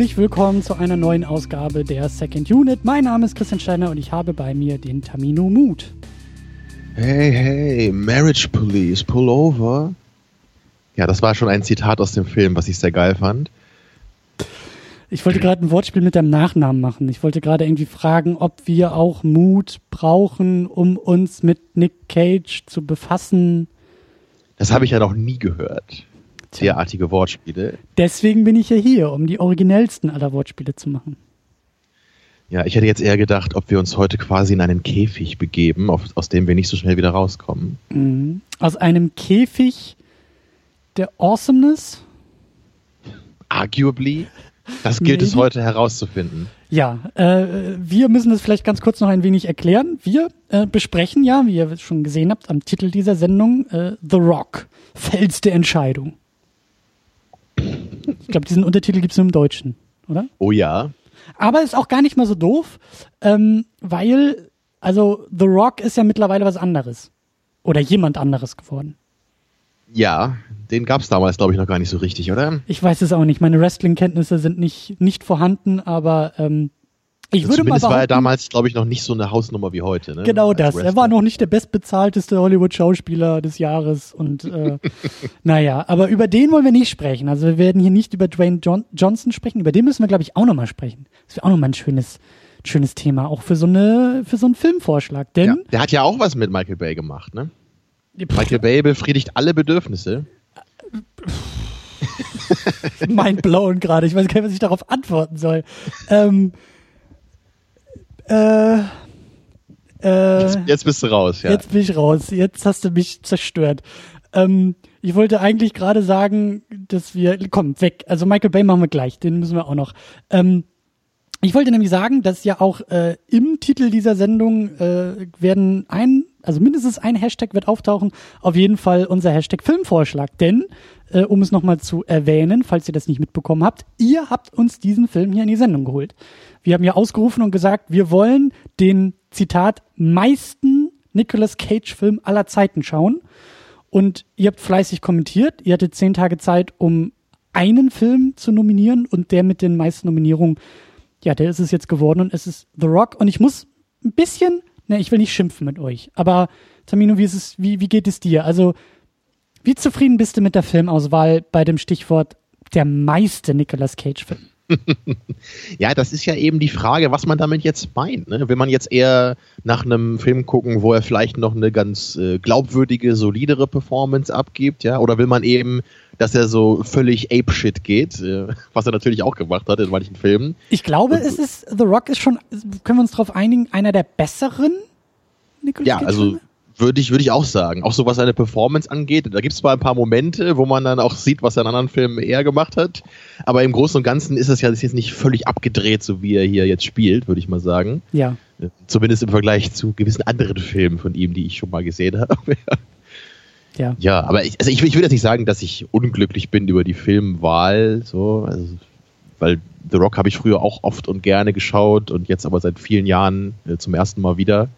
Herzlich willkommen zu einer neuen Ausgabe der Second Unit. Mein Name ist Christian Steiner und ich habe bei mir den Tamino Mut. Hey, hey, Marriage Police, pull over. Ja, das war schon ein Zitat aus dem Film, was ich sehr geil fand. Ich wollte gerade ein Wortspiel mit deinem Nachnamen machen. Ich wollte gerade irgendwie fragen, ob wir auch Mut brauchen, um uns mit Nick Cage zu befassen. Das habe ich ja noch nie gehört. Derartige Wortspiele. Deswegen bin ich ja hier, um die originellsten aller Wortspiele zu machen. Ja, ich hätte jetzt eher gedacht, ob wir uns heute quasi in einen Käfig begeben, auf, aus dem wir nicht so schnell wieder rauskommen. Mhm. Aus einem Käfig der Awesomeness? Arguably. Das gilt Maybe. es heute herauszufinden. Ja, äh, wir müssen das vielleicht ganz kurz noch ein wenig erklären. Wir äh, besprechen ja, wie ihr schon gesehen habt, am Titel dieser Sendung äh, The Rock, Fels der Entscheidung. Ich glaube, diesen Untertitel gibt es nur im Deutschen, oder? Oh ja. Aber ist auch gar nicht mal so doof, ähm, weil, also The Rock ist ja mittlerweile was anderes. Oder jemand anderes geworden. Ja, den gab es damals, glaube ich, noch gar nicht so richtig, oder? Ich weiß es auch nicht. Meine Wrestling-Kenntnisse sind nicht, nicht vorhanden, aber ähm, ich würde Zumindest mal war er damals, glaube ich, noch nicht so eine Hausnummer wie heute. Ne? Genau das. Er war noch nicht der bestbezahlteste Hollywood-Schauspieler des Jahres. Und äh, naja, aber über den wollen wir nicht sprechen. Also wir werden hier nicht über Dwayne John Johnson sprechen. Über den müssen wir, glaube ich, auch nochmal sprechen. Das wäre auch nochmal ein schönes, schönes Thema, auch für so eine, für so einen Filmvorschlag. Denn ja, der hat ja auch was mit Michael Bay gemacht, ne? Michael Bay befriedigt alle Bedürfnisse. Mind blown gerade. Ich weiß gar nicht, was ich darauf antworten soll. Ähm, äh, äh, jetzt, jetzt, bist du raus, ja. Jetzt bin ich raus. Jetzt hast du mich zerstört. Ähm, ich wollte eigentlich gerade sagen, dass wir, komm, weg. Also Michael Bay machen wir gleich, den müssen wir auch noch. Ähm, ich wollte nämlich sagen, dass ja auch äh, im Titel dieser Sendung äh, werden ein, also mindestens ein Hashtag wird auftauchen, auf jeden Fall unser Hashtag Filmvorschlag. Denn, äh, um es nochmal zu erwähnen, falls ihr das nicht mitbekommen habt, ihr habt uns diesen Film hier in die Sendung geholt. Wir haben ja ausgerufen und gesagt, wir wollen den, Zitat, meisten Nicolas Cage-Film aller Zeiten schauen. Und ihr habt fleißig kommentiert. Ihr hattet zehn Tage Zeit, um einen Film zu nominieren und der mit den meisten Nominierungen, ja, der ist es jetzt geworden und es ist The Rock. Und ich muss ein bisschen, ne, ich will nicht schimpfen mit euch, aber Tamino, wie ist es, wie, wie geht es dir? Also, wie zufrieden bist du mit der Filmauswahl bei dem Stichwort der meiste Nicolas Cage-Film? ja, das ist ja eben die Frage, was man damit jetzt meint. Ne? Will man jetzt eher nach einem Film gucken, wo er vielleicht noch eine ganz äh, glaubwürdige, solidere Performance abgibt, ja? Oder will man eben, dass er so völlig Ape-Shit geht, äh, was er natürlich auch gemacht hat in manchen Filmen. Ich glaube, Und, es ist, The Rock ist schon, können wir uns darauf einigen, einer der besseren Nicolas Ja, also würde ich, würde ich auch sagen. Auch so was seine Performance angeht. Da gibt es zwar ein paar Momente, wo man dann auch sieht, was er in anderen Filmen eher gemacht hat. Aber im Großen und Ganzen ist es ja jetzt nicht völlig abgedreht, so wie er hier jetzt spielt, würde ich mal sagen. Ja. Zumindest im Vergleich zu gewissen anderen Filmen von ihm, die ich schon mal gesehen habe. ja. Ja, aber ich, also ich, ich will jetzt nicht sagen, dass ich unglücklich bin über die Filmwahl, so, also, weil The Rock habe ich früher auch oft und gerne geschaut und jetzt aber seit vielen Jahren äh, zum ersten Mal wieder.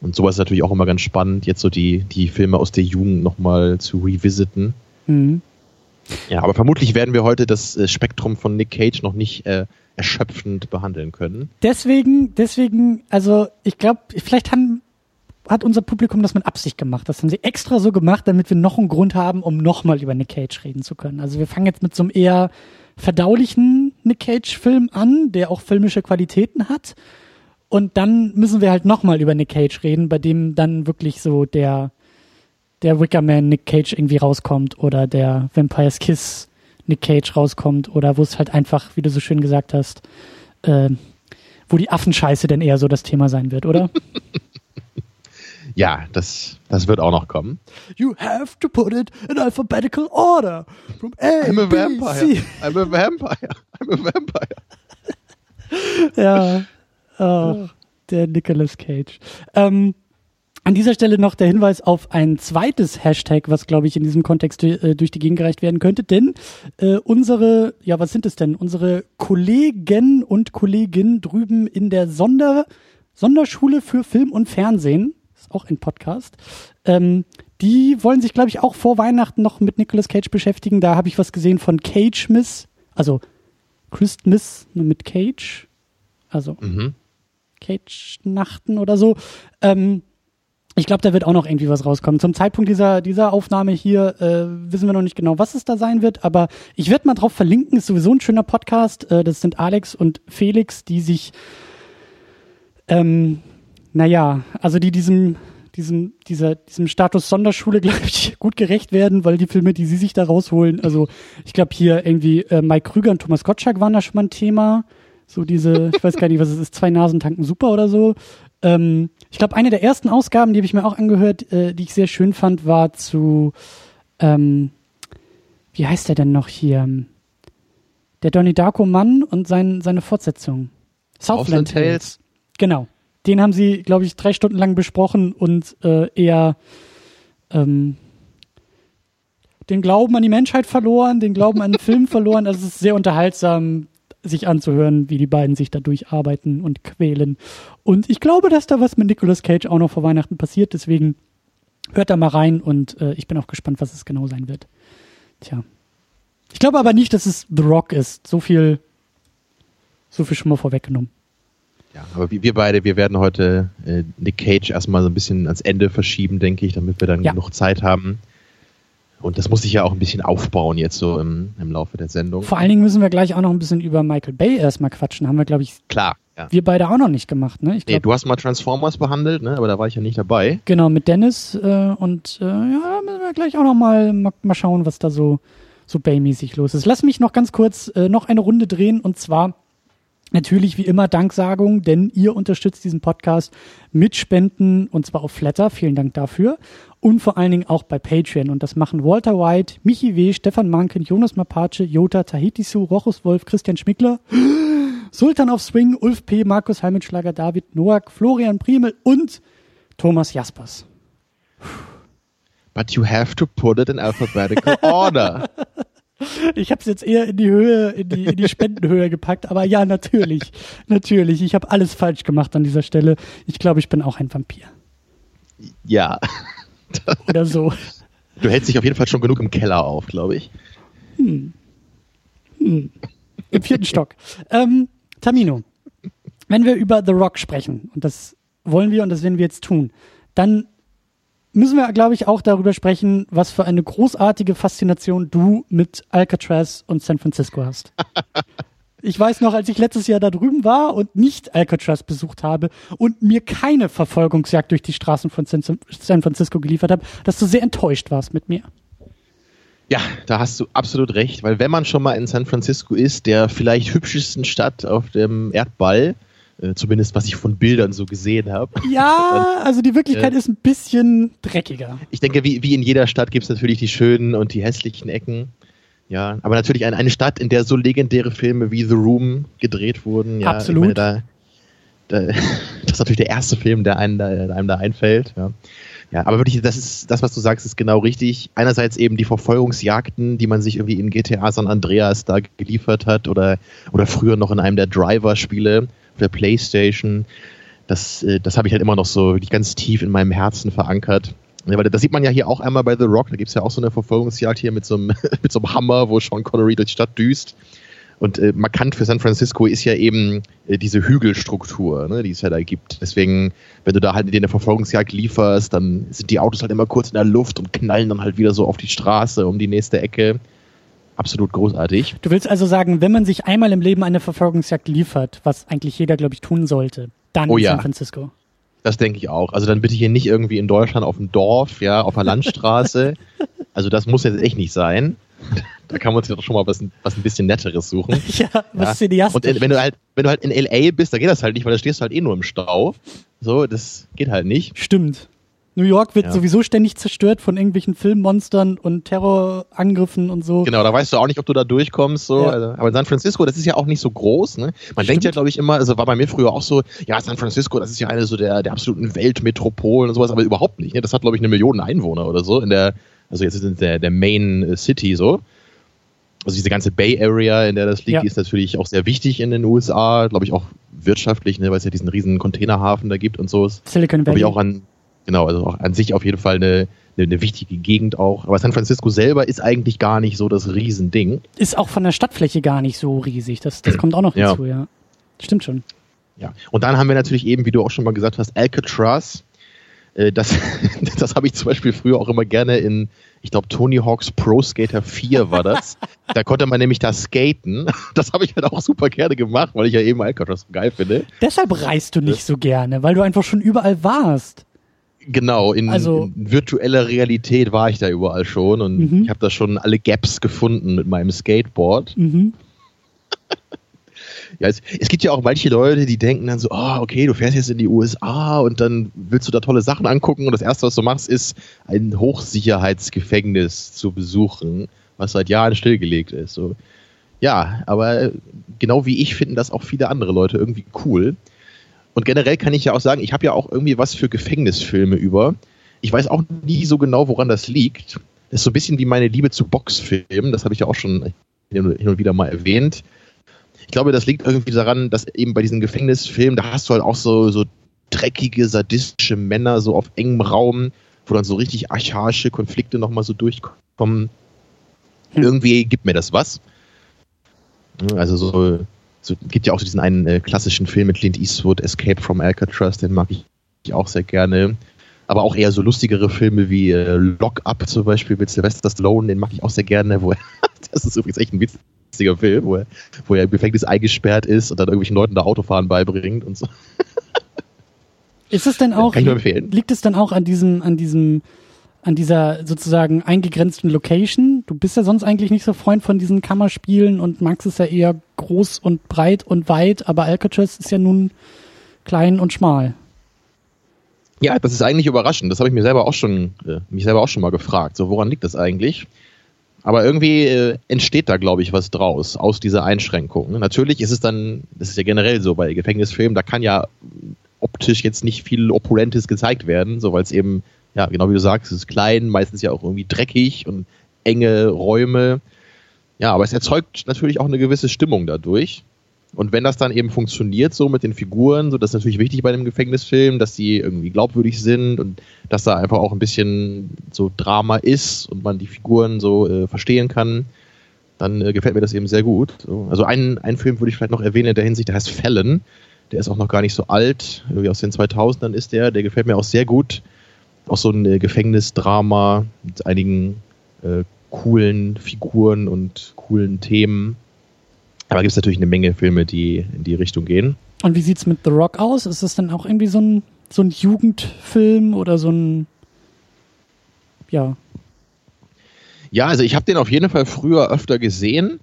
Und sowas ist natürlich auch immer ganz spannend, jetzt so die, die Filme aus der Jugend nochmal zu revisiten. Mhm. Ja, aber vermutlich werden wir heute das äh, Spektrum von Nick Cage noch nicht äh, erschöpfend behandeln können. Deswegen, deswegen, also ich glaube, vielleicht haben, hat unser Publikum das mit Absicht gemacht. Das haben sie extra so gemacht, damit wir noch einen Grund haben, um nochmal über Nick Cage reden zu können. Also wir fangen jetzt mit so einem eher verdaulichen Nick Cage-Film an, der auch filmische Qualitäten hat. Und dann müssen wir halt nochmal über Nick Cage reden, bei dem dann wirklich so der, der Wickerman Nick Cage irgendwie rauskommt oder der Vampire's Kiss Nick Cage rauskommt oder wo es halt einfach, wie du so schön gesagt hast, äh, wo die Affenscheiße denn eher so das Thema sein wird, oder? ja, das, das wird auch noch kommen. You have to put it in alphabetical order. From A, I'm a B, vampire. C. I'm a vampire. I'm a vampire. ja. Oh, der Nicolas Cage. Ähm, an dieser Stelle noch der Hinweis auf ein zweites Hashtag, was, glaube ich, in diesem Kontext äh, durch die Gegend gereicht werden könnte. Denn äh, unsere, ja, was sind es denn? Unsere Kollegen und Kolleginnen drüben in der Sonder, Sonderschule für Film und Fernsehen, ist auch ein Podcast, ähm, die wollen sich, glaube ich, auch vor Weihnachten noch mit Nicolas Cage beschäftigen. Da habe ich was gesehen von Cage Miss, also Christmas mit Cage. Also mhm. Cage-Nachten oder so. Ähm, ich glaube, da wird auch noch irgendwie was rauskommen. Zum Zeitpunkt dieser, dieser Aufnahme hier äh, wissen wir noch nicht genau, was es da sein wird, aber ich werde mal drauf verlinken. Ist sowieso ein schöner Podcast. Äh, das sind Alex und Felix, die sich, ähm, naja, also die diesem, diesem, dieser, diesem Status Sonderschule, glaube ich, gut gerecht werden, weil die Filme, die sie sich da rausholen, also ich glaube hier irgendwie äh, Mike Krüger und Thomas Gottschalk waren da schon mal ein Thema. So diese, ich weiß gar nicht, was es ist, zwei Nasen tanken super oder so. Ähm, ich glaube, eine der ersten Ausgaben, die habe ich mir auch angehört, äh, die ich sehr schön fand, war zu, ähm, wie heißt der denn noch hier? Der Donnie Darko Mann und sein, seine Fortsetzung. Southland Tales. Genau. Den haben sie, glaube ich, drei Stunden lang besprochen und äh, eher ähm, den Glauben an die Menschheit verloren, den Glauben an den Film verloren. Also es ist sehr unterhaltsam, sich anzuhören, wie die beiden sich da durcharbeiten und quälen. Und ich glaube, dass da was mit Nicolas Cage auch noch vor Weihnachten passiert. Deswegen hört da mal rein und äh, ich bin auch gespannt, was es genau sein wird. Tja. Ich glaube aber nicht, dass es The Rock ist. So viel, so viel schon mal vorweggenommen. Ja, aber wir beide, wir werden heute äh, Nick Cage erstmal so ein bisschen ans Ende verschieben, denke ich, damit wir dann ja. genug Zeit haben. Und das muss sich ja auch ein bisschen aufbauen jetzt so im, im Laufe der Sendung. Vor allen Dingen müssen wir gleich auch noch ein bisschen über Michael Bay erstmal quatschen. Haben wir, glaube ich, klar. Ja. Wir beide auch noch nicht gemacht, ne? Ich glaub, nee, du hast mal Transformers behandelt, ne? Aber da war ich ja nicht dabei. Genau, mit Dennis äh, und äh, ja, müssen wir gleich auch noch mal, mal, mal schauen, was da so, so Bay-mäßig los ist. Lass mich noch ganz kurz äh, noch eine Runde drehen und zwar Natürlich wie immer Danksagung, denn ihr unterstützt diesen Podcast mit Spenden und zwar auf Flatter. Vielen Dank dafür. Und vor allen Dingen auch bei Patreon. Und das machen Walter White, Michi W., Stefan Manken, Jonas Mapace, Jota, Tahitisu, Rochus Wolf, Christian Schmickler, Sultan auf Swing, Ulf P., Markus Heimitschlager, David Noack, Florian Priemel und Thomas Jaspers. But you have to put it in alphabetical order. Ich habe es jetzt eher in die Höhe, in die, in die Spendenhöhe gepackt, aber ja, natürlich, natürlich. Ich habe alles falsch gemacht an dieser Stelle. Ich glaube, ich bin auch ein Vampir. Ja. Oder so. Du hältst dich auf jeden Fall schon genug im Keller auf, glaube ich. Hm. Hm. Im vierten Stock. Ähm, Tamino, wenn wir über The Rock sprechen, und das wollen wir und das werden wir jetzt tun, dann müssen wir, glaube ich, auch darüber sprechen, was für eine großartige Faszination du mit Alcatraz und San Francisco hast. Ich weiß noch, als ich letztes Jahr da drüben war und nicht Alcatraz besucht habe und mir keine Verfolgungsjagd durch die Straßen von San Francisco geliefert habe, dass du sehr enttäuscht warst mit mir. Ja, da hast du absolut recht, weil wenn man schon mal in San Francisco ist, der vielleicht hübschesten Stadt auf dem Erdball, äh, zumindest was ich von Bildern so gesehen habe. Ja, also die Wirklichkeit äh, ist ein bisschen dreckiger. Ich denke, wie, wie in jeder Stadt gibt es natürlich die schönen und die hässlichen Ecken. Ja, aber natürlich eine, eine Stadt, in der so legendäre Filme wie The Room gedreht wurden. Ja, Absolut. Meine, da, da, das ist natürlich der erste Film, der einem da, der einem da einfällt. Ja. Ja, aber wirklich, das ist das, was du sagst, ist genau richtig. Einerseits eben die Verfolgungsjagden, die man sich irgendwie in GTA San Andreas da geliefert hat oder, oder früher noch in einem der Driver-Spiele der Playstation. Das, äh, das habe ich halt immer noch so wirklich ganz tief in meinem Herzen verankert. Ja, weil das sieht man ja hier auch einmal bei The Rock. Da gibt es ja auch so eine Verfolgungsjagd hier mit so einem, mit so einem Hammer, wo Sean Connery durch die Stadt düst. Und äh, markant für San Francisco ist ja eben äh, diese Hügelstruktur, ne, die es ja da gibt. Deswegen, wenn du da halt in der Verfolgungsjagd lieferst, dann sind die Autos halt immer kurz in der Luft und knallen dann halt wieder so auf die Straße um die nächste Ecke absolut großartig. Du willst also sagen, wenn man sich einmal im Leben eine Verfolgungsjagd liefert, was eigentlich jeder, glaube ich, tun sollte, dann oh, in ja. San Francisco. Das denke ich auch. Also dann bitte hier nicht irgendwie in Deutschland auf dem Dorf, ja, auf der Landstraße. also das muss jetzt echt nicht sein. Da kann man sich doch schon mal was, was ein bisschen netteres suchen. ja, was ja. cineastisch. Und wenn du halt, wenn du halt in LA bist, da geht das halt nicht, weil da stehst du halt eh nur im Stau. So, das geht halt nicht. Stimmt. New York wird ja. sowieso ständig zerstört von irgendwelchen Filmmonstern und Terrorangriffen und so. Genau, da weißt du auch nicht, ob du da durchkommst. So. Ja. Also, aber San Francisco, das ist ja auch nicht so groß. Ne? Man Stimmt. denkt ja, glaube ich, immer, also war bei mir früher auch so, ja, San Francisco, das ist ja eine so der, der absoluten Weltmetropolen und sowas, aber überhaupt nicht. Ne? Das hat, glaube ich, eine Million Einwohner oder so in der, also jetzt in der, der Main City so. Also diese ganze Bay Area, in der das liegt, ja. ist natürlich auch sehr wichtig in den USA, glaube ich auch wirtschaftlich, ne, weil es ja diesen riesen Containerhafen da gibt und so. Silicon Valley. Ich auch an Genau, also auch an sich auf jeden Fall eine, eine, eine wichtige Gegend auch. Aber San Francisco selber ist eigentlich gar nicht so das Riesending. Ist auch von der Stadtfläche gar nicht so riesig. Das, das kommt auch noch hinzu, ja. ja. Stimmt schon. Ja. Und dann haben wir natürlich eben, wie du auch schon mal gesagt hast, Alcatraz. Äh, das, das habe ich zum Beispiel früher auch immer gerne in, ich glaube, Tony Hawks Pro Skater 4 war das. da konnte man nämlich da skaten. Das habe ich halt auch super gerne gemacht, weil ich ja eben Alcatraz so geil finde. Deshalb reist du nicht so gerne, weil du einfach schon überall warst. Genau, in, also, in, virtueller Realität war ich da überall schon und mhm. ich habe da schon alle Gaps gefunden mit meinem Skateboard. Mhm. ja, es, es, gibt ja auch manche Leute, die denken dann so, oh, okay, du fährst jetzt in die USA und dann willst du da tolle Sachen angucken und das Erste, was du machst, ist ein Hochsicherheitsgefängnis zu besuchen, was seit Jahren stillgelegt ist. So. Ja, aber genau wie ich finden das auch viele andere Leute irgendwie cool. Und generell kann ich ja auch sagen, ich habe ja auch irgendwie was für Gefängnisfilme über. Ich weiß auch nie so genau, woran das liegt. Das ist so ein bisschen wie meine Liebe zu Boxfilmen. Das habe ich ja auch schon hin und wieder mal erwähnt. Ich glaube, das liegt irgendwie daran, dass eben bei diesen Gefängnisfilmen, da hast du halt auch so, so dreckige, sadistische Männer so auf engem Raum, wo dann so richtig archaische Konflikte nochmal so durchkommen. Hm. Irgendwie gibt mir das was. Also so so, gibt ja auch diesen einen äh, klassischen Film mit Clint Eastwood, Escape from Alcatraz, den mag ich auch sehr gerne. Aber auch eher so lustigere Filme wie äh, Lock Up zum Beispiel mit Sylvester Stallone, den mag ich auch sehr gerne. Wo er, das ist übrigens echt ein witziger Film, wo er, wo er im Gefängnis eingesperrt ist und dann irgendwelchen Leuten da Autofahren beibringt und so. Ist es denn auch, liegt es dann auch an diesem, an diesem an dieser sozusagen eingegrenzten Location. Du bist ja sonst eigentlich nicht so Freund von diesen Kammerspielen und magst es ja eher groß und breit und weit, aber Alcatraz ist ja nun klein und schmal. Ja, das ist eigentlich überraschend. Das habe ich mir selber auch schon, äh, mich selber auch schon mal gefragt. So, woran liegt das eigentlich? Aber irgendwie äh, entsteht da, glaube ich, was draus aus dieser Einschränkung. Natürlich ist es dann, das ist ja generell so bei Gefängnisfilmen, da kann ja optisch jetzt nicht viel Opulentes gezeigt werden, so weil es eben ja, genau wie du sagst, es ist klein, meistens ja auch irgendwie dreckig und enge Räume. Ja, aber es erzeugt natürlich auch eine gewisse Stimmung dadurch. Und wenn das dann eben funktioniert, so mit den Figuren, so das ist natürlich wichtig bei einem Gefängnisfilm, dass die irgendwie glaubwürdig sind und dass da einfach auch ein bisschen so Drama ist und man die Figuren so äh, verstehen kann, dann äh, gefällt mir das eben sehr gut. So. Also einen, einen Film würde ich vielleicht noch erwähnen in der Hinsicht, der heißt Fallon. Der ist auch noch gar nicht so alt, irgendwie aus den 2000ern ist der. Der gefällt mir auch sehr gut auch so ein äh, Gefängnisdrama mit einigen äh, coolen Figuren und coolen Themen. Aber gibt es natürlich eine Menge Filme, die in die Richtung gehen. Und wie sieht's mit The Rock aus? Ist das dann auch irgendwie so ein, so ein Jugendfilm oder so ein ja. Ja, also ich habe den auf jeden Fall früher öfter gesehen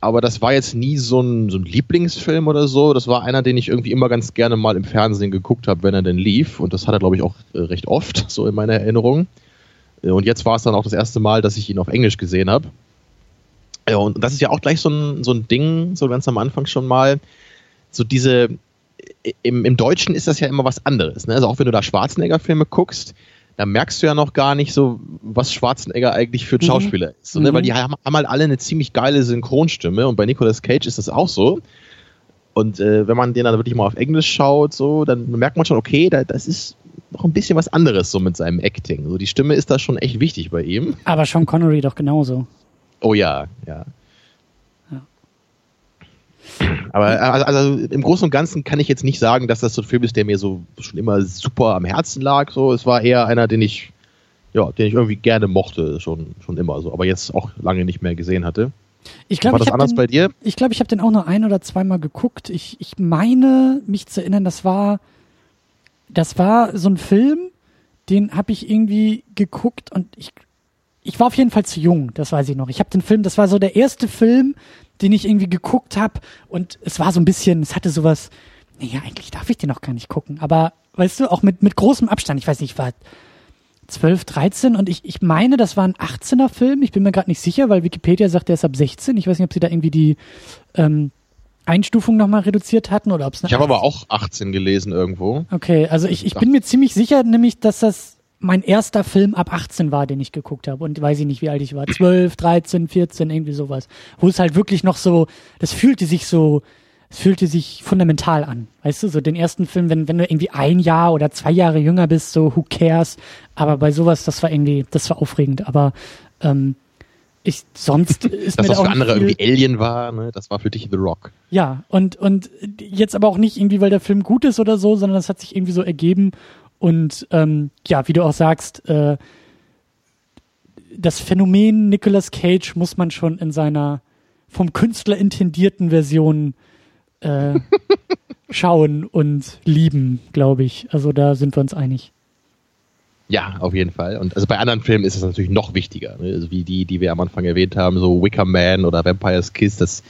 aber das war jetzt nie so ein, so ein Lieblingsfilm oder so. Das war einer, den ich irgendwie immer ganz gerne mal im Fernsehen geguckt habe, wenn er denn lief. Und das hat er, glaube ich, auch äh, recht oft, so in meiner Erinnerung. Äh, und jetzt war es dann auch das erste Mal, dass ich ihn auf Englisch gesehen habe. Ja, und das ist ja auch gleich so ein, so ein Ding, so ganz am Anfang schon mal. So diese, im, im Deutschen ist das ja immer was anderes. Ne? Also auch wenn du da Schwarzenegger-Filme guckst, da merkst du ja noch gar nicht so, was Schwarzenegger eigentlich für ein mhm. Schauspieler mhm. ist. So, ne? Weil die haben, haben, halt alle eine ziemlich geile Synchronstimme und bei Nicolas Cage ist das auch so. Und äh, wenn man den dann wirklich mal auf Englisch schaut, so, dann merkt man schon, okay, da, das ist noch ein bisschen was anderes so mit seinem Acting. So, die Stimme ist da schon echt wichtig bei ihm. Aber Sean Connery doch genauso. Oh ja, ja. Aber also, also, im Großen und Ganzen kann ich jetzt nicht sagen, dass das so ein Film ist, der mir so schon immer super am Herzen lag. So, es war eher einer, den ich, ja, den ich irgendwie gerne mochte, schon, schon immer so, aber jetzt auch lange nicht mehr gesehen hatte. Ich glaube, das ich anders den, bei dir? Ich glaube, ich habe den auch nur ein oder zweimal geguckt. Ich, ich meine, mich zu erinnern, das war, das war so ein Film, den habe ich irgendwie geguckt und ich, ich war auf jeden Fall zu jung, das weiß ich noch. Ich habe den Film, das war so der erste Film, den ich irgendwie geguckt habe und es war so ein bisschen, es hatte sowas, naja, eigentlich darf ich den noch gar nicht gucken, aber weißt du, auch mit, mit großem Abstand, ich weiß nicht, war 12, 13 und ich, ich meine, das war ein 18er Film, ich bin mir gerade nicht sicher, weil Wikipedia sagt, der ist ab 16, ich weiß nicht, ob sie da irgendwie die ähm, Einstufung nochmal reduziert hatten oder ob es Ich habe aber auch 18 gelesen irgendwo. Okay, also ich, ich bin mir ziemlich sicher, nämlich, dass das mein erster Film ab 18 war, den ich geguckt habe. Und weiß ich nicht, wie alt ich war. 12, 13, 14, irgendwie sowas. Wo es halt wirklich noch so, das fühlte sich so, es fühlte sich fundamental an. Weißt du, so den ersten Film, wenn, wenn du irgendwie ein Jahr oder zwei Jahre jünger bist, so who cares. Aber bei sowas, das war irgendwie, das war aufregend. Aber ähm, ich sonst ist Dass mir das da auch für andere viel, irgendwie Alien war, ne? das war für dich The Rock. Ja, und, und jetzt aber auch nicht irgendwie, weil der Film gut ist oder so, sondern das hat sich irgendwie so ergeben. Und ähm, ja, wie du auch sagst, äh, das Phänomen Nicolas Cage muss man schon in seiner vom Künstler intendierten Version äh, schauen und lieben, glaube ich. Also da sind wir uns einig. Ja, auf jeden Fall. Und also bei anderen Filmen ist es natürlich noch wichtiger, ne? also wie die, die wir am Anfang erwähnt haben, so Wicker Man oder Vampire's Kiss, das,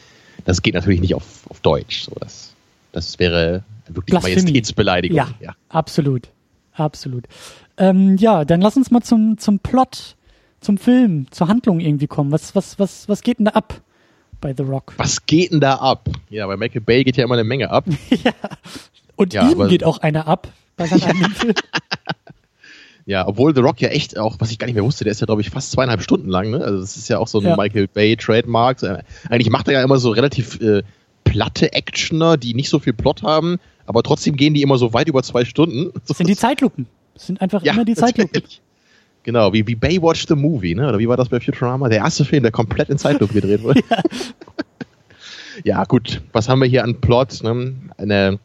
das geht natürlich nicht auf, auf Deutsch. So, das, das wäre wirklich Blasphemie. Majestätsbeleidigung. Ja, absolut. Absolut. Ähm, ja, dann lass uns mal zum, zum Plot, zum Film, zur Handlung irgendwie kommen. Was, was, was, was geht denn da ab bei The Rock? Was geht denn da ab? Ja, bei Michael Bay geht ja immer eine Menge ab. ja. Und Ja, ihm geht auch einer ab bei seinem Film. Ja, obwohl The Rock ja echt auch, was ich gar nicht mehr wusste, der ist ja, glaube ich, fast zweieinhalb Stunden lang. Ne? Also das ist ja auch so ein Ja. Michael Bay Trademark. So, äh, Eigentlich macht er ja immer so relativ äh, platte Actioner, die nicht so viel Plot haben, aber trotzdem gehen die immer so weit über zwei Stunden. Das sind die Zeitlupen. Das sind einfach immer die Zeitlupen. Genau, wie, wie Baywatch the Movie, ne? Oder wie war das bei Futurama? Der erste Film, der komplett in Zeitlupe gedreht wurde. ja. gut. Was haben wir hier an Plot? Ne? Eine,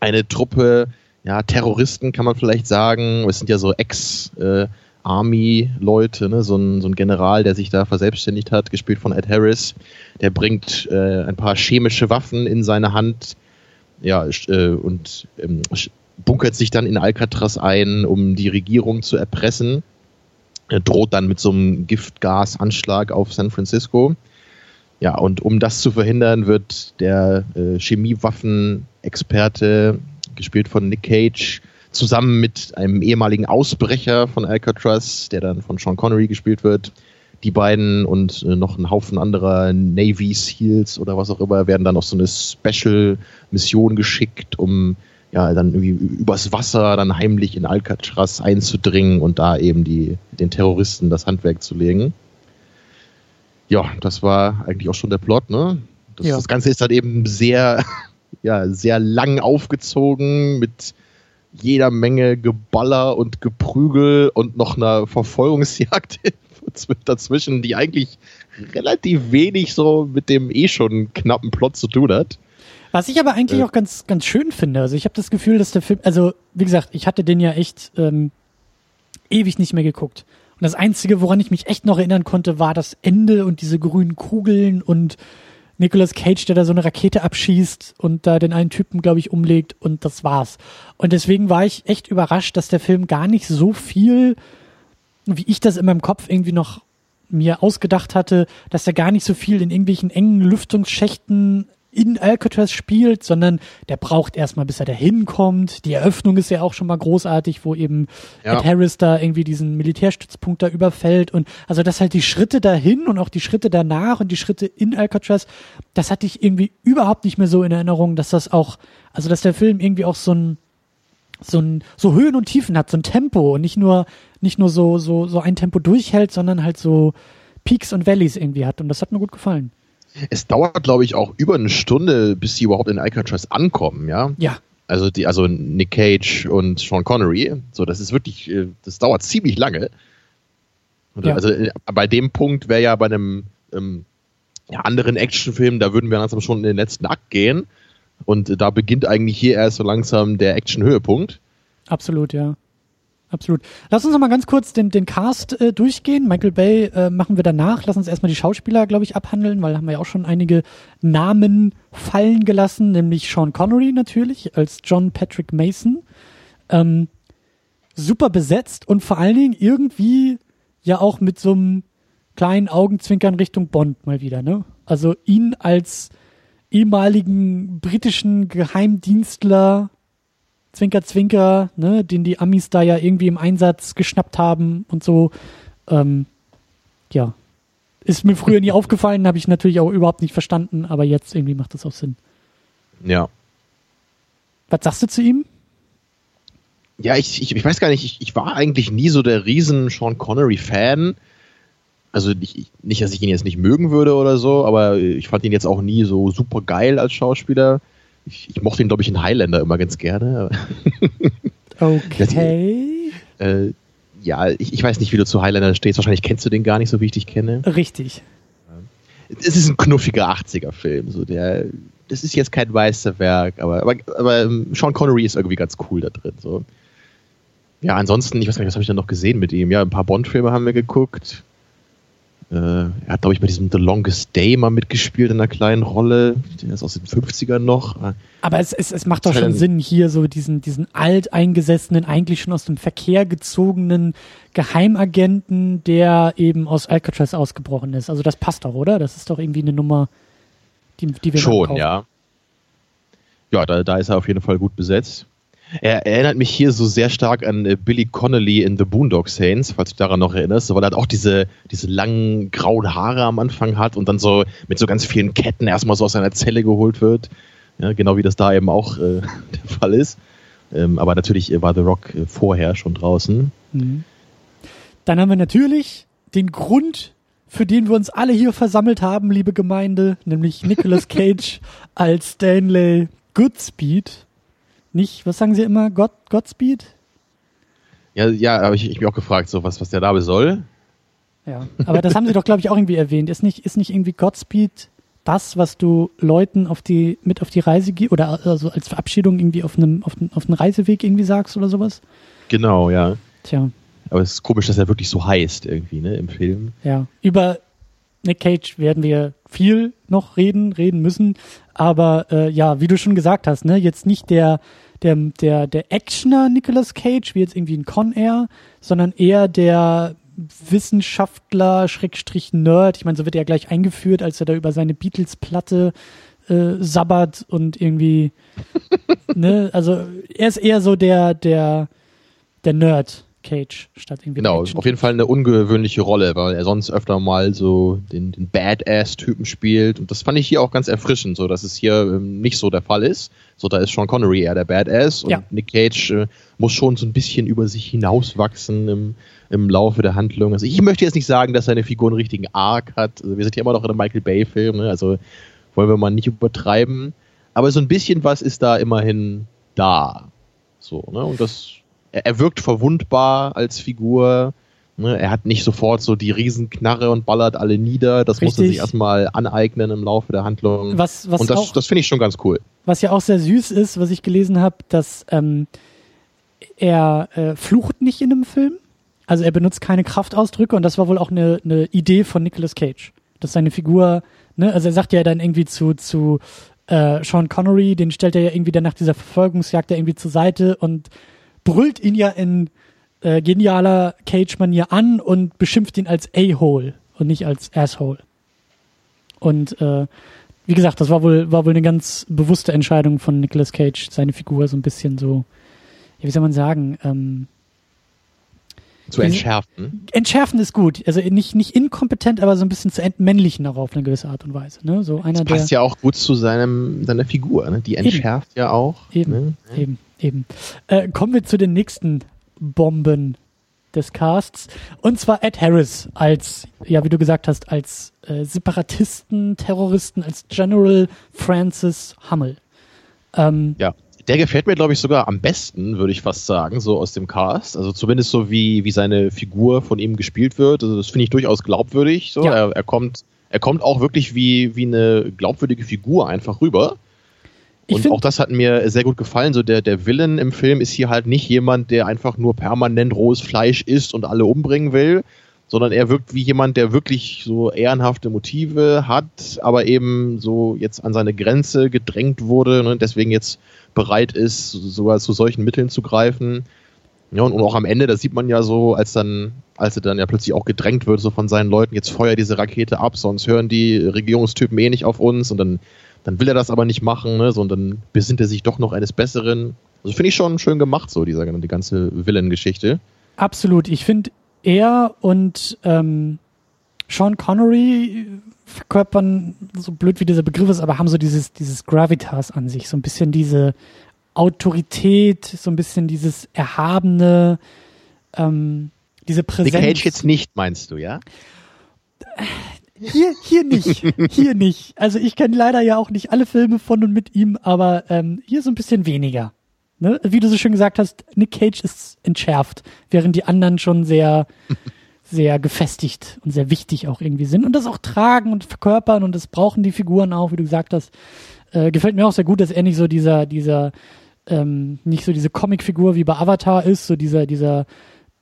eine Truppe, ja, Terroristen kann man vielleicht sagen. Es sind ja so Ex-Army-Leute, ne? so, ein, so ein General, der sich da verselbstständigt hat, gespielt von Ed Harris. Der bringt äh, ein paar chemische Waffen in seine Hand. Ja, äh, und ähm, bunkert sich dann in Alcatraz ein, um die Regierung zu erpressen. Er droht dann mit so einem Giftgasanschlag auf San Francisco. Ja, und um das zu verhindern, wird der äh, Chemiewaffenexperte, gespielt von Nick Cage, zusammen mit einem ehemaligen Ausbrecher von Alcatraz, der dann von Sean Connery gespielt wird, die beiden und äh, noch ein Haufen anderer Navy Seals oder was auch immer werden dann auf so eine Special-Mission geschickt, um ja dann irgendwie übers Wasser dann heimlich in Alcatraz einzudringen und da eben die den Terroristen das Handwerk zu legen. Ja, das war eigentlich auch schon der Plot, ne? Das, Ja. das Ganze ist halt eben sehr, ja, sehr lang aufgezogen mit jeder Menge Geballer und Geprügel und noch einer Verfolgungsjagd dazwischen, die eigentlich relativ wenig so mit dem eh schon knappen Plot zu tun hat. Was ich aber eigentlich Äh. auch ganz, ganz schön finde. Also ich habe das Gefühl, dass der Film, also wie gesagt, ich hatte den ja echt ähm, ewig nicht mehr geguckt. Und das Einzige, woran ich mich echt noch erinnern konnte, war das Ende und diese grünen Kugeln und Nicolas Cage, der da so eine Rakete abschießt und da den einen Typen, glaube ich, umlegt und das war's. Und deswegen war ich echt überrascht, dass der Film gar nicht so viel, wie ich das in meinem Kopf irgendwie noch mir ausgedacht hatte, dass er gar nicht so viel in irgendwelchen engen Lüftungsschächten in Alcatraz spielt, sondern der braucht erstmal, bis er da hinkommt. Die Eröffnung ist ja auch schon mal großartig, wo eben Ja. Ed Harris da irgendwie diesen Militärstützpunkt da überfällt und also dass halt die Schritte dahin und auch die Schritte danach und die Schritte in Alcatraz, das hatte ich irgendwie überhaupt nicht mehr so in Erinnerung, dass das auch, also dass der Film irgendwie auch so ein so ein so Höhen und Tiefen hat, so ein Tempo und nicht nur nicht nur so so so ein Tempo durchhält, sondern halt so Peaks und Valleys irgendwie hat und das hat mir gut gefallen. Es dauert, glaube ich, auch über eine Stunde, bis sie überhaupt in Alcatraz ankommen, ja. Ja, Also die, also Nick Cage und Sean Connery. So, das ist wirklich, äh, das dauert ziemlich lange. Ja. Also äh, bei dem Punkt wäre ja bei einem ähm, ja, anderen Actionfilm, da würden wir langsam schon in den letzten Akt gehen. Und äh, da beginnt eigentlich hier erst so langsam der Action-Höhepunkt. absolut, ja. Absolut. Lass uns noch mal ganz kurz den, den Cast äh, durchgehen. Michael Bay äh, machen wir danach. Lass uns erstmal die Schauspieler, glaube ich, abhandeln, weil haben wir ja auch schon einige Namen fallen gelassen, nämlich Sean Connery natürlich als John Patrick Mason. Ähm, super besetzt und vor allen Dingen irgendwie ja auch mit so einem kleinen Augenzwinkern Richtung Bond mal wieder, ne? Also ihn als ehemaligen britischen Geheimdienstler Zwinker, Zwinker, ne, den die Amis da ja irgendwie im Einsatz geschnappt haben und so. Ähm, ja. Ist mir früher nie aufgefallen, habe ich natürlich auch überhaupt nicht verstanden, aber jetzt irgendwie macht das auch Sinn. Ja. Was sagst du zu ihm? Ja, ich, ich, ich weiß gar nicht, ich, ich war eigentlich nie so der riesen Sean Connery-Fan. Also nicht, nicht, dass ich ihn jetzt nicht mögen würde oder so, aber ich fand ihn jetzt auch nie so super geil als Schauspieler. Ich, ich mochte ihn, glaube ich, in Highlander immer ganz gerne. okay. äh, ja, ich, ich weiß nicht, wie du zu Highlander stehst. Wahrscheinlich kennst du den gar nicht so, wie ich dich kenne. Richtig. Es ist ein knuffiger 80er-Film. So der, das ist jetzt kein Meisterwerk, aber, aber, aber ähm, Sean Connery ist irgendwie ganz cool da drin. So. Ja, ansonsten, ich weiß gar nicht, was habe ich da noch gesehen mit ihm? Ja, ein paar Bond-Filme haben wir geguckt. Äh, er hat, glaube ich, bei diesem The Longest Day mal mitgespielt in einer kleinen Rolle. Der ist aus den 50ern noch. Aber es, es, es macht doch schon Sinn, hier so diesen, diesen alteingesessenen, eigentlich schon aus dem Verkehr gezogenen Geheimagenten, der eben aus Alcatraz ausgebrochen ist. Also das passt doch, oder? Das ist doch irgendwie eine Nummer, die, die wir Schon, ja. Ja, da, da ist er auf jeden Fall gut besetzt. Er erinnert mich hier so sehr stark an äh, Billy Connolly in The Boondock Saints, falls du dich daran noch erinnerst, weil er halt auch diese, diese langen grauen Haare am Anfang hat und dann so mit so ganz vielen Ketten erstmal so aus seiner Zelle geholt wird. Ja, genau wie das da eben auch äh, der Fall ist. Ähm, aber natürlich war The Rock äh, vorher schon draußen. Mhm. Dann haben wir natürlich den Grund, für den wir uns alle hier versammelt haben, liebe Gemeinde, nämlich Nicolas Cage als Stanley Goodspeed nicht, was sagen Sie immer, God, Godspeed? Ja, ja, habe ich, ich mich auch gefragt, so was, was der da soll. Ja, aber das haben Sie doch, glaube ich, auch irgendwie erwähnt. Ist nicht, ist nicht irgendwie Godspeed das, was du Leuten auf die, mit auf die Reise gibst oder also als Verabschiedung irgendwie auf einem, auf, auf einem Reiseweg irgendwie sagst oder sowas? Genau, ja. Tja. Aber es ist komisch, dass er wirklich so heißt irgendwie, ne, im Film. Ja. Über Nick Cage werden wir viel noch reden, reden müssen. Aber äh, ja, wie du schon gesagt hast, ne, jetzt nicht der der der der Actioner Nicolas Cage wie jetzt irgendwie ein Con Air, sondern eher der Wissenschaftler Schrägstrich Nerd. Ich meine, so wird er gleich eingeführt, als er da über seine Beatles Platte äh, sabbert und irgendwie ne, also er ist eher so der der der Nerd Cage statt irgendwie. Genau, auf jeden Fall eine ungewöhnliche Rolle, weil er sonst öfter mal so den, den Badass-Typen spielt. Und das fand ich hier auch ganz erfrischend, so dass es hier ähm, nicht so der Fall ist. So, da ist Sean Connery eher der Badass und ja. Nick Cage äh, muss schon so ein bisschen über sich hinauswachsen im, im Laufe der Handlung. Also ich möchte jetzt nicht sagen, dass seine Figur einen richtigen Arc hat. Also wir sind ja immer noch in einem Michael Bay-Film, ne? also wollen wir mal nicht übertreiben. Aber so ein bisschen was ist da immerhin da. So, ne? Und das er, wirkt verwundbar als Figur. Ne? Er hat nicht sofort so die Riesenknarre und ballert alle nieder. Das Richtig. muss er sich erstmal aneignen im Laufe der Handlung. Was, was und das, das finde ich schon ganz cool. Was ja auch sehr süß ist, was ich gelesen habe, dass ähm, er äh, flucht nicht in einem Film. Also er benutzt keine Kraftausdrücke und das war wohl auch eine, eine Idee von Nicolas Cage. Dass seine Figur, ne, also er sagt ja dann irgendwie zu, zu äh, Sean Connery, den stellt er ja irgendwie dann nach dieser Verfolgungsjagd da irgendwie zur Seite und brüllt ihn ja in äh, genialer Cage-Manier an und beschimpft ihn als A-Hole und nicht als Asshole. Und äh, wie gesagt, das war wohl, war wohl eine ganz bewusste Entscheidung von Nicolas Cage, seine Figur so ein bisschen so, ja, wie soll man sagen, ähm, zu entschärfen. Entschärfen ist gut. Also nicht, nicht inkompetent, aber so ein bisschen zu entmännlichen auch auf eine gewisse Art und Weise. Ne? So einer, das passt der, ja auch gut zu seinem, seiner Figur. Ne? Die entschärft eben. ja auch. Eben, ne? eben. Eben. Äh, kommen wir zu den nächsten Bomben des Casts. Und zwar Ed Harris als, ja, wie du gesagt hast, als äh, Separatisten, Terroristen, als General Francis Hummel. Ähm, ja, der gefällt mir, glaube ich, sogar am besten, würde ich fast sagen, so aus dem Cast. Also zumindest so wie, wie seine Figur von ihm gespielt wird. Also das finde ich durchaus glaubwürdig. So. Ja. Er, er, kommt, er kommt auch wirklich wie, wie eine glaubwürdige Figur einfach rüber. Und auch das hat mir sehr gut gefallen. So der, der Villain im Film ist hier halt nicht jemand, der einfach nur permanent rohes Fleisch isst und alle umbringen will, sondern er wirkt wie jemand, der wirklich so ehrenhafte Motive hat, aber eben so jetzt an seine Grenze gedrängt wurde und deswegen jetzt bereit ist, sogar zu solchen Mitteln zu greifen. Ja, und, auch am Ende, da sieht man ja so, als dann, als er dann ja plötzlich auch gedrängt wird, so von seinen Leuten, jetzt feuer diese Rakete ab, sonst hören die Regierungstypen eh nicht auf uns und dann dann will er das aber nicht machen, ne, sondern besinnt er sich doch noch eines Besseren. Also finde ich schon schön gemacht, so dieser, die ganze Villain-Geschichte. Absolut. Ich finde, er und ähm, Sean Connery verkörpern, so blöd wie dieser Begriff ist, aber haben so dieses, dieses Gravitas an sich, so ein bisschen diese Autorität, so ein bisschen dieses Erhabene, ähm, diese Präsenz. Nick Cage jetzt nicht, meinst du, ja? Hier, hier nicht. Hier nicht. Also ich kenne leider ja auch nicht alle Filme von und mit ihm, aber ähm, hier so ein bisschen weniger. Ne? Wie du so schön gesagt hast, Nick Cage ist entschärft, während die anderen schon sehr, sehr gefestigt und sehr wichtig auch irgendwie sind und das auch tragen und verkörpern und das brauchen die Figuren auch, wie du gesagt hast. Äh, gefällt mir auch sehr gut, dass er nicht so dieser, dieser, ähm, nicht so diese Comicfigur wie bei Avatar ist, so dieser, dieser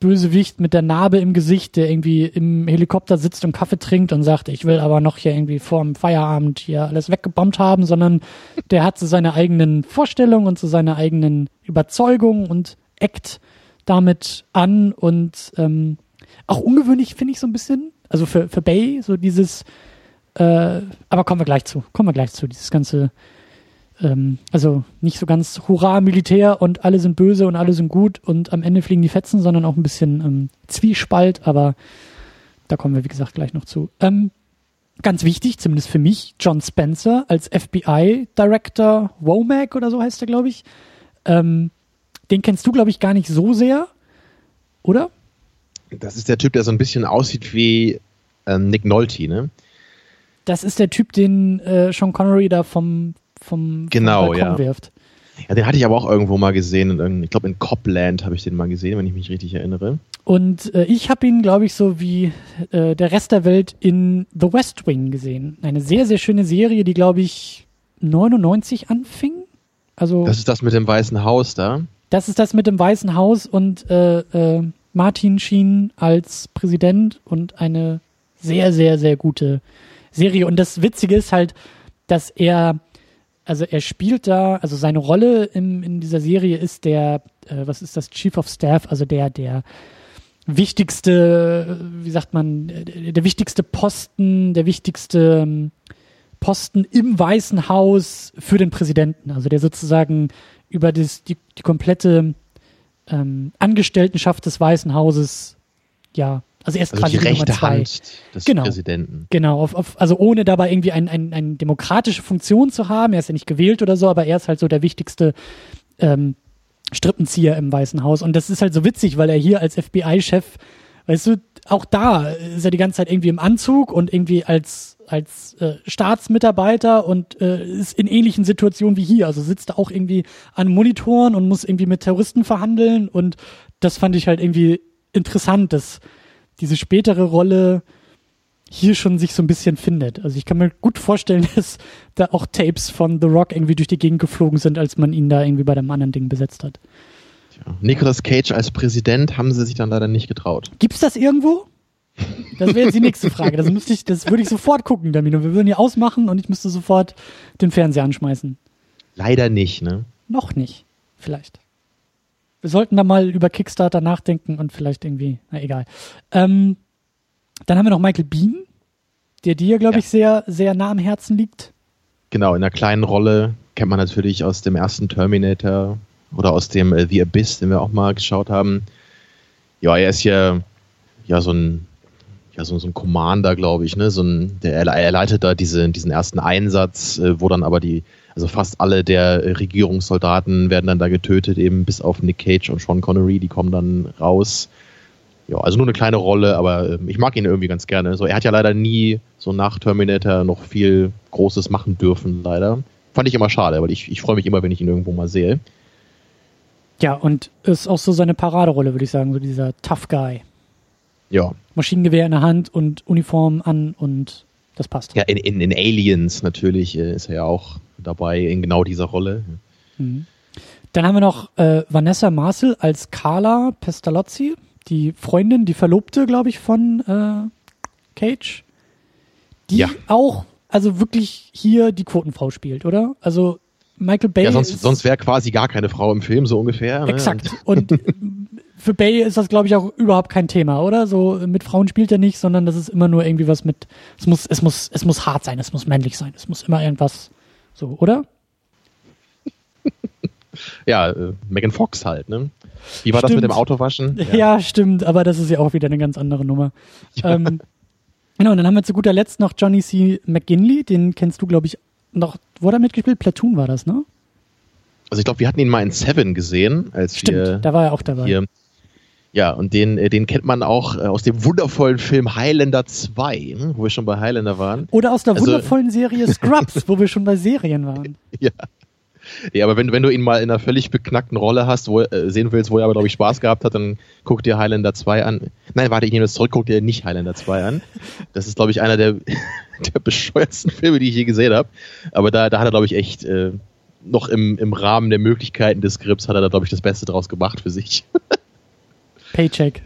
Bösewicht mit der Narbe im Gesicht, der irgendwie im Helikopter sitzt und Kaffee trinkt und sagt, ich will aber noch hier irgendwie vor dem Feierabend hier alles weggebombt haben, sondern der hat so seine eigenen Vorstellungen und so seine eigenen Überzeugungen und eckt damit an und ähm, auch ungewöhnlich finde ich so ein bisschen, also für, für Bay, so dieses, äh, aber kommen wir gleich zu, kommen wir gleich zu, dieses ganze ähm, also nicht so ganz Hurra Militär und alle sind böse und alle sind gut und am Ende fliegen die Fetzen, sondern auch ein bisschen ähm, Zwiespalt, aber da kommen wir, wie gesagt, gleich noch zu. Ähm, ganz wichtig, zumindest für mich, John Spencer als FBI-Director, Womack oder so heißt er, glaube ich. Ähm, den kennst du, glaube ich, gar nicht so sehr, oder? Das ist der Typ, der so ein bisschen aussieht wie ähm, Nick Nolte, ne? Das ist der Typ, den äh, Sean Connery da vom, vom, genau, vom ja. wirft. Ja, den hatte ich aber auch irgendwo mal gesehen. Ich glaube, in Copland habe ich den mal gesehen, wenn ich mich richtig erinnere. Und äh, ich habe ihn, glaube ich, so wie äh, der Rest der Welt in The West Wing gesehen. Eine sehr, sehr schöne Serie, die, glaube ich, 99 anfing. Also, das ist das mit dem Weißen Haus da? Das ist das mit dem Weißen Haus und äh, äh, Martin Sheen als Präsident und eine sehr, sehr, sehr gute Serie. Und das Witzige ist halt, dass er also er spielt da, also seine Rolle in, in dieser Serie ist der, äh, was ist das, Chief of Staff, also der, der wichtigste, wie sagt man, der, der wichtigste Posten, der wichtigste ähm, Posten im Weißen Haus für den Präsidenten, also der sozusagen über das, die, die komplette ähm, Angestelltenschaft des Weißen Hauses ja also er ist also quasi die rechte Nummer zwei. Hand des genau. Präsidenten. Genau, auf, auf, also ohne dabei irgendwie eine ein, ein demokratische Funktion zu haben. Er ist ja nicht gewählt oder so, aber er ist halt so der wichtigste ähm, Strippenzieher im Weißen Haus. Und das ist halt so witzig, weil er hier als FBI-Chef, weißt du, auch da ist er die ganze Zeit irgendwie im Anzug und irgendwie als als äh, Staatsmitarbeiter und äh, ist in ähnlichen Situationen wie hier. Also sitzt er auch irgendwie an Monitoren und muss irgendwie mit Terroristen verhandeln und das fand ich halt irgendwie interessant, dass diese spätere Rolle hier schon sich so ein bisschen findet. Also ich kann mir gut vorstellen, dass da auch Tapes von The Rock irgendwie durch die Gegend geflogen sind, als man ihn da irgendwie bei dem anderen Ding besetzt hat. Tja. Nicolas Cage als Präsident haben sie sich dann leider nicht getraut. Gibt's das irgendwo? Das wäre jetzt die nächste Frage. Das müsste ich, das würde ich sofort gucken, Damino. Wir würden hier ausmachen und ich müsste sofort den Fernseher anschmeißen. Leider nicht, ne? Noch nicht. Vielleicht. Wir sollten da mal über Kickstarter nachdenken und vielleicht irgendwie, na egal. Ähm, dann haben wir noch Michael Bean, der dir, glaube ja. ich, sehr, sehr nah am Herzen liegt. Genau, in einer kleinen Rolle kennt man natürlich aus dem ersten Terminator oder aus dem äh, The Abyss, den wir auch mal geschaut haben. Ja, er ist ja, ja so ein ja, so, so ein Commander, glaube ich, ne? So ein, der, er leitet da diese, diesen ersten Einsatz, äh, wo dann aber die also fast alle der Regierungssoldaten werden dann da getötet, eben bis auf Nick Cage und Sean Connery, die kommen dann raus. Ja, also nur eine kleine Rolle, aber ähm, ich mag ihn irgendwie ganz gerne. So, er hat ja leider nie so nach Terminator noch viel Großes machen dürfen, leider. Fand ich immer schade, weil ich, ich freue mich immer, wenn ich ihn irgendwo mal sehe. Ja, und ist auch so seine Paraderolle, würde ich sagen, so dieser Tough Guy. Ja. Maschinengewehr in der Hand und Uniform an und das passt. Ja, in, in, in Aliens natürlich äh, ist er ja auch dabei in genau dieser Rolle. Mhm. Dann haben wir noch äh, Vanessa Marcel als Carla Pestalozzi, die Freundin, die Verlobte, glaube ich, von äh, Cage. Die ja. auch, also wirklich hier die Quotenfrau spielt, oder? Also Michael Bay. Ja, sonst, sonst wäre quasi gar keine Frau im Film, so ungefähr. Ne? Exakt. Und für Bay ist das, glaube ich, auch überhaupt kein Thema, oder? So mit Frauen spielt er nicht, sondern das ist immer nur irgendwie was mit. Es muss, es muss, es muss hart sein, es muss männlich sein, es muss immer irgendwas so, oder? ja, äh, Megan Fox halt, ne? Wie war stimmt. das mit dem Autowaschen? Ja. ja. stimmt, aber das ist ja auch wieder eine ganz andere Nummer. Ja. Ähm, genau, und dann haben wir zu guter Letzt noch Johnny C. McGinley, den kennst du, glaube ich, noch, wo hat er mitgespielt? Platoon war das, ne? Also ich glaube, wir hatten ihn mal in Seven gesehen, als Stimmt, wir da war er auch dabei. Hier, Ja, und den, äh, den kennt man auch äh, aus dem wundervollen Film Highlander 2, hm, wo wir schon bei Highlander waren. Oder aus der also, wundervollen Serie Scrubs, wo wir schon bei Serien waren. Ja. Ja, aber wenn, wenn du ihn mal in einer völlig beknackten Rolle hast, wo äh, sehen willst, wo er aber, glaube ich, Spaß gehabt hat, dann guck dir Highlander 2 an. Nein, warte, ich nehme das zurück, guck dir nicht Highlander 2 an. Das ist, glaube ich, einer der, der bescheuertsten Filme, die ich je gesehen habe. Aber da, da hat er, glaube ich, echt äh, noch im, im Rahmen der Möglichkeiten des Skripts hat er da, glaube ich, das Beste draus gemacht für sich. Paycheck.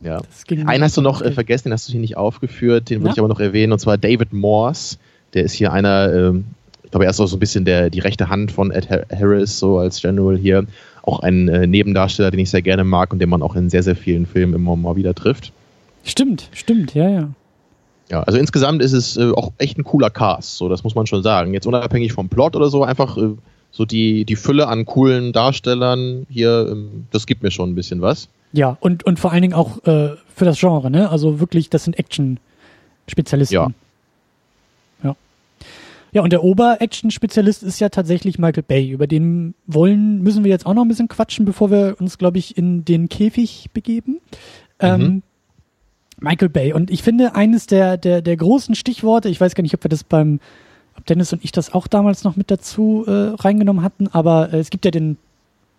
Ja. Einen hast du noch äh, vergessen, den hast du hier nicht aufgeführt, den ja. würde ich aber noch erwähnen, und zwar David Morse. Der ist hier einer, ähm, ich glaube, er ist auch so ein bisschen der, die rechte Hand von Ed Harris, so als General hier. Auch ein äh, Nebendarsteller, den ich sehr gerne mag und den man auch in sehr, sehr vielen Filmen immer mal wieder trifft. Stimmt, stimmt, ja, ja. Ja, also insgesamt ist es äh, auch echt ein cooler Cast, so das muss man schon sagen. Jetzt unabhängig vom Plot oder so, einfach äh, so die, die Fülle an coolen Darstellern hier, ähm, das gibt mir schon ein bisschen was. Ja, und, und vor allen Dingen auch äh, für das Genre, ne? Also wirklich, das sind Action-Spezialisten. Ja. Ja. Ja, und der Ober-Action-Spezialist ist ja tatsächlich Michael Bay. Über den wollen, müssen wir jetzt auch noch ein bisschen quatschen, bevor wir uns, glaube ich, in den Käfig begeben. Ähm, mhm. Michael Bay. Und ich finde, eines der, der, der großen Stichworte, ich weiß gar nicht, ob wir das beim, ob Dennis und ich das auch damals noch mit dazu äh, reingenommen hatten, aber äh, es gibt ja den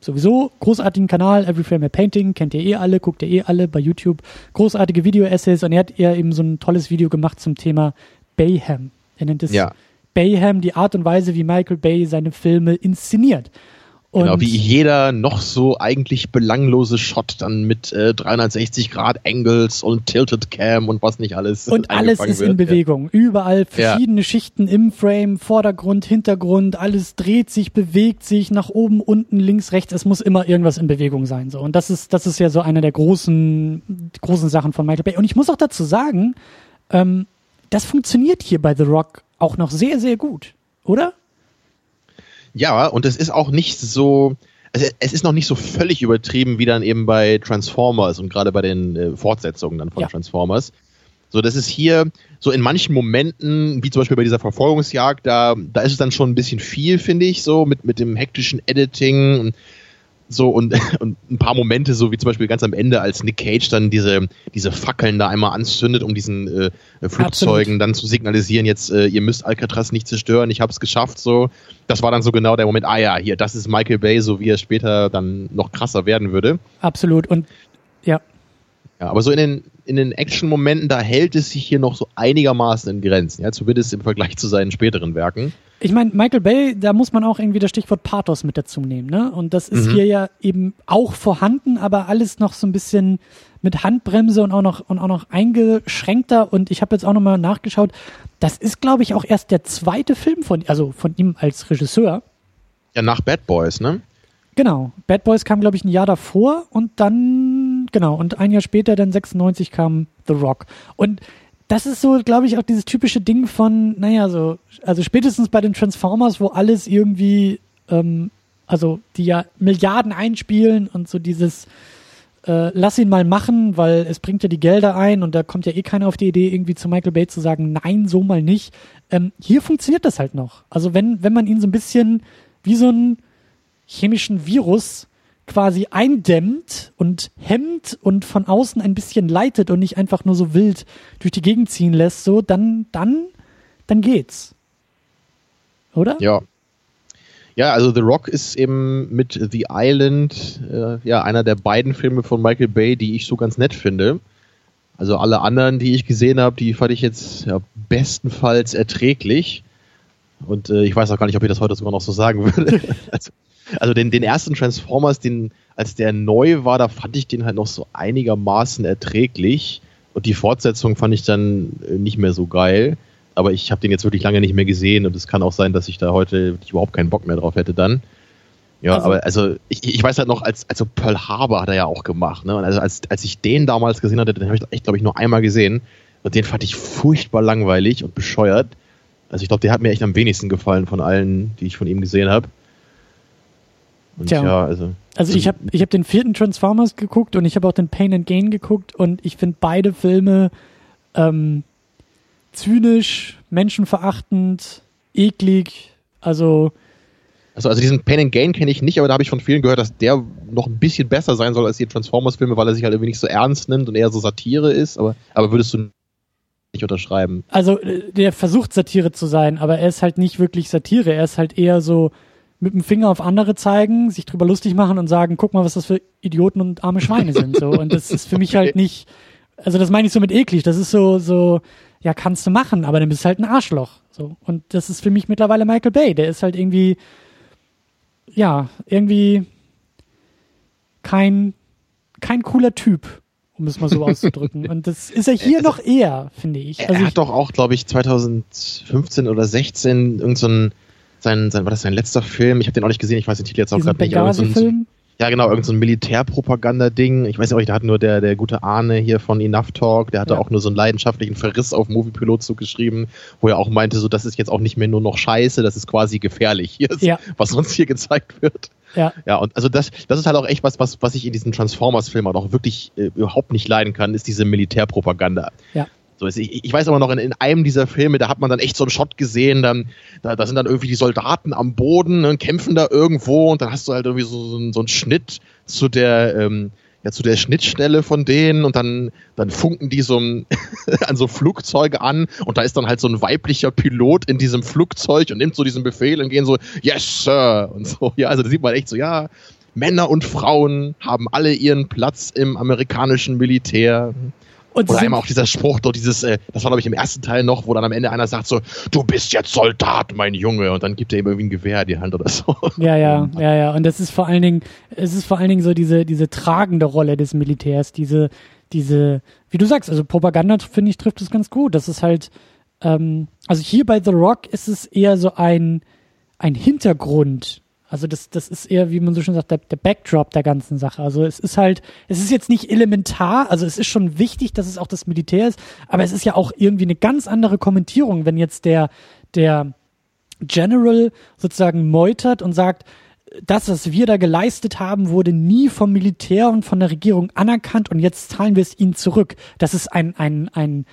sowieso großartigen Kanal, Every Frame a Painting, kennt ihr eh alle, guckt ihr eh alle bei YouTube. Großartige Video-Essays und er hat ja eben so ein tolles Video gemacht zum Thema Bayham. Er nennt es ja. Bayham, die Art und Weise, wie Michael Bay seine Filme inszeniert. Und genau, wie jeder noch so eigentlich belanglose Shot dann mit äh, 360 Grad Angles und Tilted Cam und was nicht alles. Und alles ist wird. in Bewegung. Ja. Überall verschiedene ja. Schichten im Frame, Vordergrund, Hintergrund, alles dreht sich, bewegt sich nach oben, unten, links, rechts. Es muss immer irgendwas in Bewegung sein. So. Und das ist, das ist ja so eine der großen, großen Sachen von Michael Bay. Und ich muss auch dazu sagen, ähm, das funktioniert hier bei The Rock auch noch sehr, sehr gut. Oder? Ja, und es ist auch nicht so, also es ist noch nicht so völlig übertrieben wie dann eben bei Transformers und gerade bei den äh, Fortsetzungen dann von ja. Transformers. So, das ist hier so in manchen Momenten, wie zum Beispiel bei dieser Verfolgungsjagd, da, da ist es dann schon ein bisschen viel, finde ich, so mit, mit dem hektischen Editing. Und so und, und ein paar Momente, so wie zum Beispiel ganz am Ende, als Nick Cage dann diese, diese Fackeln da einmal anzündet, um diesen äh, Flugzeugen Absolut. dann zu signalisieren, jetzt, äh, ihr müsst Alcatraz nicht zerstören, ich hab's geschafft, so. Das war dann so genau der Moment, ah ja, hier, das ist Michael Bay, so wie er später dann noch krasser werden würde. Absolut und ja. Ja, aber so in den, in den Action-Momenten, da hält es sich hier noch so einigermaßen in Grenzen, ja, zumindest im Vergleich zu seinen späteren Werken. Ich meine, Michael Bay, da muss man auch irgendwie das Stichwort Pathos mit dazu nehmen, ne? Und das ist mhm. hier ja eben auch vorhanden, aber alles noch so ein bisschen mit Handbremse und auch noch und auch noch eingeschränkter. Und ich habe jetzt auch nochmal nachgeschaut. Das ist, glaube ich, auch erst der zweite Film von, also von ihm als Regisseur. Ja, nach Bad Boys, ne? Genau. Bad Boys kam, glaube ich, ein Jahr davor und dann, genau, und ein Jahr später, dann 96 kam The Rock. Und das ist so, glaube ich, auch dieses typische Ding von, naja, so, also spätestens bei den Transformers, wo alles irgendwie, ähm, also die ja Milliarden einspielen und so dieses, äh, lass ihn mal machen, weil es bringt ja die Gelder ein und da kommt ja eh keiner auf die Idee, irgendwie zu Michael Bay zu sagen, nein, so mal nicht. Ähm, hier funktioniert das halt noch. Also wenn, wenn man ihn so ein bisschen wie so ein chemischen Virus quasi eindämmt und hemmt und von außen ein bisschen leitet und nicht einfach nur so wild durch die Gegend ziehen lässt, so, dann, dann, dann geht's. Oder? Ja. Ja, also The Rock ist eben mit The Island äh, ja einer der beiden Filme von Michael Bay, die ich so ganz nett finde. Also alle anderen, die ich gesehen habe, die fand ich jetzt ja, bestenfalls erträglich. Und äh, ich weiß auch gar nicht, ob ich das heute sogar noch so sagen würde. also, also den, den ersten Transformers, den, als der neu war, da fand ich den halt noch so einigermaßen erträglich. Und die Fortsetzung fand ich dann äh, nicht mehr so geil. Aber ich habe den jetzt wirklich lange nicht mehr gesehen und es kann auch sein, dass ich da heute überhaupt keinen Bock mehr drauf hätte dann. Ja, also, aber also ich, ich weiß halt noch, als also Pearl Harbor hat er ja auch gemacht. Ne? Und also als, als ich den damals gesehen hatte, den habe ich echt, glaube ich, nur einmal gesehen. Und den fand ich furchtbar langweilig und bescheuert. Also ich glaube, der hat mir echt am wenigsten gefallen von allen, die ich von ihm gesehen habe. Und Tja. ja, also. Also ich habe ich hab den vierten Transformers geguckt und ich habe auch den Pain and Gain geguckt und ich finde beide Filme ähm, zynisch, menschenverachtend, eklig. Also Also, also diesen Pain and Gain kenne ich nicht, aber da habe ich von vielen gehört, dass der noch ein bisschen besser sein soll als die Transformers-Filme, weil er sich halt irgendwie nicht so ernst nimmt und eher so Satire ist. Aber, aber würdest du nicht unterschreiben? Also äh, der versucht Satire zu sein, aber er ist halt nicht wirklich Satire. Er ist halt eher so mit dem Finger auf andere zeigen, sich drüber lustig machen und sagen, guck mal, was das für Idioten und arme Schweine sind. So und das ist für mich halt nicht. Also das meine ich so mit eklig. Das ist so so ja kannst du machen, aber dann bist du halt ein Arschloch. So und das ist für mich mittlerweile Michael Bay. Der ist halt irgendwie ja, irgendwie kein, kein cooler Typ, um es mal so auszudrücken. Und das ist er hier also, noch eher, finde ich. Also er hat ich, doch auch, glaube ich, 2015 oder 16 irgend so ein, sein, sein, war das sein letzter Film? Ich habe den auch nicht gesehen, ich weiß den Titel jetzt auch gerade nicht. Aber so ein, ja, genau, irgendein so Militärpropaganda-Ding. Ich weiß nicht, da hat nur der, der gute Arne hier von Enough Talk, der hatte ja. auch nur so einen leidenschaftlichen Verriss auf Moviepilot zugeschrieben, wo er auch meinte, so, das ist jetzt auch nicht mehr nur noch Scheiße, das ist quasi gefährlich hier, ja. was uns hier gezeigt wird. Ja. Ja, und also das, das ist halt auch echt was, was, was ich in diesen Transformers-Filmen auch wirklich äh, überhaupt nicht leiden kann, ist diese Militärpropaganda. Ja. So, ich, ich weiß aber noch, in, in, einem dieser Filme, da hat man dann echt so einen Shot gesehen, dann, da, da sind dann irgendwie die Soldaten am Boden ne, kämpfen da irgendwo und dann hast du halt irgendwie so, so, so einen Schnitt zu der, ähm, ja, zu der Schnittstelle von denen und dann, dann funken die so an so Flugzeuge an und da ist dann halt so ein weiblicher Pilot in diesem Flugzeug und nimmt so diesen Befehl und gehen so, yes, Sir, und so. Ja, also da sieht man echt so, ja, Männer und Frauen haben alle ihren Platz im amerikanischen Militär. Und Oder einmal auch dieser Spruch, doch dieses, äh, das war glaube ich im ersten Teil noch, wo dann am Ende einer sagt so, du bist jetzt Soldat, mein Junge, und dann gibt er ihm irgendwie ein Gewehr in die Hand oder so. Ja, ja, ja, ja. Und das ist vor allen Dingen, es ist vor allen Dingen so diese, diese tragende Rolle des Militärs, diese, diese, wie du sagst, also Propaganda, finde ich, trifft es ganz gut. Das ist halt, ähm, also hier bei The Rock ist es eher so ein, ein Hintergrund also das, das ist eher, wie man so schon sagt, der, der Backdrop der ganzen Sache. Also es ist halt, es ist jetzt nicht elementar, also es ist schon wichtig, dass es auch das Militär ist, aber es ist ja auch irgendwie eine ganz andere Kommentierung, wenn jetzt der, der General sozusagen meutert und sagt, das, was wir da geleistet haben, wurde nie vom Militär und von der Regierung anerkannt und jetzt zahlen wir es ihnen zurück. Das ist ein, ein, ein,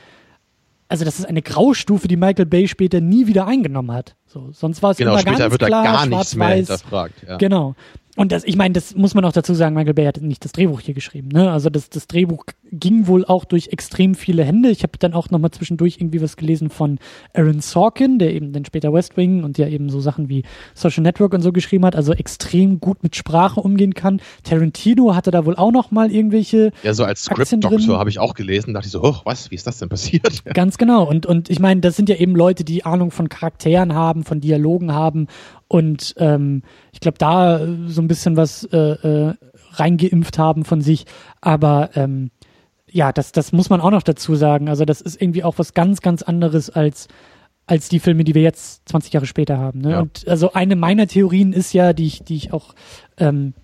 also das ist eine Graustufe, die Michael Bay später nie wieder eingenommen hat. So, sonst war es genau, immer später ganz wird klar, da gar nichts mehr hinterfragt. Ja. Genau. Und das, ich meine, das muss man auch dazu sagen, Michael Bay hat nicht das Drehbuch hier geschrieben. Ne? Also das, das Drehbuch ging wohl auch durch extrem viele Hände. Ich habe dann auch nochmal zwischendurch irgendwie was gelesen von Aaron Sorkin, der eben dann später West Wing und ja eben so Sachen wie Social Network und so geschrieben hat, also extrem gut mit Sprache umgehen kann. Tarantino hatte da wohl auch nochmal irgendwelche. Ja, so als Script-Doktor habe ich auch gelesen, dachte ich so, oh, was, wie ist das denn passiert? Ganz genau. Und, und ich meine, das sind ja eben Leute, die Ahnung von Charakteren haben, von Dialogen haben und ähm, ich glaube, da so ein bisschen was äh, äh, reingeimpft haben von sich. Aber ähm, ja, das, das muss man auch noch dazu sagen. Also das ist irgendwie auch was ganz, ganz anderes als als die Filme, die wir jetzt 20 Jahre später haben. Ne? Ja. Und also eine meiner Theorien ist ja, die ich, die ich auch, ähm,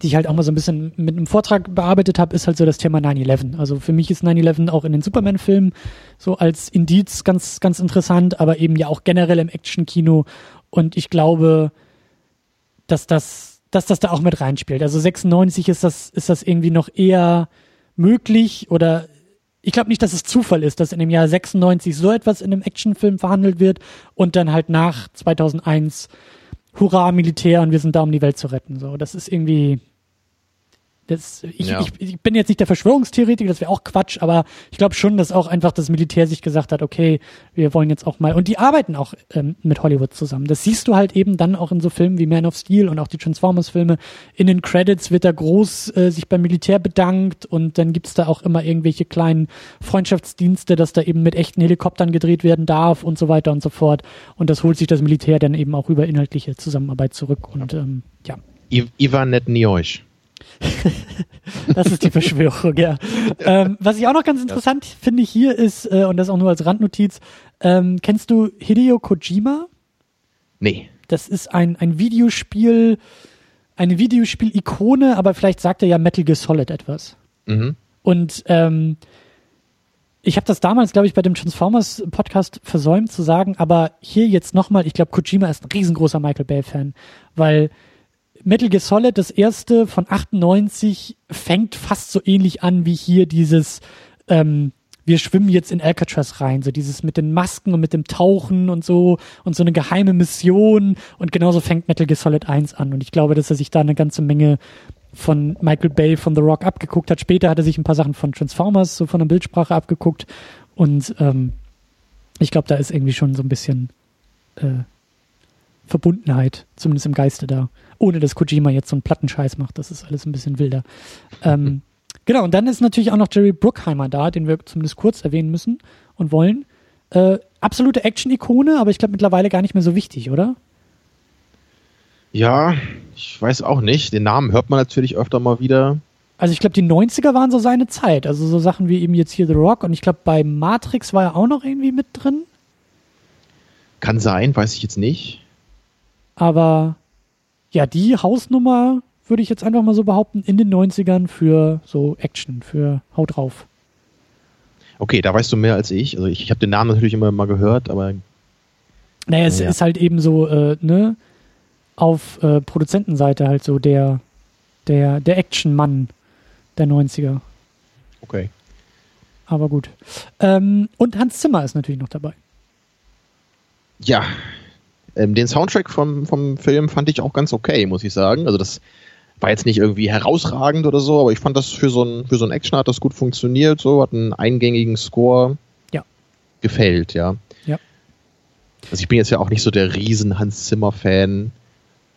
die ich halt auch mal so ein bisschen mit einem Vortrag bearbeitet habe, ist halt so das Thema 9-11. Also für mich ist 9-11 auch in den Superman-Filmen so als Indiz ganz, ganz interessant, aber eben ja auch generell im Action-Kino und ich glaube, dass das, dass das da auch mit reinspielt. Also 96 ist das, ist das irgendwie noch eher möglich oder ich glaube nicht, dass es Zufall ist, dass in dem Jahr 96 so etwas in einem Actionfilm verhandelt wird und dann halt nach 2001 Hurra Militär und wir sind da, um die Welt zu retten. So, das ist irgendwie, das, ich, ja. ich, ich, bin jetzt nicht der Verschwörungstheoretiker, das wäre auch Quatsch, aber ich glaube schon, dass auch einfach das Militär sich gesagt hat, okay, wir wollen jetzt auch mal, und die arbeiten auch ähm, mit Hollywood zusammen. Das siehst du halt eben dann auch in so Filmen wie Man of Steel und auch die Transformers-Filme. In den Credits wird da groß äh, sich beim Militär bedankt und dann gibt's da auch immer irgendwelche kleinen Freundschaftsdienste, dass da eben mit echten Helikoptern gedreht werden darf und so weiter und so fort. Und das holt sich das Militär dann eben auch über inhaltliche Zusammenarbeit zurück und ähm, ja. Ivan Netnioish. das ist die Verschwörung, ja. Ähm, was ich auch noch ganz interessant ja. finde hier ist, äh, und das auch nur als Randnotiz, ähm, kennst du Hideo Kojima? Nee. Das ist ein, ein Videospiel, eine Videospiel-Ikone, aber vielleicht sagt er ja Metal Gear Solid etwas. Mhm. Und ähm, ich habe das damals, glaube ich, bei dem Transformers Podcast versäumt zu sagen, aber hier jetzt nochmal, ich glaube, Kojima ist ein riesengroßer Michael Bay-Fan, weil Metal Gear Solid, das erste von 98, fängt fast so ähnlich an wie hier dieses ähm, wir schwimmen jetzt in Alcatraz rein, so dieses mit den Masken und mit dem Tauchen und so und so eine geheime Mission. Und genauso fängt Metal Gear Solid 1 an. Und ich glaube, dass er sich da eine ganze Menge von Michael Bay von The Rock abgeguckt hat. Später hat er sich ein paar Sachen von Transformers, so von der Bildsprache abgeguckt. Und ähm, ich glaube, da ist irgendwie schon so ein bisschen äh, Verbundenheit, zumindest im Geiste da. Ohne dass Kojima jetzt so einen Plattenscheiß macht, das ist alles ein bisschen wilder. ähm, genau, und dann ist natürlich auch noch Jerry Bruckheimer da, den wir zumindest kurz erwähnen müssen und wollen. Äh, absolute Action-Ikone, aber ich glaube mittlerweile gar nicht mehr so wichtig, oder? Ja, ich weiß auch nicht. Den Namen hört man natürlich öfter mal wieder. Also ich glaube, die 90er waren so seine Zeit. Also so Sachen wie eben jetzt hier The Rock und ich glaube, bei Matrix war er auch noch irgendwie mit drin. Kann sein, weiß ich jetzt nicht. Aber ja, die Hausnummer würde ich jetzt einfach mal so behaupten, in den 90ern für so Action, für Haut drauf. Okay, da weißt du mehr als ich. Also ich, ich habe den Namen natürlich immer mal gehört, aber. Naja, es ja. ist halt eben so, äh, ne, auf äh, Produzentenseite halt so der, der, der Action-Mann der 90er. Okay. Aber gut. Ähm, und Hans Zimmer ist natürlich noch dabei. Ja, ähm, den Soundtrack vom, vom Film fand ich auch ganz okay, muss ich sagen. Also das war jetzt nicht irgendwie herausragend oder so, aber ich fand das für so ein, für so ein Action hat das gut funktioniert, so, hat einen eingängigen Score. Ja. Gefällt, ja. Ja. Also ich bin jetzt ja auch nicht so der riesen Hans Zimmer Fan,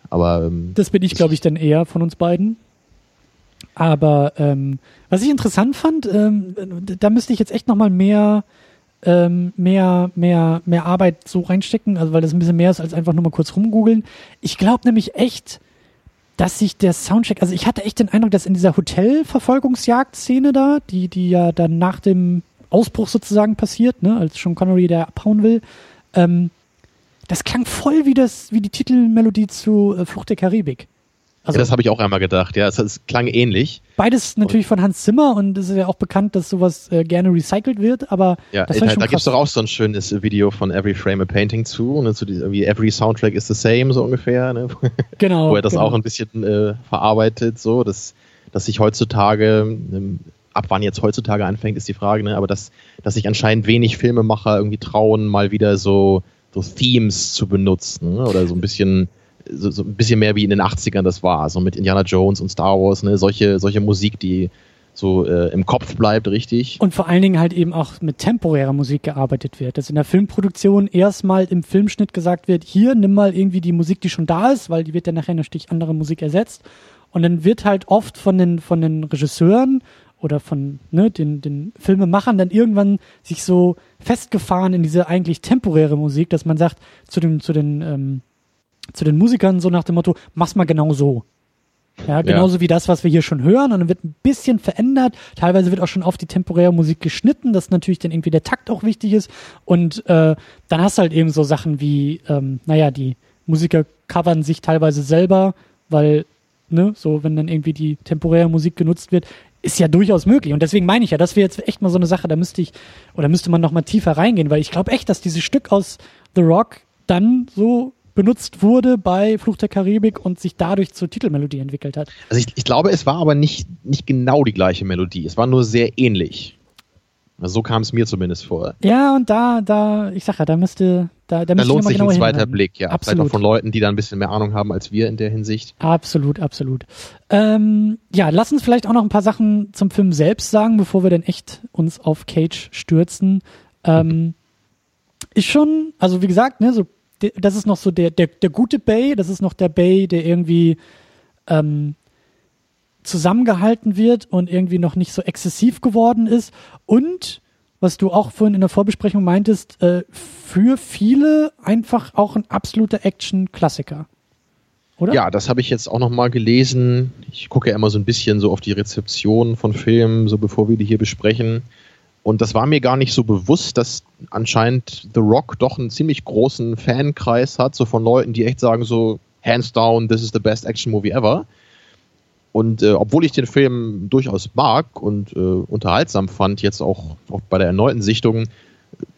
aber ähm, das bin ich, glaube ich, dann eher von uns beiden. Aber ähm, was ich interessant fand, ähm, da müsste ich jetzt echt noch mal mehr ähm, mehr, mehr, mehr Arbeit so reinstecken, also weil das ein bisschen mehr ist als einfach nur mal kurz rumgoogeln. Ich glaube nämlich echt, dass sich der Soundtrack, also ich hatte echt den Eindruck, dass in dieser Hotelverfolgungsjagd-Szene da, die, die ja dann nach dem Ausbruch sozusagen passiert, ne, als Sean Connery da abhauen will, ähm, das klang voll wie das, wie die Titelmelodie zu äh, Flucht der Karibik. Also, ja, das habe ich auch einmal gedacht, ja, es, es klang ähnlich. Beides natürlich von Hans Zimmer und es ist ja auch bekannt, dass sowas äh, gerne recycelt wird, aber ja, das da, da gibt es doch auch so ein schönes Video von Every Frame a Painting zu und so wie Every Soundtrack is the same, so ungefähr. Ne? Genau. Wo er das genau. auch ein bisschen äh, verarbeitet, so, dass, dass sich heutzutage, ähm, ab wann jetzt heutzutage anfängt, ist die Frage, ne? aber dass, dass sich anscheinend wenig Filmemacher irgendwie trauen, mal wieder so, so Themes zu benutzen ne? oder so ein bisschen so, so ein bisschen mehr wie in den 80ern das war, so mit Indiana Jones und Star Wars, ne, solche, solche Musik, die so äh, im Kopf bleibt, richtig. Und vor allen Dingen halt eben auch mit temporärer Musik gearbeitet wird. Dass in der Filmproduktion erstmal im Filmschnitt gesagt wird, hier nimm mal irgendwie die Musik, die schon da ist, weil die wird dann nachher durch andere Musik ersetzt. Und dann wird halt oft von den, von den Regisseuren oder von ne, den, den Filmemachern dann irgendwann sich so festgefahren in diese eigentlich temporäre Musik, dass man sagt, zu den, zu den ähm, zu den Musikern so nach dem Motto, mach's mal genau so. Ja, genauso ja. wie das, was wir hier schon hören. Und dann wird ein bisschen verändert. Teilweise wird auch schon auf die temporäre Musik geschnitten, dass natürlich dann irgendwie der Takt auch wichtig ist. Und äh, dann hast du halt eben so Sachen wie, ähm, naja, die Musiker covern sich teilweise selber, weil, ne, so, wenn dann irgendwie die temporäre Musik genutzt wird, ist ja durchaus möglich. Und deswegen meine ich ja, das wäre jetzt echt mal so eine Sache, da müsste ich, oder müsste man noch mal tiefer reingehen, weil ich glaube echt, dass dieses Stück aus The Rock dann so benutzt wurde bei Fluch der Karibik und sich dadurch zur Titelmelodie entwickelt hat. Also ich, ich glaube, es war aber nicht, nicht genau die gleiche Melodie. Es war nur sehr ähnlich. Also so kam es mir zumindest vor. Ja, und da, da, ich sag ja, da müsste, da, da, da lohnt sich ein zweiter hinhalten. Blick, ja. Absolut. Vielleicht auch von Leuten, die da ein bisschen mehr Ahnung haben als wir in der Hinsicht. Absolut, absolut. Ähm, ja, lass uns vielleicht auch noch ein paar Sachen zum Film selbst sagen, bevor wir dann echt uns auf Cage stürzen. Ähm, ist schon, also wie gesagt, ne, so das ist noch so der, der, der gute Bay, das ist noch der Bay, der irgendwie ähm, zusammengehalten wird und irgendwie noch nicht so exzessiv geworden ist. Und, was du auch vorhin in der Vorbesprechung meintest, äh, für viele einfach auch ein absoluter Action-Klassiker. Oder? Ja, das habe ich jetzt auch nochmal gelesen. Ich gucke ja immer so ein bisschen so auf die Rezeption von Filmen, so bevor wir die hier besprechen. Und das war mir gar nicht so bewusst, dass anscheinend The Rock doch einen ziemlich großen Fankreis hat, so von Leuten, die echt sagen so, hands down, this is the best action movie ever. Und äh, obwohl ich den Film durchaus mag und äh, unterhaltsam fand, jetzt auch, auch bei der erneuten Sichtung,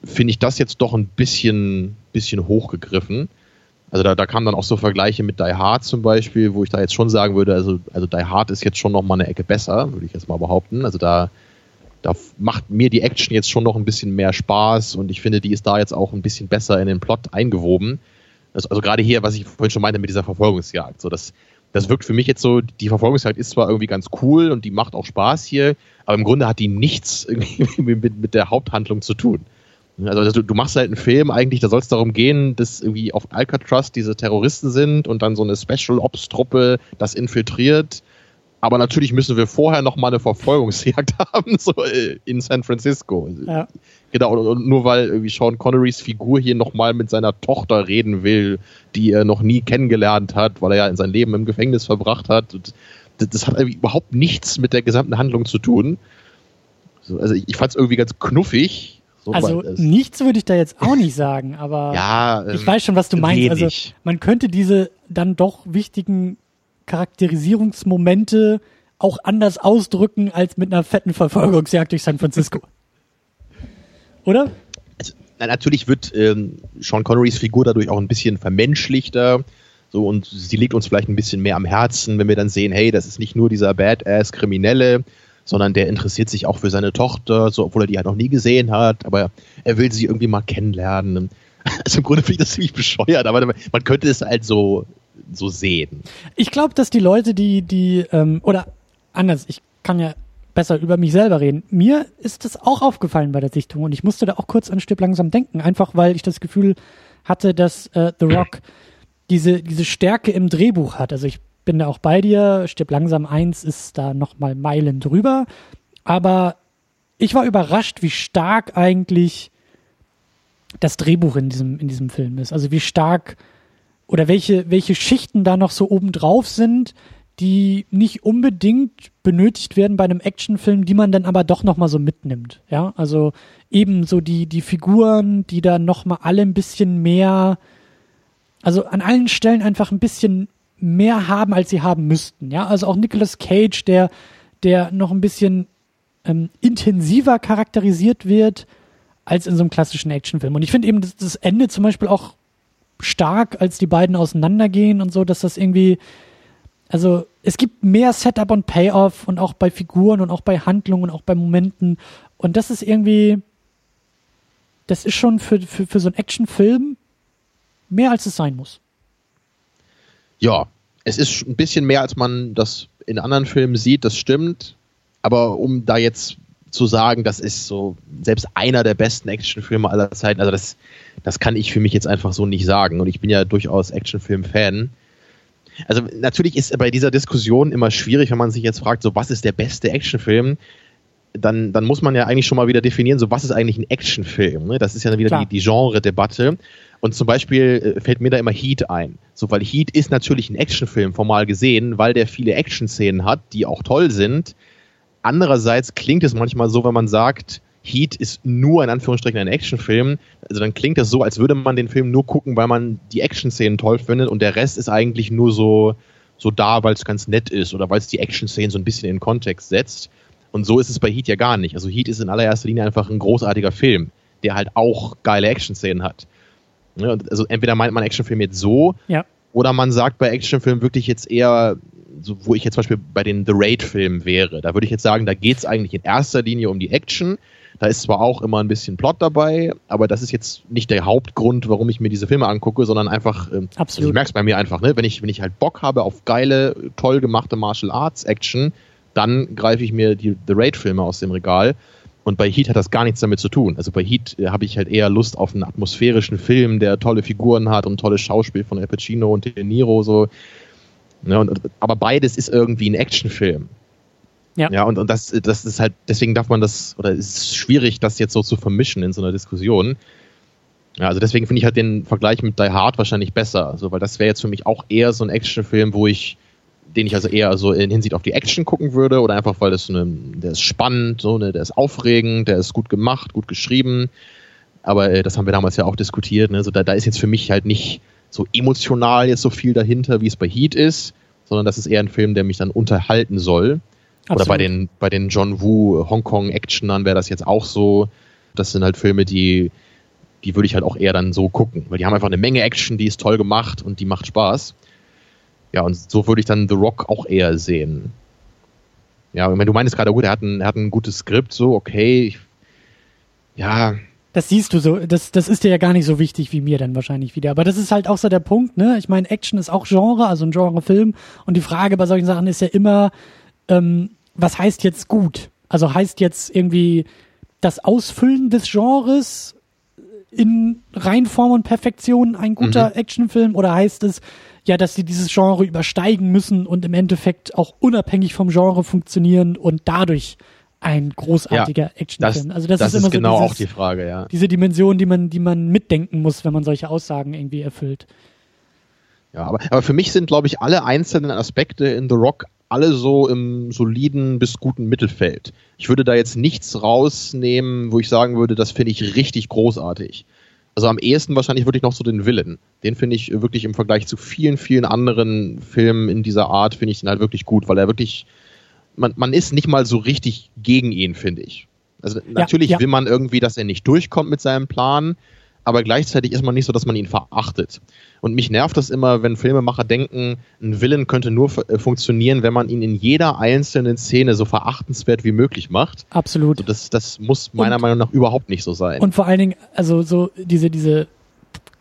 finde ich das jetzt doch ein bisschen, bisschen hochgegriffen. Also da, da kamen dann auch so Vergleiche mit Die Hard zum Beispiel, wo ich da jetzt schon sagen würde, also, also Die Hard ist jetzt schon noch mal eine Ecke besser, würde ich jetzt mal behaupten. Also da da macht mir die Action jetzt schon noch ein bisschen mehr Spaß und ich finde, die ist da jetzt auch ein bisschen besser in den Plot eingewoben. Also, also gerade hier, was ich vorhin schon meinte mit dieser Verfolgungsjagd, so das, das wirkt für mich jetzt so, die Verfolgungsjagd ist zwar irgendwie ganz cool und die macht auch Spaß hier, aber im Grunde hat die nichts irgendwie mit, mit der Haupthandlung zu tun. Also, also du, du, machst halt einen Film eigentlich, da soll es darum gehen, dass irgendwie auf Alcatraz diese Terroristen sind und dann so eine Special Ops Truppe das infiltriert aber natürlich müssen wir vorher noch mal eine Verfolgungsjagd haben, so äh, in San Francisco. Ja. Genau, und nur weil irgendwie Sean Connerys Figur hier noch mal mit seiner Tochter reden will, die er noch nie kennengelernt hat, weil er ja in sein Leben im Gefängnis verbracht hat. Und das, hat überhaupt nichts mit der gesamten Handlung zu tun. also ich, fand es irgendwie ganz knuffig. So, also nichts würde ich da jetzt auch nicht sagen, aber ja, ähm, ich weiß schon, was du meinst. Also man könnte diese dann doch wichtigen Charakterisierungsmomente auch anders ausdrücken als mit einer fetten Verfolgungsjagd durch San Francisco. Oder? Also, na, natürlich wird ähm, Sean Connerys Figur dadurch auch ein bisschen vermenschlichter. So, und sie liegt uns vielleicht ein bisschen mehr am Herzen, wenn wir dann sehen, hey, das ist nicht nur dieser Badass-Kriminelle, sondern der interessiert sich auch für seine Tochter, so, obwohl er die halt noch nie gesehen hat, aber er will sie irgendwie mal kennenlernen. Also im Grunde finde ich das ziemlich bescheuert, aber man könnte es halt so so sehen. Ich glaube, dass die Leute, die, die, ähm, oder anders, ich kann ja besser über mich selber reden. Mir ist das auch aufgefallen bei der Sichtung und ich musste da auch kurz an Stück langsam denken, einfach weil ich das Gefühl hatte, dass äh, The Rock diese, diese Stärke im Drehbuch hat. Also ich bin da auch bei dir, Stirb langsam eins ist da nochmal Meilen drüber, aber ich war überrascht, wie stark eigentlich das Drehbuch in diesem, in diesem Film ist. Also wie stark oder welche, welche Schichten da noch so obendrauf sind, die nicht unbedingt benötigt werden bei einem Actionfilm, die man dann aber doch nochmal so mitnimmt. Ja, also eben so die, die Figuren, die da nochmal alle ein bisschen mehr, also an allen Stellen einfach ein bisschen mehr haben, als sie haben müssten. Ja, also auch Nicolas Cage, der, der noch ein bisschen ähm, intensiver charakterisiert wird als in so einem klassischen Actionfilm. Und ich finde eben das, das Ende zum Beispiel auch stark, als die beiden auseinandergehen und so, dass das irgendwie, also es gibt mehr Setup und Payoff und auch bei Figuren und auch bei Handlungen und auch bei Momenten und das ist irgendwie, das ist schon für, für, für so einen Actionfilm mehr als es sein muss. Ja, es ist ein bisschen mehr, als man das in anderen Filmen sieht, das stimmt. Aber um da jetzt zu sagen, das ist so selbst einer der besten Actionfilme aller Zeiten. Also das, das kann ich für mich jetzt einfach so nicht sagen. Und ich bin ja durchaus Actionfilm-Fan. Also natürlich ist bei dieser Diskussion immer schwierig, wenn man sich jetzt fragt, so was ist der beste Actionfilm? Dann, dann muss man ja eigentlich schon mal wieder definieren, so was ist eigentlich ein Actionfilm? Ne? Das ist ja wieder die, die Genre-Debatte. Und zum Beispiel äh, fällt mir da immer Heat ein. So, weil Heat ist natürlich ein Actionfilm, formal gesehen, weil der viele Action-Szenen hat, die auch toll sind Andererseits klingt es manchmal so, wenn man sagt, Heat ist nur in Anführungsstrichen ein Actionfilm. Also dann klingt das so, als würde man den Film nur gucken, weil man die Action-Szenen toll findet und der Rest ist eigentlich nur so, so da, weil es ganz nett ist oder weil es die Action-Szenen so ein bisschen in Kontext setzt. Und so ist es bei Heat ja gar nicht. Also Heat ist in allererster Linie einfach ein großartiger Film, der halt auch geile Action-Szenen hat. Also entweder meint man Actionfilm jetzt so, ja. oder man sagt bei Actionfilmen wirklich jetzt eher, so, wo ich jetzt zum Beispiel bei den The Raid-Filmen wäre, da würde ich jetzt sagen, da geht es eigentlich in erster Linie um die Action. Da ist zwar auch immer ein bisschen Plot dabei, aber das ist jetzt nicht der Hauptgrund, warum ich mir diese Filme angucke, sondern einfach, ähm, also ich merke es bei mir einfach, ne? wenn, ich, wenn ich halt Bock habe auf geile, toll gemachte Martial Arts Action, dann greife ich mir die The Raid-Filme aus dem Regal. Und bei Heat hat das gar nichts damit zu tun. Also bei Heat äh, habe ich halt eher Lust auf einen atmosphärischen Film, der tolle Figuren hat und tolles Schauspiel von Al Pacino und De Niro. So. Ne, und, aber beides ist irgendwie ein Actionfilm. Ja. Ja, und, und das, das ist halt, deswegen darf man das, oder es ist schwierig, das jetzt so zu vermischen in so einer Diskussion. Ja, also deswegen finde ich halt den Vergleich mit Die Hard wahrscheinlich besser, also, weil das wäre jetzt für mich auch eher so ein Actionfilm, wo ich, den ich also eher so in Hinsicht auf die Action gucken würde, oder einfach, weil das so eine, der ist spannend, so, ne, der ist aufregend, der ist gut gemacht, gut geschrieben. Aber äh, das haben wir damals ja auch diskutiert, ne, so da, da ist jetzt für mich halt nicht, so emotional jetzt so viel dahinter, wie es bei Heat ist, sondern das ist eher ein Film, der mich dann unterhalten soll. Absolut. Oder bei den, bei den John Woo Hongkong-Actionern wäre das jetzt auch so. Das sind halt Filme, die, die würde ich halt auch eher dann so gucken, weil die haben einfach eine Menge Action, die ist toll gemacht und die macht Spaß. Ja, und so würde ich dann The Rock auch eher sehen. Ja, wenn du meinst gerade, gut, er hat ein, er hat ein gutes Skript, so, okay, ich, ja. Das siehst du so, das, das ist dir ja gar nicht so wichtig wie mir dann wahrscheinlich wieder. Aber das ist halt auch so der Punkt, ne? Ich meine, Action ist auch Genre, also ein Genrefilm. Und die Frage bei solchen Sachen ist ja immer, ähm, was heißt jetzt gut? Also heißt jetzt irgendwie das Ausfüllen des Genres in Reinform und Perfektion ein guter mhm. Actionfilm oder heißt es, ja, dass sie dieses Genre übersteigen müssen und im Endeffekt auch unabhängig vom Genre funktionieren und dadurch ein großartiger ja, Actionfilm. Also das, das ist, ist immer genau so dieses, auch die Frage, ja. Diese Dimension, die man, die man mitdenken muss, wenn man solche Aussagen irgendwie erfüllt. Ja, aber, aber für mich sind, glaube ich, alle einzelnen Aspekte in The Rock alle so im soliden bis guten Mittelfeld. Ich würde da jetzt nichts rausnehmen, wo ich sagen würde, das finde ich richtig großartig. Also am ehesten wahrscheinlich wirklich noch so den Willen. Den finde ich wirklich im Vergleich zu vielen, vielen anderen Filmen in dieser Art, finde ich den halt wirklich gut, weil er wirklich, man, man ist nicht mal so richtig gegen ihn, finde ich. Also natürlich ja, ja. will man irgendwie, dass er nicht durchkommt mit seinem Plan, aber gleichzeitig ist man nicht so, dass man ihn verachtet. Und mich nervt das immer, wenn Filmemacher denken, ein Villain könnte nur äh, funktionieren, wenn man ihn in jeder einzelnen Szene so verachtenswert wie möglich macht. Absolut. Und das, das muss meiner und, Meinung nach überhaupt nicht so sein. Und vor allen Dingen, also so diese, diese,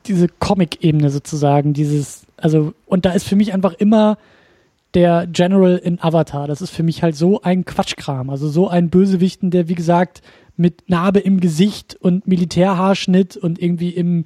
diese Comic-Ebene sozusagen, dieses, also, und da ist für mich einfach immer der General in Avatar. Das ist für mich halt so ein Quatschkram. Also so ein Bösewichten, der, wie gesagt, mit Narbe im Gesicht und Militärhaarschnitt und irgendwie im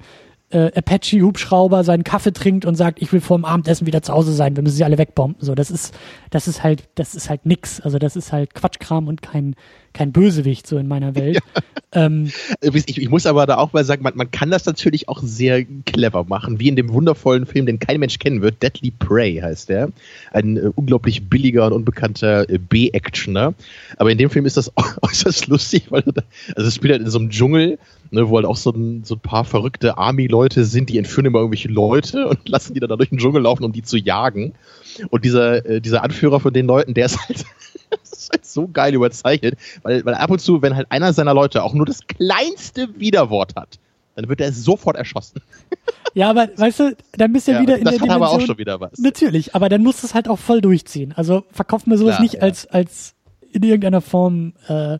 äh, Apache-Hubschrauber seinen Kaffee trinkt und sagt, ich will vor dem Abendessen wieder zu Hause sein, wir müssen sie alle wegbomben. So, das ist, das ist halt, das ist halt nix. Also das ist halt Quatschkram und kein, kein Bösewicht so in meiner Welt. Ja. Ähm, ich, ich, muss aber da auch mal sagen, man, man kann das natürlich auch sehr clever machen, wie in dem wundervollen Film, den kein Mensch kennen wird, Deadly Prey heißt der. Ein äh, unglaublich billiger und unbekannter äh, B-Actioner. Aber in dem Film ist das äußerst lustig, weil also es spielt halt in so einem Dschungel ne, wo halt auch so ein, so ein paar verrückte Army-Leute sind, die entführen immer irgendwelche Leute und lassen die dann da durch den Dschungel laufen, um die zu jagen. Und dieser, äh, dieser Anführer von den Leuten, der ist halt, halt so geil überzeichnet, weil, weil ab und zu, wenn halt einer seiner Leute auch nur das kleinste Widerwort hat, dann wird er sofort erschossen. Ja, aber weißt du, dann bist du ja, wieder in das der hat Dimension. aber auch schon wieder was. Natürlich, aber dann musst du es halt auch voll durchziehen. Also verkauft mir sowas Klar, nicht ja. als, als in irgendeiner Form äh,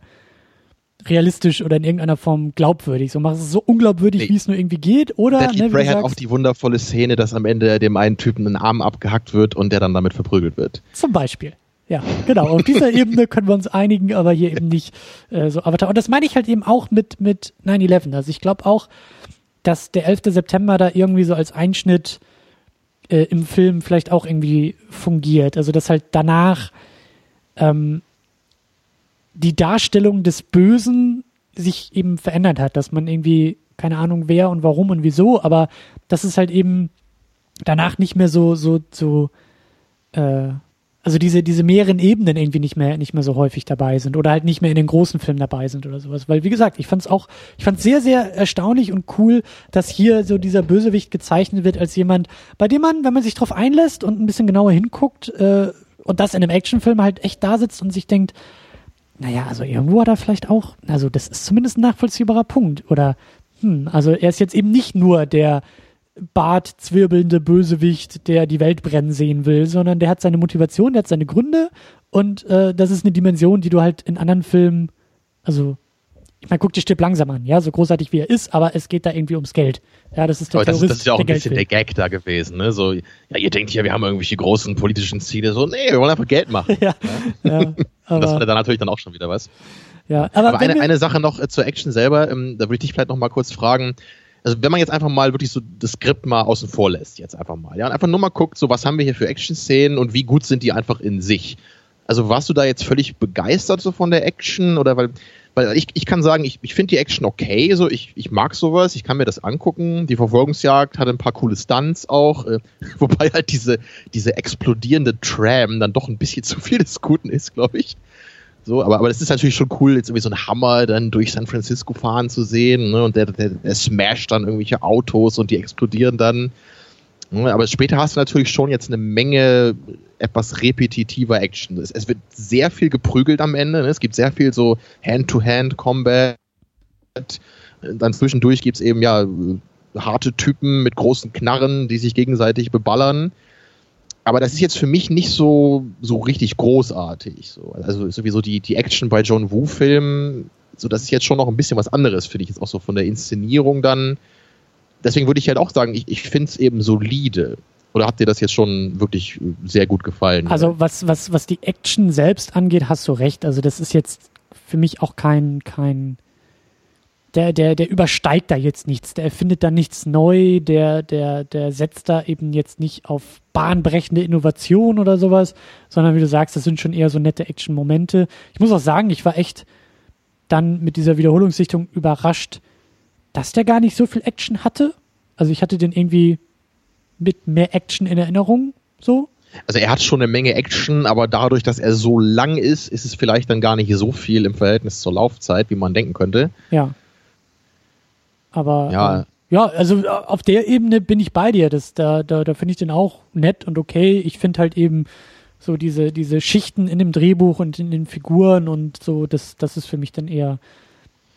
realistisch oder in irgendeiner Form glaubwürdig. So mach es so unglaubwürdig, nee. wie es nur irgendwie geht. Oder Deadly ne, Prey hat auch die wundervolle Szene, dass am Ende dem einen Typen ein Arm abgehackt wird und der dann damit verprügelt wird. Zum Beispiel. Ja, genau. Auf dieser Ebene können wir uns einigen, aber hier eben nicht äh, so Avatar. Und das meine ich halt eben auch mit, mit 9-11. Also ich glaube auch, dass der 11. September da irgendwie so als Einschnitt äh, im Film vielleicht auch irgendwie fungiert. Also dass halt danach ähm, die Darstellung des Bösen sich eben verändert hat, dass man irgendwie, keine Ahnung wer und warum und wieso, aber dass es halt eben danach nicht mehr so, so, so, äh, also diese, diese mehreren Ebenen irgendwie nicht mehr, nicht mehr so häufig dabei sind oder halt nicht mehr in den großen Filmen dabei sind oder sowas. Weil, wie gesagt, ich fand es auch, ich fand sehr, sehr erstaunlich und cool, dass hier so dieser Bösewicht gezeichnet wird als jemand, bei dem man, wenn man sich drauf einlässt und ein bisschen genauer hinguckt, äh, und das in einem Actionfilm halt echt da sitzt und sich denkt, naja, also irgendwo hat er vielleicht auch, also das ist zumindest ein nachvollziehbarer Punkt. Oder, hm, also er ist jetzt eben nicht nur der bartzwirbelnde Bösewicht, der die Welt brennen sehen will, sondern der hat seine Motivation, der hat seine Gründe und äh, das ist eine Dimension, die du halt in anderen Filmen, also ich meine, guck dir Stipp langsam an, ja, so großartig wie er ist, aber es geht da irgendwie ums Geld. Ja, das ist der aber das, Terrorist, ist, das ist ja auch ein bisschen der Gag da gewesen, ne? So, ja, ihr denkt ja, wir haben irgendwelche großen politischen Ziele, so, nee, wir wollen einfach Geld machen. ja, ja. ja aber, das war dann natürlich dann auch schon wieder was. Ja, aber, aber eine, eine Sache noch äh, zur Action selber, ähm, da würde ich dich vielleicht noch mal kurz fragen. Also wenn man jetzt einfach mal wirklich so das Skript mal außen vor lässt, jetzt einfach mal, ja, und einfach nur mal guckt, so was haben wir hier für Action-Szenen und wie gut sind die einfach in sich. Also warst du da jetzt völlig begeistert so von der Action oder weil weil ich, ich kann sagen, ich, ich finde die Action okay, so ich, ich mag sowas, ich kann mir das angucken. Die Verfolgungsjagd hat ein paar coole Stunts auch, äh, wobei halt diese, diese explodierende Tram dann doch ein bisschen zu viel des Guten ist, glaube ich. So, aber, aber das ist natürlich schon cool, jetzt irgendwie so ein Hammer dann durch San Francisco fahren zu sehen, ne? Und der, der, der smasht dann irgendwelche Autos und die explodieren dann. Ne? Aber später hast du natürlich schon jetzt eine Menge etwas repetitiver Action. Es, es wird sehr viel geprügelt am Ende. Ne? Es gibt sehr viel so Hand-to-Hand-Combat. Dann zwischendurch gibt es eben ja harte Typen mit großen Knarren, die sich gegenseitig beballern. Aber das ist jetzt für mich nicht so, so richtig großartig. So. Also sowieso die, die Action bei John Woo-Filmen, so das ist jetzt schon noch ein bisschen was anderes, finde ich jetzt auch so von der Inszenierung dann. Deswegen würde ich halt auch sagen, ich, ich finde es eben solide. Oder habt ihr das jetzt schon wirklich sehr gut gefallen? Also was, was, was die Action selbst angeht, hast du recht. Also das ist jetzt für mich auch kein, kein, der, der, der übersteigt da jetzt nichts, der erfindet da nichts neu, der, der, der setzt da eben jetzt nicht auf bahnbrechende Innovation oder sowas, sondern wie du sagst, das sind schon eher so nette Action-Momente. Ich muss auch sagen, ich war echt dann mit dieser Wiederholungssichtung überrascht, dass der gar nicht so viel Action hatte. Also ich hatte den irgendwie mit mehr Action in Erinnerung, so. Also er hat schon eine Menge Action, aber dadurch, dass er so lang ist, ist es vielleicht dann gar nicht so viel im Verhältnis zur Laufzeit, wie man denken könnte. Ja. Aber ja, ähm, ja also äh, auf der Ebene bin ich bei dir. Das, da da, da finde ich den auch nett und okay. Ich finde halt eben so diese, diese Schichten in dem Drehbuch und in den Figuren und so, das, das ist für mich dann eher,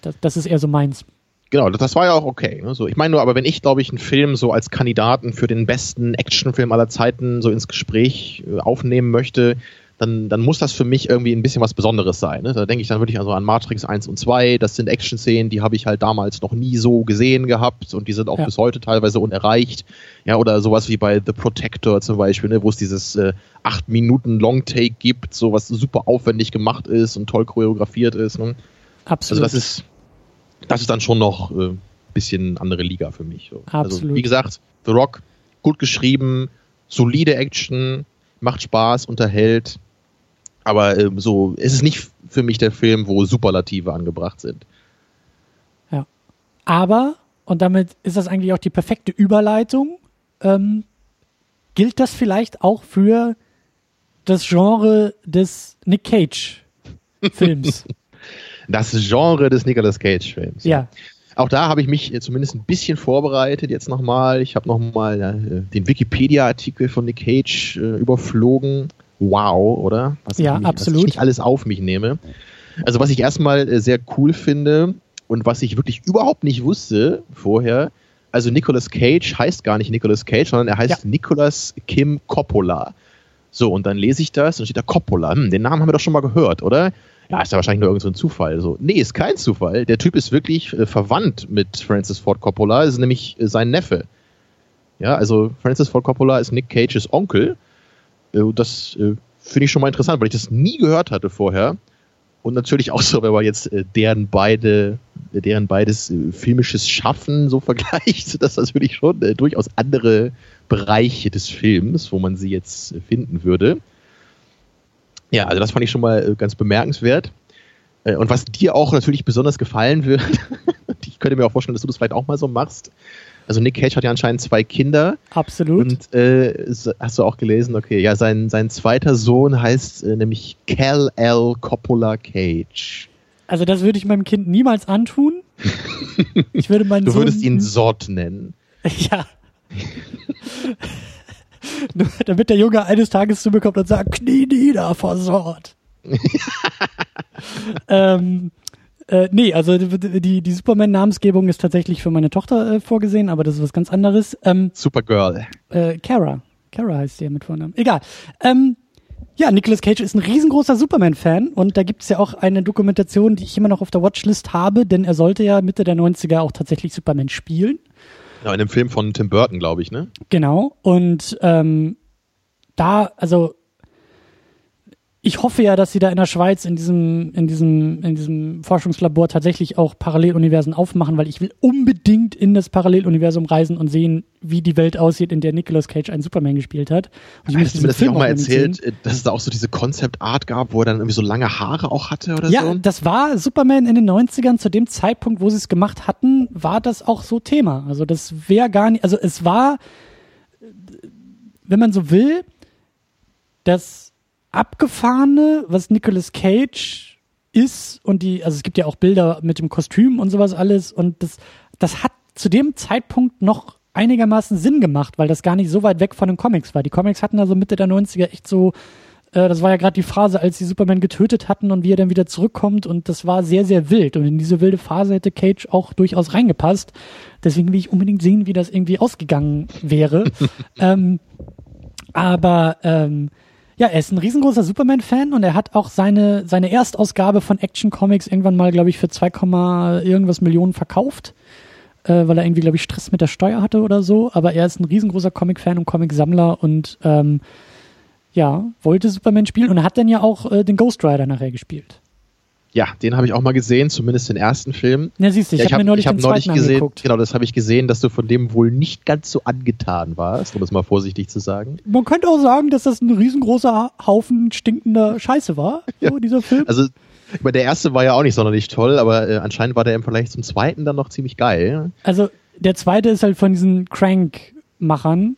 das, das ist eher so meins. Genau, das war ja auch okay. Ne? So, ich meine nur, aber wenn ich, glaube ich, einen Film so als Kandidaten für den besten Actionfilm aller Zeiten so ins Gespräch äh, aufnehmen möchte, dann, dann muss das für mich irgendwie ein bisschen was Besonderes sein. Ne? Da denke ich dann wirklich also an Matrix 1 und 2. Das sind Action-Szenen, die habe ich halt damals noch nie so gesehen gehabt und die sind auch ja. bis heute teilweise unerreicht. Ja, oder sowas wie bei The Protector zum Beispiel, ne? wo es dieses äh, 8 Minuten Long-Take gibt, so was super aufwendig gemacht ist und toll choreografiert ist. Ne? Absolut. Also das ist, das ist dann schon noch ein äh, bisschen andere Liga für mich. So. Also, Absolut. Also wie gesagt, The Rock, gut geschrieben, solide Action, macht Spaß, unterhält. Aber ähm, so, es ist nicht für mich der Film, wo Superlative angebracht sind. Ja. Aber, und damit ist das eigentlich auch die perfekte Überleitung, ähm, gilt das vielleicht auch für das Genre des Nick Cage Films. das Genre des Nicolas Cage Films. Ja. Auch da habe ich mich zumindest ein bisschen vorbereitet jetzt nochmal. Ich habe nochmal äh, den Wikipedia-Artikel von Nick Cage äh, überflogen wow, oder? Was ja, mich, absolut. Was ich nicht alles auf mich nehme. Also was ich erstmal äh, sehr cool finde und was ich wirklich überhaupt nicht wusste vorher, also Nicolas Cage heißt gar nicht Nicolas Cage, sondern er heißt ja. Nicolas Kim Coppola. So, und dann lese ich das und steht da Coppola. Hm, den Namen haben wir doch schon mal gehört, oder? Ja, ist ja wahrscheinlich nur irgendein so Zufall. So, nee, ist kein Zufall. Der Typ ist wirklich äh, verwandt mit Francis Ford Coppola, ist nämlich äh, sein Neffe. Ja, also Francis Ford Coppola ist Nick Cages Onkel das äh, finde ich schon mal interessant, weil ich das nie gehört hatte vorher. Und natürlich auch so, wenn man jetzt äh, deren beide, deren beides filmisches Schaffen so vergleicht, dass das wirklich schon durchaus andere Bereiche des Films, wo man sie jetzt finden würde. Ja, also das fand ich schon mal ganz bemerkenswert. Und was dir auch natürlich besonders gefallen wird, ich könnte mir auch vorstellen, dass du das vielleicht auch mal so machst, also Nick Cage hat ja anscheinend zwei Kinder. Absolut. Und äh, hast du auch gelesen, okay, ja, sein, sein zweiter Sohn heißt äh, nämlich Cal L. Coppola Cage. Also das würde ich meinem Kind niemals antun. Ich würde meinen Du Sohn würdest ihn Sort nennen. Ja. damit der Junge eines Tages zu mir kommt und sagt, Knie nieder vor Sort. ähm, äh, nee, also die, die Superman-Namensgebung ist tatsächlich für meine Tochter äh, vorgesehen, aber das ist was ganz anderes. Ähm, Supergirl. Äh, Kara. Kara heißt sie ja mit Vornamen. Egal. Ähm, ja, Nicolas Cage ist ein riesengroßer Superman-Fan und da gibt es ja auch eine Dokumentation, die ich immer noch auf der Watchlist habe, denn er sollte ja Mitte der 90er auch tatsächlich Superman spielen. Ja, in einem Film von Tim Burton, glaube ich, ne? Genau. Und ähm, da, also ich hoffe ja, dass sie da in der Schweiz in diesem, in diesem, in diesem Forschungslabor tatsächlich auch Paralleluniversen aufmachen, weil ich will unbedingt in das Paralleluniversum reisen und sehen, wie die Welt aussieht, in der Nicolas Cage einen Superman gespielt hat. Und ich Hast du mir das Film auch mal erzählt, sehen. dass es da auch so diese Concept Art gab, wo er dann irgendwie so lange Haare auch hatte oder ja, so? Ja, das war Superman in den 90ern. Zu dem Zeitpunkt, wo sie es gemacht hatten, war das auch so Thema. Also das wäre gar nicht, also es war, wenn man so will, dass abgefahrene, was Nicolas Cage ist und die, also es gibt ja auch Bilder mit dem Kostüm und sowas alles und das, das hat zu dem Zeitpunkt noch einigermaßen Sinn gemacht, weil das gar nicht so weit weg von den Comics war. Die Comics hatten also Mitte der 90er echt so, äh, das war ja gerade die Phase, als sie Superman getötet hatten und wie er dann wieder zurückkommt und das war sehr, sehr wild und in diese wilde Phase hätte Cage auch durchaus reingepasst. Deswegen will ich unbedingt sehen, wie das irgendwie ausgegangen wäre. ähm, Aber ähm, ja, er ist ein riesengroßer Superman-Fan und er hat auch seine, seine Erstausgabe von Action Comics irgendwann mal, glaube ich, für 2, irgendwas Millionen verkauft, äh, weil er irgendwie, glaube ich, Stress mit der Steuer hatte oder so. Aber er ist ein riesengroßer Comic-Fan und Comic-Sammler und ähm, ja, wollte Superman spielen und er hat dann ja auch äh, den Ghost Rider nachher gespielt. Ja, den habe ich auch mal gesehen, zumindest den ersten Film. Ja, siehst du, ich, ja, ich habe hab mir neulich, ich hab den neulich gesehen, angeguckt. Genau, das habe ich gesehen, dass du von dem wohl nicht ganz so angetan warst, um es mal vorsichtig zu sagen. Man könnte auch sagen, dass das ein riesengroßer Haufen stinkender Scheiße war, ja. so, dieser Film. Also, aber der erste war ja auch nicht sonderlich toll, aber äh, anscheinend war der im Vergleich zum zweiten dann noch ziemlich geil. Also, der zweite ist halt von diesen Crank-Machern.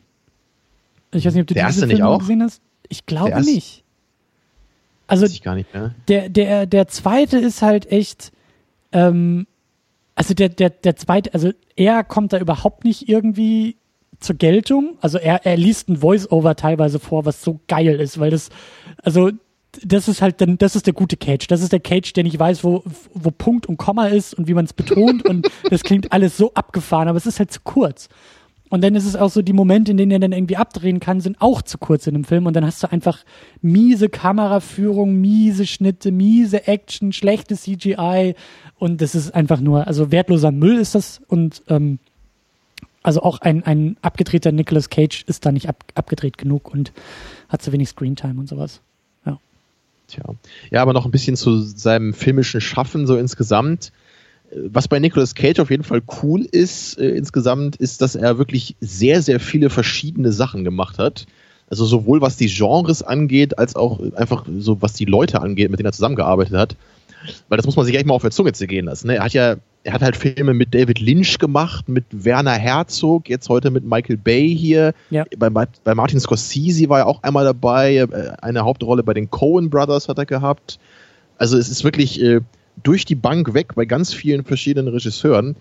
Ich weiß nicht, ob du diese Filme auch? gesehen hast. Ich glaube nicht. Also. Der, der, der zweite ist halt echt, ähm, also der, der, der zweite, also er kommt da überhaupt nicht irgendwie zur Geltung. Also er, er liest ein Voice-Over teilweise vor, was so geil ist, weil das, also das ist halt dann, das ist der gute Cage. Das ist der Cage, der nicht weiß, wo, wo Punkt und Komma ist und wie man es betont und das klingt alles so abgefahren, aber es ist halt zu kurz. Und dann ist es auch so, die Momente, in denen er dann irgendwie abdrehen kann, sind auch zu kurz in dem Film. Und dann hast du einfach miese Kameraführung, miese Schnitte, miese Action, schlechte CGI. Und das ist einfach nur, also wertloser Müll ist das. Und ähm, also auch ein, ein abgedrehter Nicolas Cage ist da nicht ab, abgedreht genug und hat zu wenig Screentime und sowas. Ja. Tja. Ja, aber noch ein bisschen zu seinem filmischen Schaffen so insgesamt was bei Nicolas Cage auf jeden Fall cool ist äh, insgesamt, ist, dass er wirklich sehr, sehr viele verschiedene Sachen gemacht hat. Also sowohl was die Genres angeht, als auch einfach so was die Leute angeht, mit denen er zusammengearbeitet hat. Weil das muss man sich echt mal auf der Zunge zergehen lassen. Ne? Er hat ja, er hat halt Filme mit David Lynch gemacht, mit Werner Herzog, jetzt heute mit Michael Bay hier. Ja. Bei, bei Martin Scorsese war er auch einmal dabei. Äh, eine Hauptrolle bei den Coen Brothers hat er gehabt. Also es ist wirklich, äh, durch die Bank weg bei ganz vielen verschiedenen Regisseuren.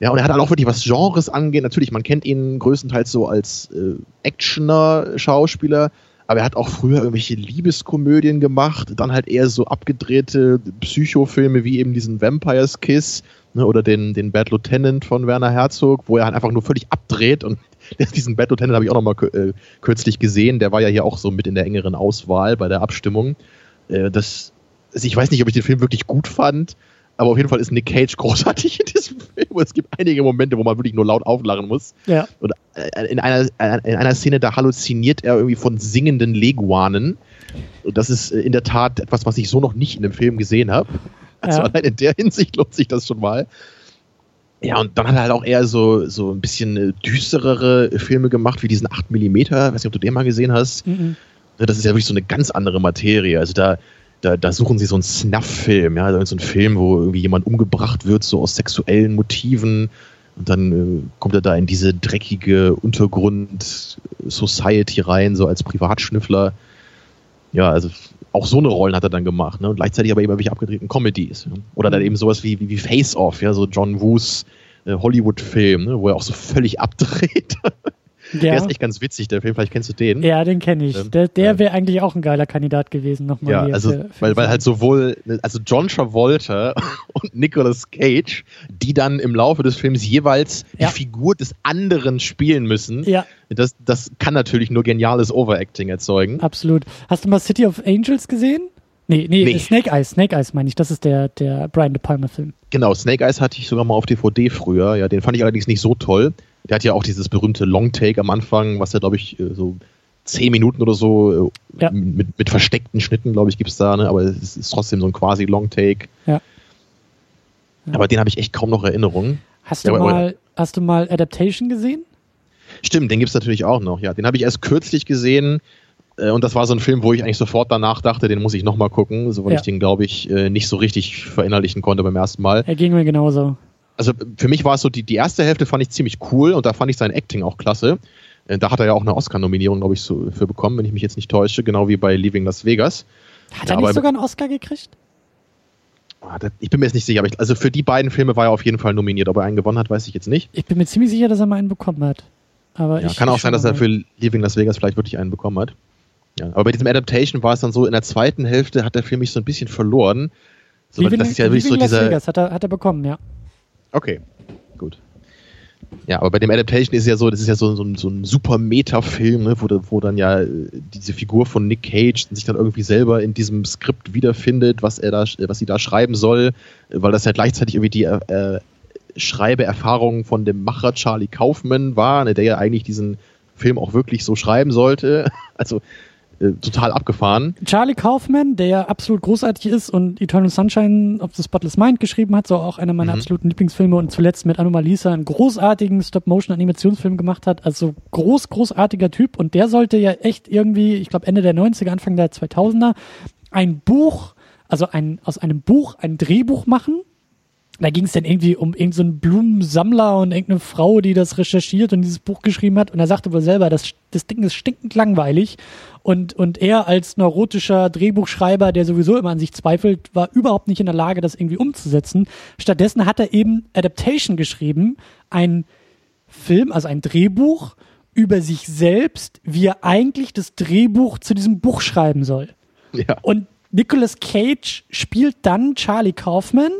Ja, und er hat halt auch wirklich, was Genres angeht, natürlich, man kennt ihn größtenteils so als äh, Actioner-Schauspieler, aber er hat auch früher irgendwelche Liebeskomödien gemacht, dann halt eher so abgedrehte Psychofilme wie eben diesen Vampire's Kiss ne, oder den, den Bad Lieutenant von Werner Herzog, wo er halt einfach nur völlig abdreht und diesen Bad Lieutenant habe ich auch noch mal äh, kürzlich gesehen, der war ja hier auch so mit in der engeren Auswahl bei der Abstimmung. Äh, das also ich weiß nicht, ob ich den Film wirklich gut fand, aber auf jeden Fall ist Nick Cage großartig in diesem Film. Es gibt einige Momente, wo man wirklich nur laut auflachen muss. Ja. Und äh, in einer, in einer Szene, da halluziniert er irgendwie von singenden Leguanen. Und das ist äh, in der Tat etwas, was ich so noch nicht in einem Film gesehen habe. Also ja. allein in der Hinsicht lohnt sich das schon mal. Ja, und dann hat er halt auch eher so, so ein bisschen äh, düsterere Filme gemacht, wie diesen 8mm. Ich weiß nicht, ob du den mal gesehen hast. Mhm. Das ist ja wirklich so eine ganz andere Materie. Also da, da, da suchen sie so einen Snuff-Film, ja, so einen Film, wo irgendwie jemand umgebracht wird, so aus sexuellen Motiven. Und dann äh, kommt er da in diese dreckige Untergrund-Society rein, so als Privatschnüffler. Ja, also auch so eine Rollen hat er dann gemacht, ne? Und gleichzeitig aber eben welche abgedrehten Comedies. Ja? Oder dann mhm. eben sowas wie, wie, wie Face Off, ja, so John Woos äh, Hollywood-Film, ne? wo er auch so völlig abdreht. Ja. Der ist echt ganz witzig, der Film. Vielleicht kennst du den. Ja, den kenne ich. Ähm, der der wäre eigentlich auch ein geiler Kandidat gewesen nochmal. Ja, also für, für weil, weil halt sowohl, also John Travolta und Nicolas Cage, die dann im Laufe des Films jeweils ja. die Figur des anderen spielen müssen. Ja. Das, das kann natürlich nur geniales Overacting erzeugen. Absolut. Hast du mal City of Angels gesehen? Nee, nee, nee, Snake Eyes, Snake Eyes meine ich. Das ist der, der Brian De Palma Film. Genau, Snake Eyes hatte ich sogar mal auf DVD früher. Ja, den fand ich allerdings nicht so toll. Der hat ja auch dieses berühmte Long Take am Anfang, was ja, glaube ich, äh, so zehn Minuten oder so äh, ja. mit, mit versteckten Schnitten, glaube ich, gibt es da, ne? aber es ist trotzdem so ein quasi Long Take. Ja. ja. Aber den habe ich echt kaum noch Erinnerungen. Hast du, ja, mal, hast du mal Adaptation gesehen? Stimmt, den gibt es natürlich auch noch, ja. Den habe ich erst kürzlich gesehen äh, und das war so ein Film, wo ich eigentlich sofort danach dachte, den muss ich nochmal gucken, so weil ich den, glaube ich, nicht so richtig verinnerlichen konnte beim ersten Mal. Er ging mir genauso also für mich war es so, die, die erste Hälfte fand ich ziemlich cool und da fand ich sein Acting auch klasse. Äh, da hat er ja auch eine Oscar-Nominierung, glaube ich, so, für bekommen, wenn ich mich jetzt nicht täusche, genau wie bei Leaving Las Vegas. Hat er ja, nicht sogar einen Oscar gekriegt? Ah, ich bin mir jetzt nicht sicher, aber ich, also für die beiden Filme war er auf jeden Fall nominiert. Ob er einen gewonnen hat, weiß ich jetzt nicht. Ich bin mir ziemlich sicher, dass er mal einen bekommen hat. Aber ja, ich, kann auch sein, dass er für Leaving Las Vegas vielleicht wirklich einen bekommen hat. Ja, aber bei diesem Adaptation war es dann so, in der zweiten Hälfte hat der Film mich so ein bisschen verloren. So, Leaving, das ist ja wirklich Leaving so Las dieser, Vegas hat er, hat er bekommen, ja. Okay, gut. Ja, aber bei dem Adaptation ist ja so, das ist ja so, so, so ein super Meta-Film, ne, wo, wo dann ja äh, diese Figur von Nick Cage sich dann irgendwie selber in diesem Skript wiederfindet, was er da, was sie da schreiben soll, weil das ja gleichzeitig irgendwie die äh, Schreibeerfahrung von dem Macher Charlie Kaufman war, ne, der ja eigentlich diesen Film auch wirklich so schreiben sollte. Also äh, total abgefahren. Charlie Kaufman, der ja absolut großartig ist und Eternal Sunshine of the Spotless Mind geschrieben hat, so auch einer meiner mhm. absoluten Lieblingsfilme und zuletzt mit Anomalisa einen großartigen Stop-Motion-Animationsfilm gemacht hat. Also groß, großartiger Typ und der sollte ja echt irgendwie, ich glaube Ende der 90er, Anfang der 2000er, ein Buch, also ein, aus einem Buch ein Drehbuch machen da ging es dann irgendwie um irgendeinen so Blumensammler und irgendeine Frau, die das recherchiert und dieses Buch geschrieben hat. Und er sagte wohl selber, das, das Ding ist stinkend langweilig. Und, und er als neurotischer Drehbuchschreiber, der sowieso immer an sich zweifelt, war überhaupt nicht in der Lage, das irgendwie umzusetzen. Stattdessen hat er eben Adaptation geschrieben, ein Film, also ein Drehbuch über sich selbst, wie er eigentlich das Drehbuch zu diesem Buch schreiben soll. Ja. Und Nicolas Cage spielt dann Charlie Kaufman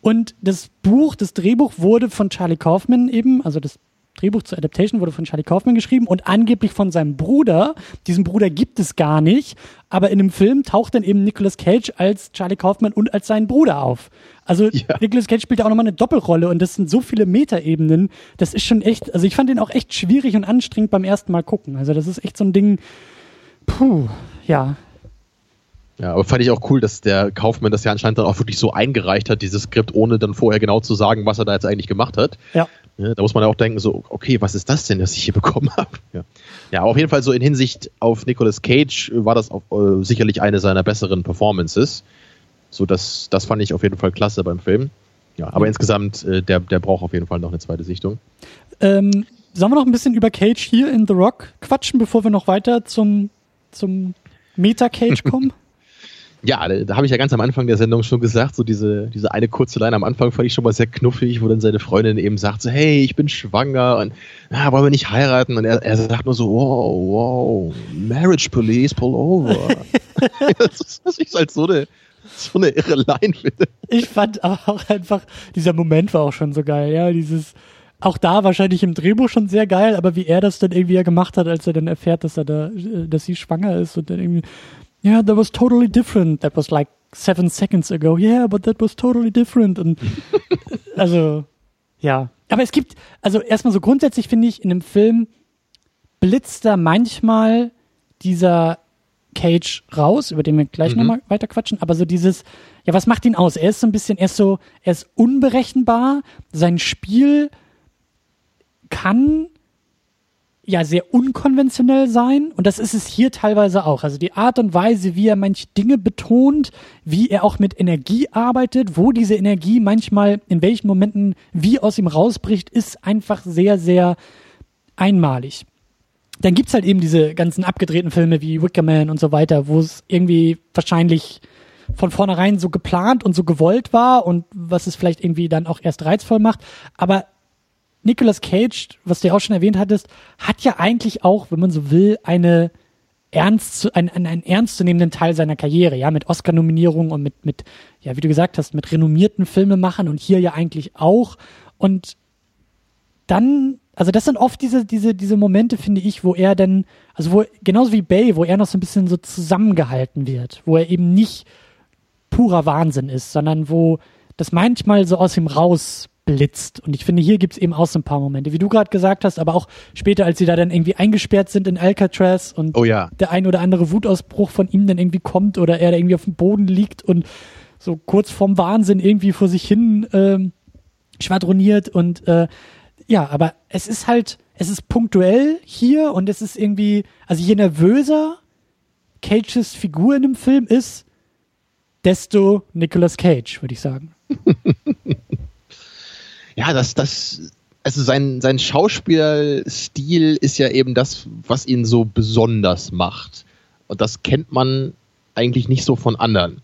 und das Buch, das Drehbuch wurde von Charlie Kaufman eben, also das Drehbuch zur Adaptation wurde von Charlie Kaufman geschrieben und angeblich von seinem Bruder. Diesen Bruder gibt es gar nicht, aber in dem Film taucht dann eben Nicolas Cage als Charlie Kaufman und als sein Bruder auf. Also ja. Nicolas Cage spielt da auch nochmal eine Doppelrolle und das sind so viele Metaebenen. Das ist schon echt, also ich fand den auch echt schwierig und anstrengend beim ersten Mal gucken. Also das ist echt so ein Ding, puh, ja, ja, aber fand ich auch cool, dass der Kaufmann das ja anscheinend dann auch wirklich so eingereicht hat, dieses Skript, ohne dann vorher genau zu sagen, was er da jetzt eigentlich gemacht hat. Ja. ja da muss man ja auch denken, so, okay, was ist das denn, das ich hier bekommen habe? Ja. ja, auf jeden Fall so in Hinsicht auf Nicolas Cage war das auch, äh, sicherlich eine seiner besseren Performances. So, das, das fand ich auf jeden Fall klasse beim Film. Ja, aber mhm. insgesamt, äh, der, der braucht auf jeden Fall noch eine zweite Sichtung. Ähm, sollen wir noch ein bisschen über Cage hier in The Rock quatschen, bevor wir noch weiter zum, zum Meta-Cage kommen? Ja, da, da habe ich ja ganz am Anfang der Sendung schon gesagt, so diese, diese eine kurze Line am Anfang fand ich schon mal sehr knuffig, wo dann seine Freundin eben sagt, so, hey, ich bin schwanger und na, wollen wir nicht heiraten? Und er, er sagt nur so, wow, wow, Marriage Police, pull over. das, das ist halt so eine, so eine irre Line, finde ich. fand auch einfach, dieser Moment war auch schon so geil, ja, dieses, auch da wahrscheinlich im Drehbuch schon sehr geil, aber wie er das dann irgendwie ja gemacht hat, als er dann erfährt, dass er da, dass sie schwanger ist und dann irgendwie, yeah, that was totally different. That was like seven seconds ago. Yeah, but that was totally different. Und also, ja. Aber es gibt, also erstmal so grundsätzlich finde ich, in einem Film blitzt da manchmal dieser Cage raus, über den wir gleich mhm. nochmal weiter quatschen, aber so dieses, ja, was macht ihn aus? Er ist so ein bisschen, er ist so, er ist unberechenbar, sein Spiel kann ja sehr unkonventionell sein und das ist es hier teilweise auch. Also die Art und Weise, wie er manche Dinge betont, wie er auch mit Energie arbeitet, wo diese Energie manchmal in welchen Momenten wie aus ihm rausbricht, ist einfach sehr, sehr einmalig. Dann gibt's halt eben diese ganzen abgedrehten Filme wie Wicker Man und so weiter, wo es irgendwie wahrscheinlich von vornherein so geplant und so gewollt war und was es vielleicht irgendwie dann auch erst reizvoll macht. Aber Nicolas Cage, was du ja auch schon erwähnt hattest, hat ja eigentlich auch, wenn man so will, eine ernst, einen, einen ernstzunehmenden Teil seiner Karriere, ja, mit Oscar-Nominierungen und mit, mit, ja, wie du gesagt hast, mit renommierten Filmemachern und hier ja eigentlich auch. Und dann, also das sind oft diese, diese, diese Momente, finde ich, wo er dann, also wo, genauso wie Bay, wo er noch so ein bisschen so zusammengehalten wird, wo er eben nicht purer Wahnsinn ist, sondern wo das manchmal so aus ihm raus blitzt. Und ich finde, hier gibt es eben auch so ein paar Momente, wie du gerade gesagt hast, aber auch später, als sie da dann irgendwie eingesperrt sind in Alcatraz und oh ja. der ein oder andere Wutausbruch von ihm dann irgendwie kommt oder er da irgendwie auf dem Boden liegt und so kurz vorm Wahnsinn irgendwie vor sich hin ähm, schwadroniert und äh, ja, aber es ist halt, es ist punktuell hier und es ist irgendwie, also je nervöser Cages Figur in dem Film ist, desto Nicolas Cage, würde ich sagen. ja, das, das, also sein, sein Schauspielstil ist ja eben das, was ihn so besonders macht. Und das kennt man eigentlich nicht so von anderen.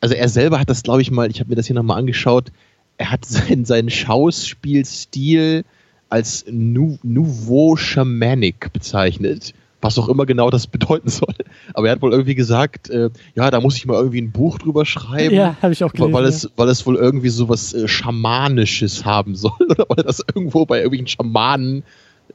Also er selber hat das, glaube ich mal, ich habe mir das hier nochmal angeschaut, er hat seinen, seinen Schauspielstil als nou, Nouveau Shamanic bezeichnet, was auch immer genau das bedeuten soll. Aber er hat wohl irgendwie gesagt, äh, ja, da muss ich mal irgendwie ein Buch drüber schreiben. Ja, habe ich auch gelesen. Weil, es, weil es wohl irgendwie so was äh, Schamanisches haben soll. Oder weil er das irgendwo bei irgendwelchen Schamanen,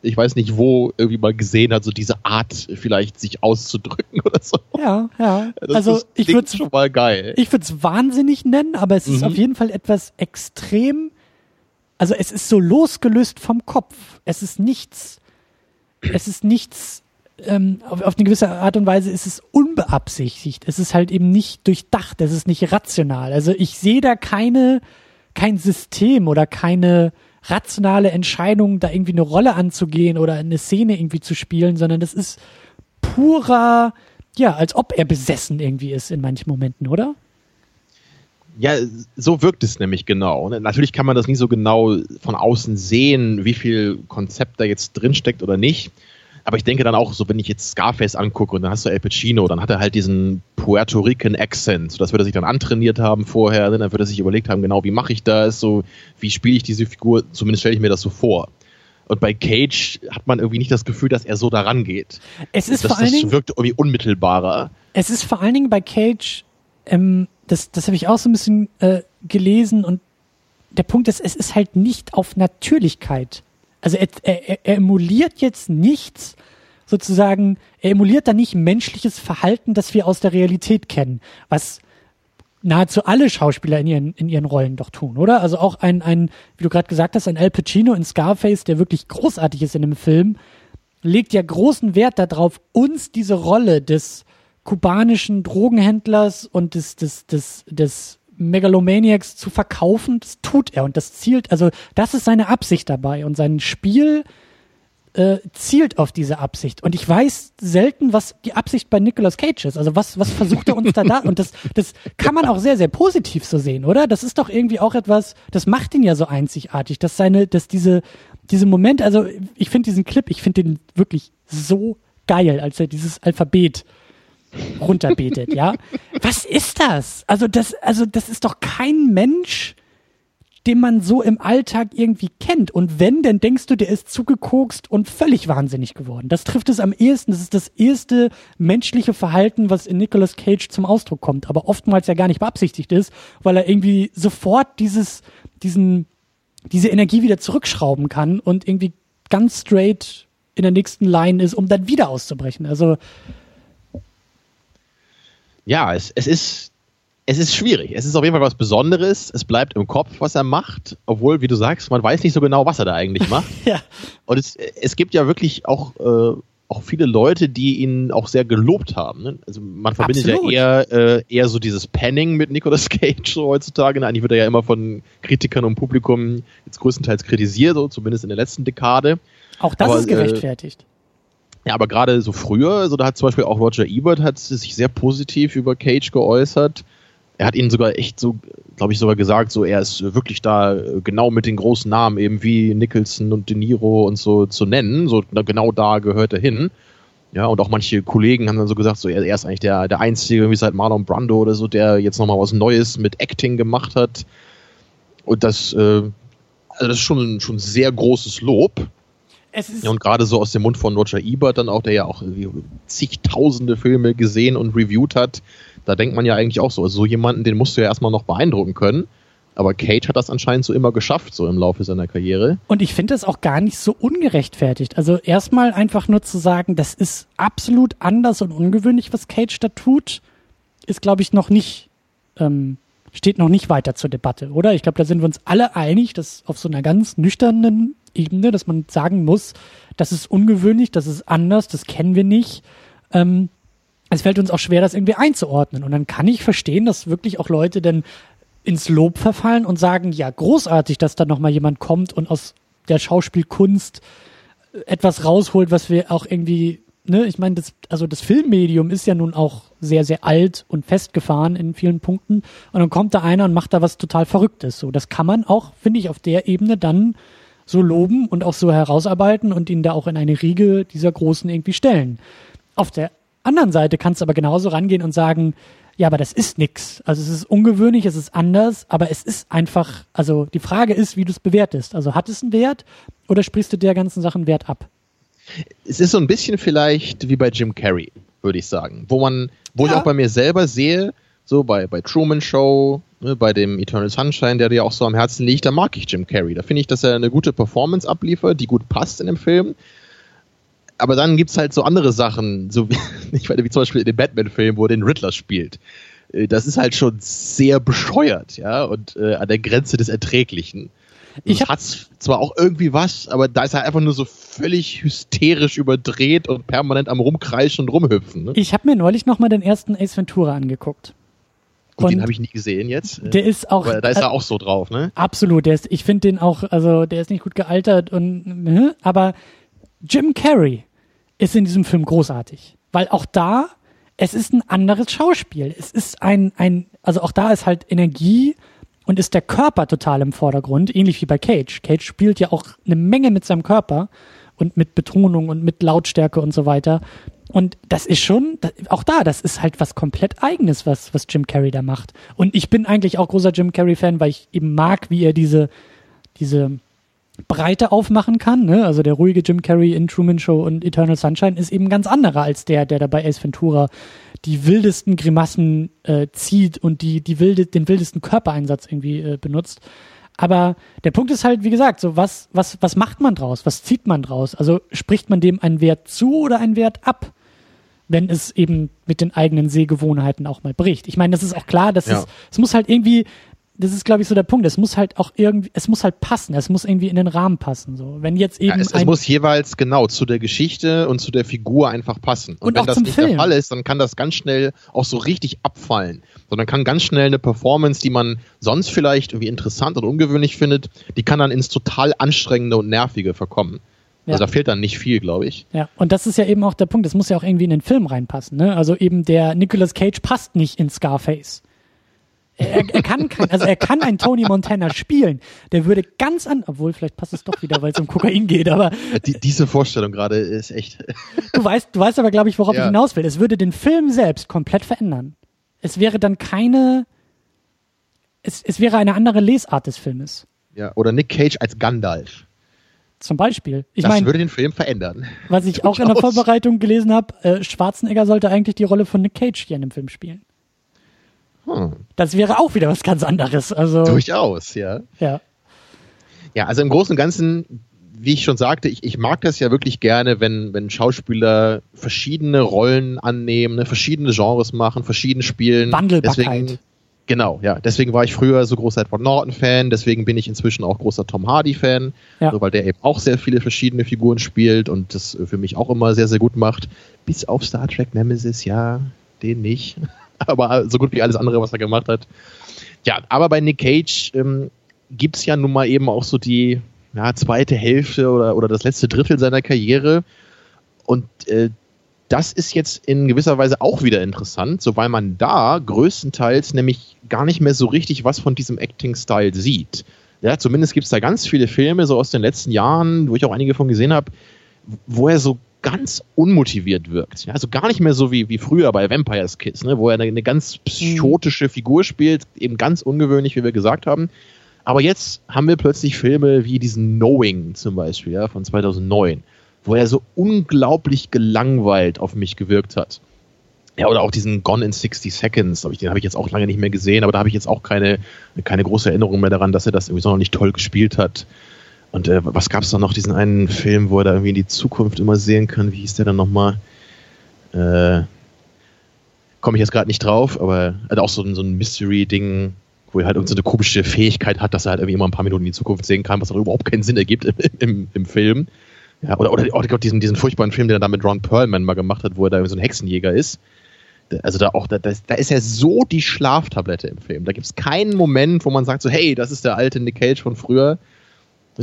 ich weiß nicht wo, irgendwie mal gesehen hat, so diese Art vielleicht sich auszudrücken oder so. Ja, ja. Das also ich würde es schon mal geil. Ich würde es wahnsinnig nennen, aber es ist mhm. auf jeden Fall etwas extrem. Also es ist so losgelöst vom Kopf. Es ist nichts. Es ist nichts ähm, auf, auf eine gewisse Art und Weise ist es unbeabsichtigt. Es ist halt eben nicht durchdacht, es ist nicht rational. Also ich sehe da keine, kein System oder keine rationale Entscheidung, da irgendwie eine Rolle anzugehen oder eine Szene irgendwie zu spielen, sondern das ist purer, ja, als ob er besessen irgendwie ist in manchen Momenten, oder? Ja, so wirkt es nämlich genau. Natürlich kann man das nie so genau von außen sehen, wie viel Konzept da jetzt drinsteckt oder nicht. Aber ich denke dann auch, so wenn ich jetzt Scarface angucke und dann hast du El Pacino, dann hat er halt diesen Puerto Rican Accent. So, das wird er sich dann antrainiert haben vorher, ne? dann wird er sich überlegt haben, genau, wie mache ich das, so, wie spiele ich diese Figur, zumindest stelle ich mir das so vor. Und bei Cage hat man irgendwie nicht das Gefühl, dass er so daran geht. Es ist das, vor allen Dingen, wirkt irgendwie unmittelbarer. Es ist vor allen Dingen bei Cage, ähm, das, das habe ich auch so ein bisschen äh, gelesen und der Punkt ist, es ist halt nicht auf Natürlichkeit also er, er, er emuliert jetzt nichts, sozusagen, er emuliert da nicht menschliches Verhalten, das wir aus der Realität kennen, was nahezu alle Schauspieler in ihren, in ihren Rollen doch tun, oder? Also auch ein, ein wie du gerade gesagt hast, ein Al Pacino in Scarface, der wirklich großartig ist in dem Film, legt ja großen Wert darauf, uns diese Rolle des kubanischen Drogenhändlers und des, des, des, des Megalomaniacs zu verkaufen, das tut er und das zielt, also das ist seine Absicht dabei und sein Spiel äh, zielt auf diese Absicht. Und ich weiß selten, was die Absicht bei Nicolas Cage ist. Also was, was versucht er uns da da? Und das, das kann man auch sehr, sehr positiv so sehen, oder? Das ist doch irgendwie auch etwas, das macht ihn ja so einzigartig, dass seine, dass diese, diese Moment, also ich finde diesen Clip, ich finde den wirklich so geil, als er dieses Alphabet runterbetet, ja? Was ist das? Also das, also das ist doch kein Mensch, den man so im Alltag irgendwie kennt. Und wenn, dann denkst du, der ist zugekokst und völlig wahnsinnig geworden. Das trifft es am ehesten. Das ist das erste menschliche Verhalten, was in Nicolas Cage zum Ausdruck kommt, aber oftmals ja gar nicht beabsichtigt ist, weil er irgendwie sofort dieses, diesen, diese Energie wieder zurückschrauben kann und irgendwie ganz straight in der nächsten Line ist, um dann wieder auszubrechen. Also ja, es, es ist es ist schwierig. Es ist auf jeden Fall was Besonderes. Es bleibt im Kopf, was er macht, obwohl, wie du sagst, man weiß nicht so genau, was er da eigentlich macht. ja. Und es, es gibt ja wirklich auch, äh, auch viele Leute, die ihn auch sehr gelobt haben. Ne? Also man verbindet Absolut. ja eher, äh, eher so dieses Panning mit Nicolas Cage so heutzutage. Eigentlich wird er ja immer von Kritikern und Publikum jetzt größtenteils kritisiert, so zumindest in der letzten Dekade. Auch das Aber, ist gerechtfertigt. Äh, ja, aber gerade so früher, so da hat zum Beispiel auch Roger Ebert hat sich sehr positiv über Cage geäußert. Er hat ihnen sogar echt so, glaube ich, sogar gesagt, so er ist wirklich da genau mit den großen Namen, eben wie Nicholson und De Niro und so zu nennen. So genau da gehört er hin. Ja, und auch manche Kollegen haben dann so gesagt, so er, er ist eigentlich der, der Einzige, wie seit Marlon Brando oder so, der jetzt nochmal was Neues mit Acting gemacht hat. Und das, äh, also das ist schon, schon sehr großes Lob. Ja, und gerade so aus dem Mund von Roger Ebert dann auch, der ja auch zigtausende Filme gesehen und reviewed hat, da denkt man ja eigentlich auch so, also so jemanden, den musst du ja erstmal noch beeindrucken können. Aber Cage hat das anscheinend so immer geschafft, so im Laufe seiner Karriere. Und ich finde das auch gar nicht so ungerechtfertigt. Also erstmal einfach nur zu sagen, das ist absolut anders und ungewöhnlich, was Cage da tut, ist, glaube ich, noch nicht, ähm, steht noch nicht weiter zur Debatte, oder? Ich glaube, da sind wir uns alle einig, dass auf so einer ganz nüchternen Ebene, dass man sagen muss, das ist ungewöhnlich, das ist anders, das kennen wir nicht. Ähm, es fällt uns auch schwer, das irgendwie einzuordnen. Und dann kann ich verstehen, dass wirklich auch Leute dann ins Lob verfallen und sagen, ja, großartig, dass da nochmal jemand kommt und aus der Schauspielkunst etwas rausholt, was wir auch irgendwie, ne, ich meine, das, also das Filmmedium ist ja nun auch sehr, sehr alt und festgefahren in vielen Punkten. Und dann kommt da einer und macht da was total Verrücktes. So, das kann man auch, finde ich, auf der Ebene dann so loben und auch so herausarbeiten und ihn da auch in eine Riege dieser Großen irgendwie stellen. Auf der anderen Seite kannst du aber genauso rangehen und sagen, ja, aber das ist nix. Also es ist ungewöhnlich, es ist anders, aber es ist einfach, also die Frage ist, wie du es bewertest. Also hat es einen Wert oder sprichst du der ganzen Sachen Wert ab? Es ist so ein bisschen vielleicht wie bei Jim Carrey, würde ich sagen. Wo man, wo ja. ich auch bei mir selber sehe, so bei, bei Truman Show, ne, bei dem Eternal Sunshine, der dir auch so am Herzen liegt, da mag ich Jim Carrey. Da finde ich, dass er eine gute Performance abliefert, die gut passt in dem Film. Aber dann gibt es halt so andere Sachen, so wie, ich meine, wie zum Beispiel in dem Batman-Film, wo er den Riddler spielt. Äh, das ist halt schon sehr bescheuert, ja, und äh, an der Grenze des Erträglichen. Ich hat zwar auch irgendwie was, aber da ist er einfach nur so völlig hysterisch überdreht und permanent am rumkreischen und rumhüpfen. Ne? Ich habe mir neulich noch mal den ersten Ace Ventura angeguckt. Und den habe ich nie gesehen jetzt. Der ist auch. Aber da ist er auch so drauf, ne? Absolut. Der ist, ich finde den auch, also der ist nicht gut gealtert und, ne, aber Jim Carrey ist in diesem Film großartig, weil auch da es ist ein anderes Schauspiel. Es ist ein ein, also auch da ist halt Energie und ist der Körper total im Vordergrund, ähnlich wie bei Cage. Cage spielt ja auch eine Menge mit seinem Körper und mit Betonung und mit Lautstärke und so weiter. Und das ist schon, auch da, das ist halt was komplett eigenes, was, was Jim Carrey da macht. Und ich bin eigentlich auch großer Jim Carrey-Fan, weil ich eben mag, wie er diese, diese Breite aufmachen kann. Ne? Also der ruhige Jim Carrey in Truman Show und Eternal Sunshine ist eben ganz anderer als der, der da bei Ace Ventura die wildesten Grimassen äh, zieht und die, die wilde, den wildesten Körpereinsatz irgendwie äh, benutzt. Aber der Punkt ist halt, wie gesagt, so was, was, was macht man draus? Was zieht man draus? Also spricht man dem einen Wert zu oder einen Wert ab? wenn es eben mit den eigenen Sehgewohnheiten auch mal bricht. Ich meine, das ist auch klar, dass ja. es, es muss halt irgendwie das ist, glaube ich, so der Punkt. Es muss halt auch irgendwie, es muss halt passen. Es muss irgendwie in den Rahmen passen. So, wenn jetzt eben ja, es, es muss jeweils genau zu der Geschichte und zu der Figur einfach passen. Und, und wenn das nicht Film. der Fall ist, dann kann das ganz schnell auch so richtig abfallen. Sondern kann ganz schnell eine Performance, die man sonst vielleicht irgendwie interessant oder ungewöhnlich findet, die kann dann ins total anstrengende und nervige verkommen. Ja. Also da fehlt dann nicht viel, glaube ich. Ja, und das ist ja eben auch der Punkt. Es muss ja auch irgendwie in den Film reinpassen. Ne? Also eben der Nicolas Cage passt nicht in Scarface. Er, er, kann kein, also er kann einen Tony Montana spielen. Der würde ganz an, obwohl vielleicht passt es doch wieder, weil es um Kokain geht, aber. Die, diese Vorstellung gerade ist echt. Du weißt, du weißt aber, glaube ich, worauf ja. ich hinaus will. Es würde den Film selbst komplett verändern. Es wäre dann keine, es, es wäre eine andere Lesart des Filmes. Ja, oder Nick Cage als Gandalf. Zum Beispiel. Ich das mein, würde den Film verändern. Was ich auch in der Vorbereitung gelesen habe, äh, Schwarzenegger sollte eigentlich die Rolle von Nick Cage hier in dem Film spielen. Hm. Das wäre auch wieder was ganz anderes. Also, Durchaus, ja. Ja. Ja, also im Großen und Ganzen, wie ich schon sagte, ich, ich mag das ja wirklich gerne, wenn, wenn Schauspieler verschiedene Rollen annehmen, ne, verschiedene Genres machen, verschieden spielen. Wandelbarkeit. Deswegen, genau, ja. Deswegen war ich früher so großer Edward Norton-Fan, deswegen bin ich inzwischen auch großer Tom Hardy-Fan, ja. so, weil der eben auch sehr viele verschiedene Figuren spielt und das für mich auch immer sehr, sehr gut macht. Bis auf Star Trek Nemesis, ja, den nicht. Aber so gut wie alles andere, was er gemacht hat. Ja, aber bei Nick Cage ähm, gibt es ja nun mal eben auch so die ja, zweite Hälfte oder, oder das letzte Drittel seiner Karriere. Und äh, das ist jetzt in gewisser Weise auch wieder interessant, so weil man da größtenteils nämlich gar nicht mehr so richtig was von diesem Acting-Style sieht. Ja, zumindest gibt es da ganz viele Filme so aus den letzten Jahren, wo ich auch einige von gesehen habe, wo er so ganz unmotiviert wirkt. Ja, also gar nicht mehr so wie, wie früher bei Vampire's Kiss, ne, wo er eine, eine ganz psychotische Figur spielt, eben ganz ungewöhnlich, wie wir gesagt haben. Aber jetzt haben wir plötzlich Filme wie diesen Knowing zum Beispiel, ja, von 2009, wo er so unglaublich gelangweilt auf mich gewirkt hat. Ja, oder auch diesen Gone in 60 Seconds, den habe ich jetzt auch lange nicht mehr gesehen, aber da habe ich jetzt auch keine, keine große Erinnerung mehr daran, dass er das irgendwie so noch nicht toll gespielt hat. Und äh, was gab es da noch, diesen einen Film, wo er da irgendwie in die Zukunft immer sehen kann? Wie hieß der dann nochmal? Äh, Komme ich jetzt gerade nicht drauf, aber also auch so, so ein Mystery-Ding, wo er halt so eine komische Fähigkeit hat, dass er halt irgendwie immer ein paar Minuten in die Zukunft sehen kann, was auch überhaupt keinen Sinn ergibt im, im, im Film. Ja, oder, oder, oder diesen, diesen furchtbaren Film, den er da mit Ron Perlman mal gemacht hat, wo er da so ein Hexenjäger ist. Also da auch, da, da ist er so die Schlaftablette im Film. Da gibt es keinen Moment, wo man sagt so, hey, das ist der alte Nick Cage von früher.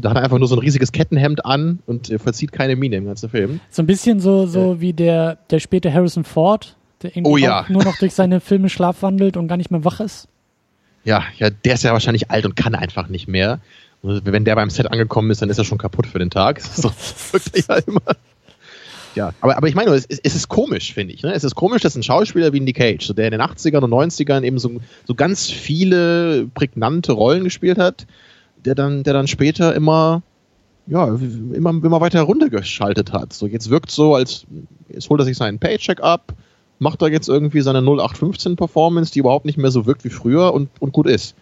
Da hat er einfach nur so ein riesiges Kettenhemd an und verzieht keine Miene im ganzen Film. So ein bisschen so, so ja. wie der, der späte Harrison Ford, der irgendwie oh, ja. nur noch durch seine Filme schlafwandelt und gar nicht mehr wach ist. Ja, ja, der ist ja wahrscheinlich alt und kann einfach nicht mehr. Und wenn der beim Set angekommen ist, dann ist er schon kaputt für den Tag. So wirklich ja immer. Ja, aber, aber ich meine, es, es ist komisch, finde ich. Ne? Es ist komisch, dass ein Schauspieler wie Nick Cage, so der in den 80ern und 90ern eben so, so ganz viele prägnante Rollen gespielt hat, der dann, der dann später immer ja, immer, immer weiter runtergeschaltet hat. So, jetzt wirkt so, als jetzt holt er sich seinen Paycheck ab, macht er jetzt irgendwie seine 0815 Performance, die überhaupt nicht mehr so wirkt wie früher und, und gut ist.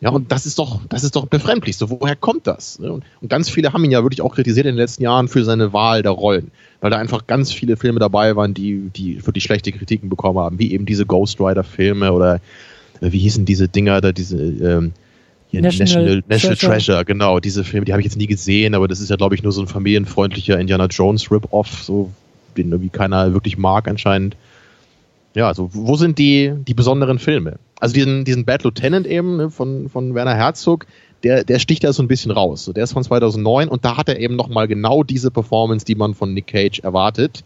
Ja, und das ist doch, das ist doch befremdlich. So, woher kommt das? Ne? Und ganz viele haben ihn ja wirklich auch kritisiert in den letzten Jahren für seine Wahl der Rollen, weil da einfach ganz viele Filme dabei waren, die, die wirklich schlechte Kritiken bekommen haben, wie eben diese Ghost Rider Filme oder äh, wie hießen diese Dinger da, diese ähm, National, National, National Treasure. Treasure. genau, diese Filme, die habe ich jetzt nie gesehen, aber das ist ja, glaube ich, nur so ein familienfreundlicher Indiana Jones Rip-Off, so, den irgendwie keiner wirklich mag anscheinend. Ja, also wo sind die, die besonderen Filme? Also diesen, diesen Bad Lieutenant eben ne, von, von Werner Herzog, der, der sticht da so ein bisschen raus. der ist von 2009 und da hat er eben nochmal genau diese Performance, die man von Nick Cage erwartet.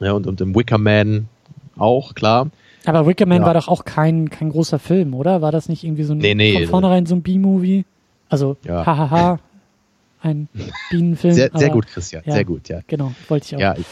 Ja, und, und im Wicker Man auch, klar. Aber Wicker Man ja. war doch auch kein, kein großer Film, oder? War das nicht irgendwie so ein, nee, nee, von vornherein so ein B-Movie? Also, ja. hahaha, ein Bienenfilm. Sehr, sehr gut, Christian, ja, sehr gut, ja. Genau, wollte ich auch. Ja, ich,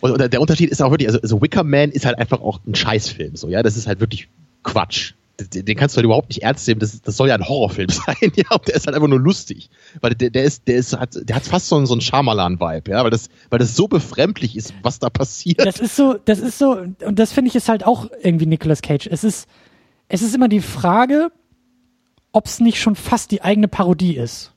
und, und, der Unterschied ist auch wirklich, also, also Wicker Man ist halt einfach auch ein Scheißfilm, so, ja, das ist halt wirklich Quatsch. Den, kannst du halt überhaupt nicht ernst nehmen, das, das soll ja ein Horrorfilm sein, ja, und der ist halt einfach nur lustig. Weil der, der ist, der ist, hat, der hat fast so einen, so einen Schamalan-Vibe, ja, weil das, weil das so befremdlich ist, was da passiert. Das ist so, das ist so, und das finde ich ist halt auch irgendwie Nicolas Cage. Es ist, es ist immer die Frage, ob es nicht schon fast die eigene Parodie ist.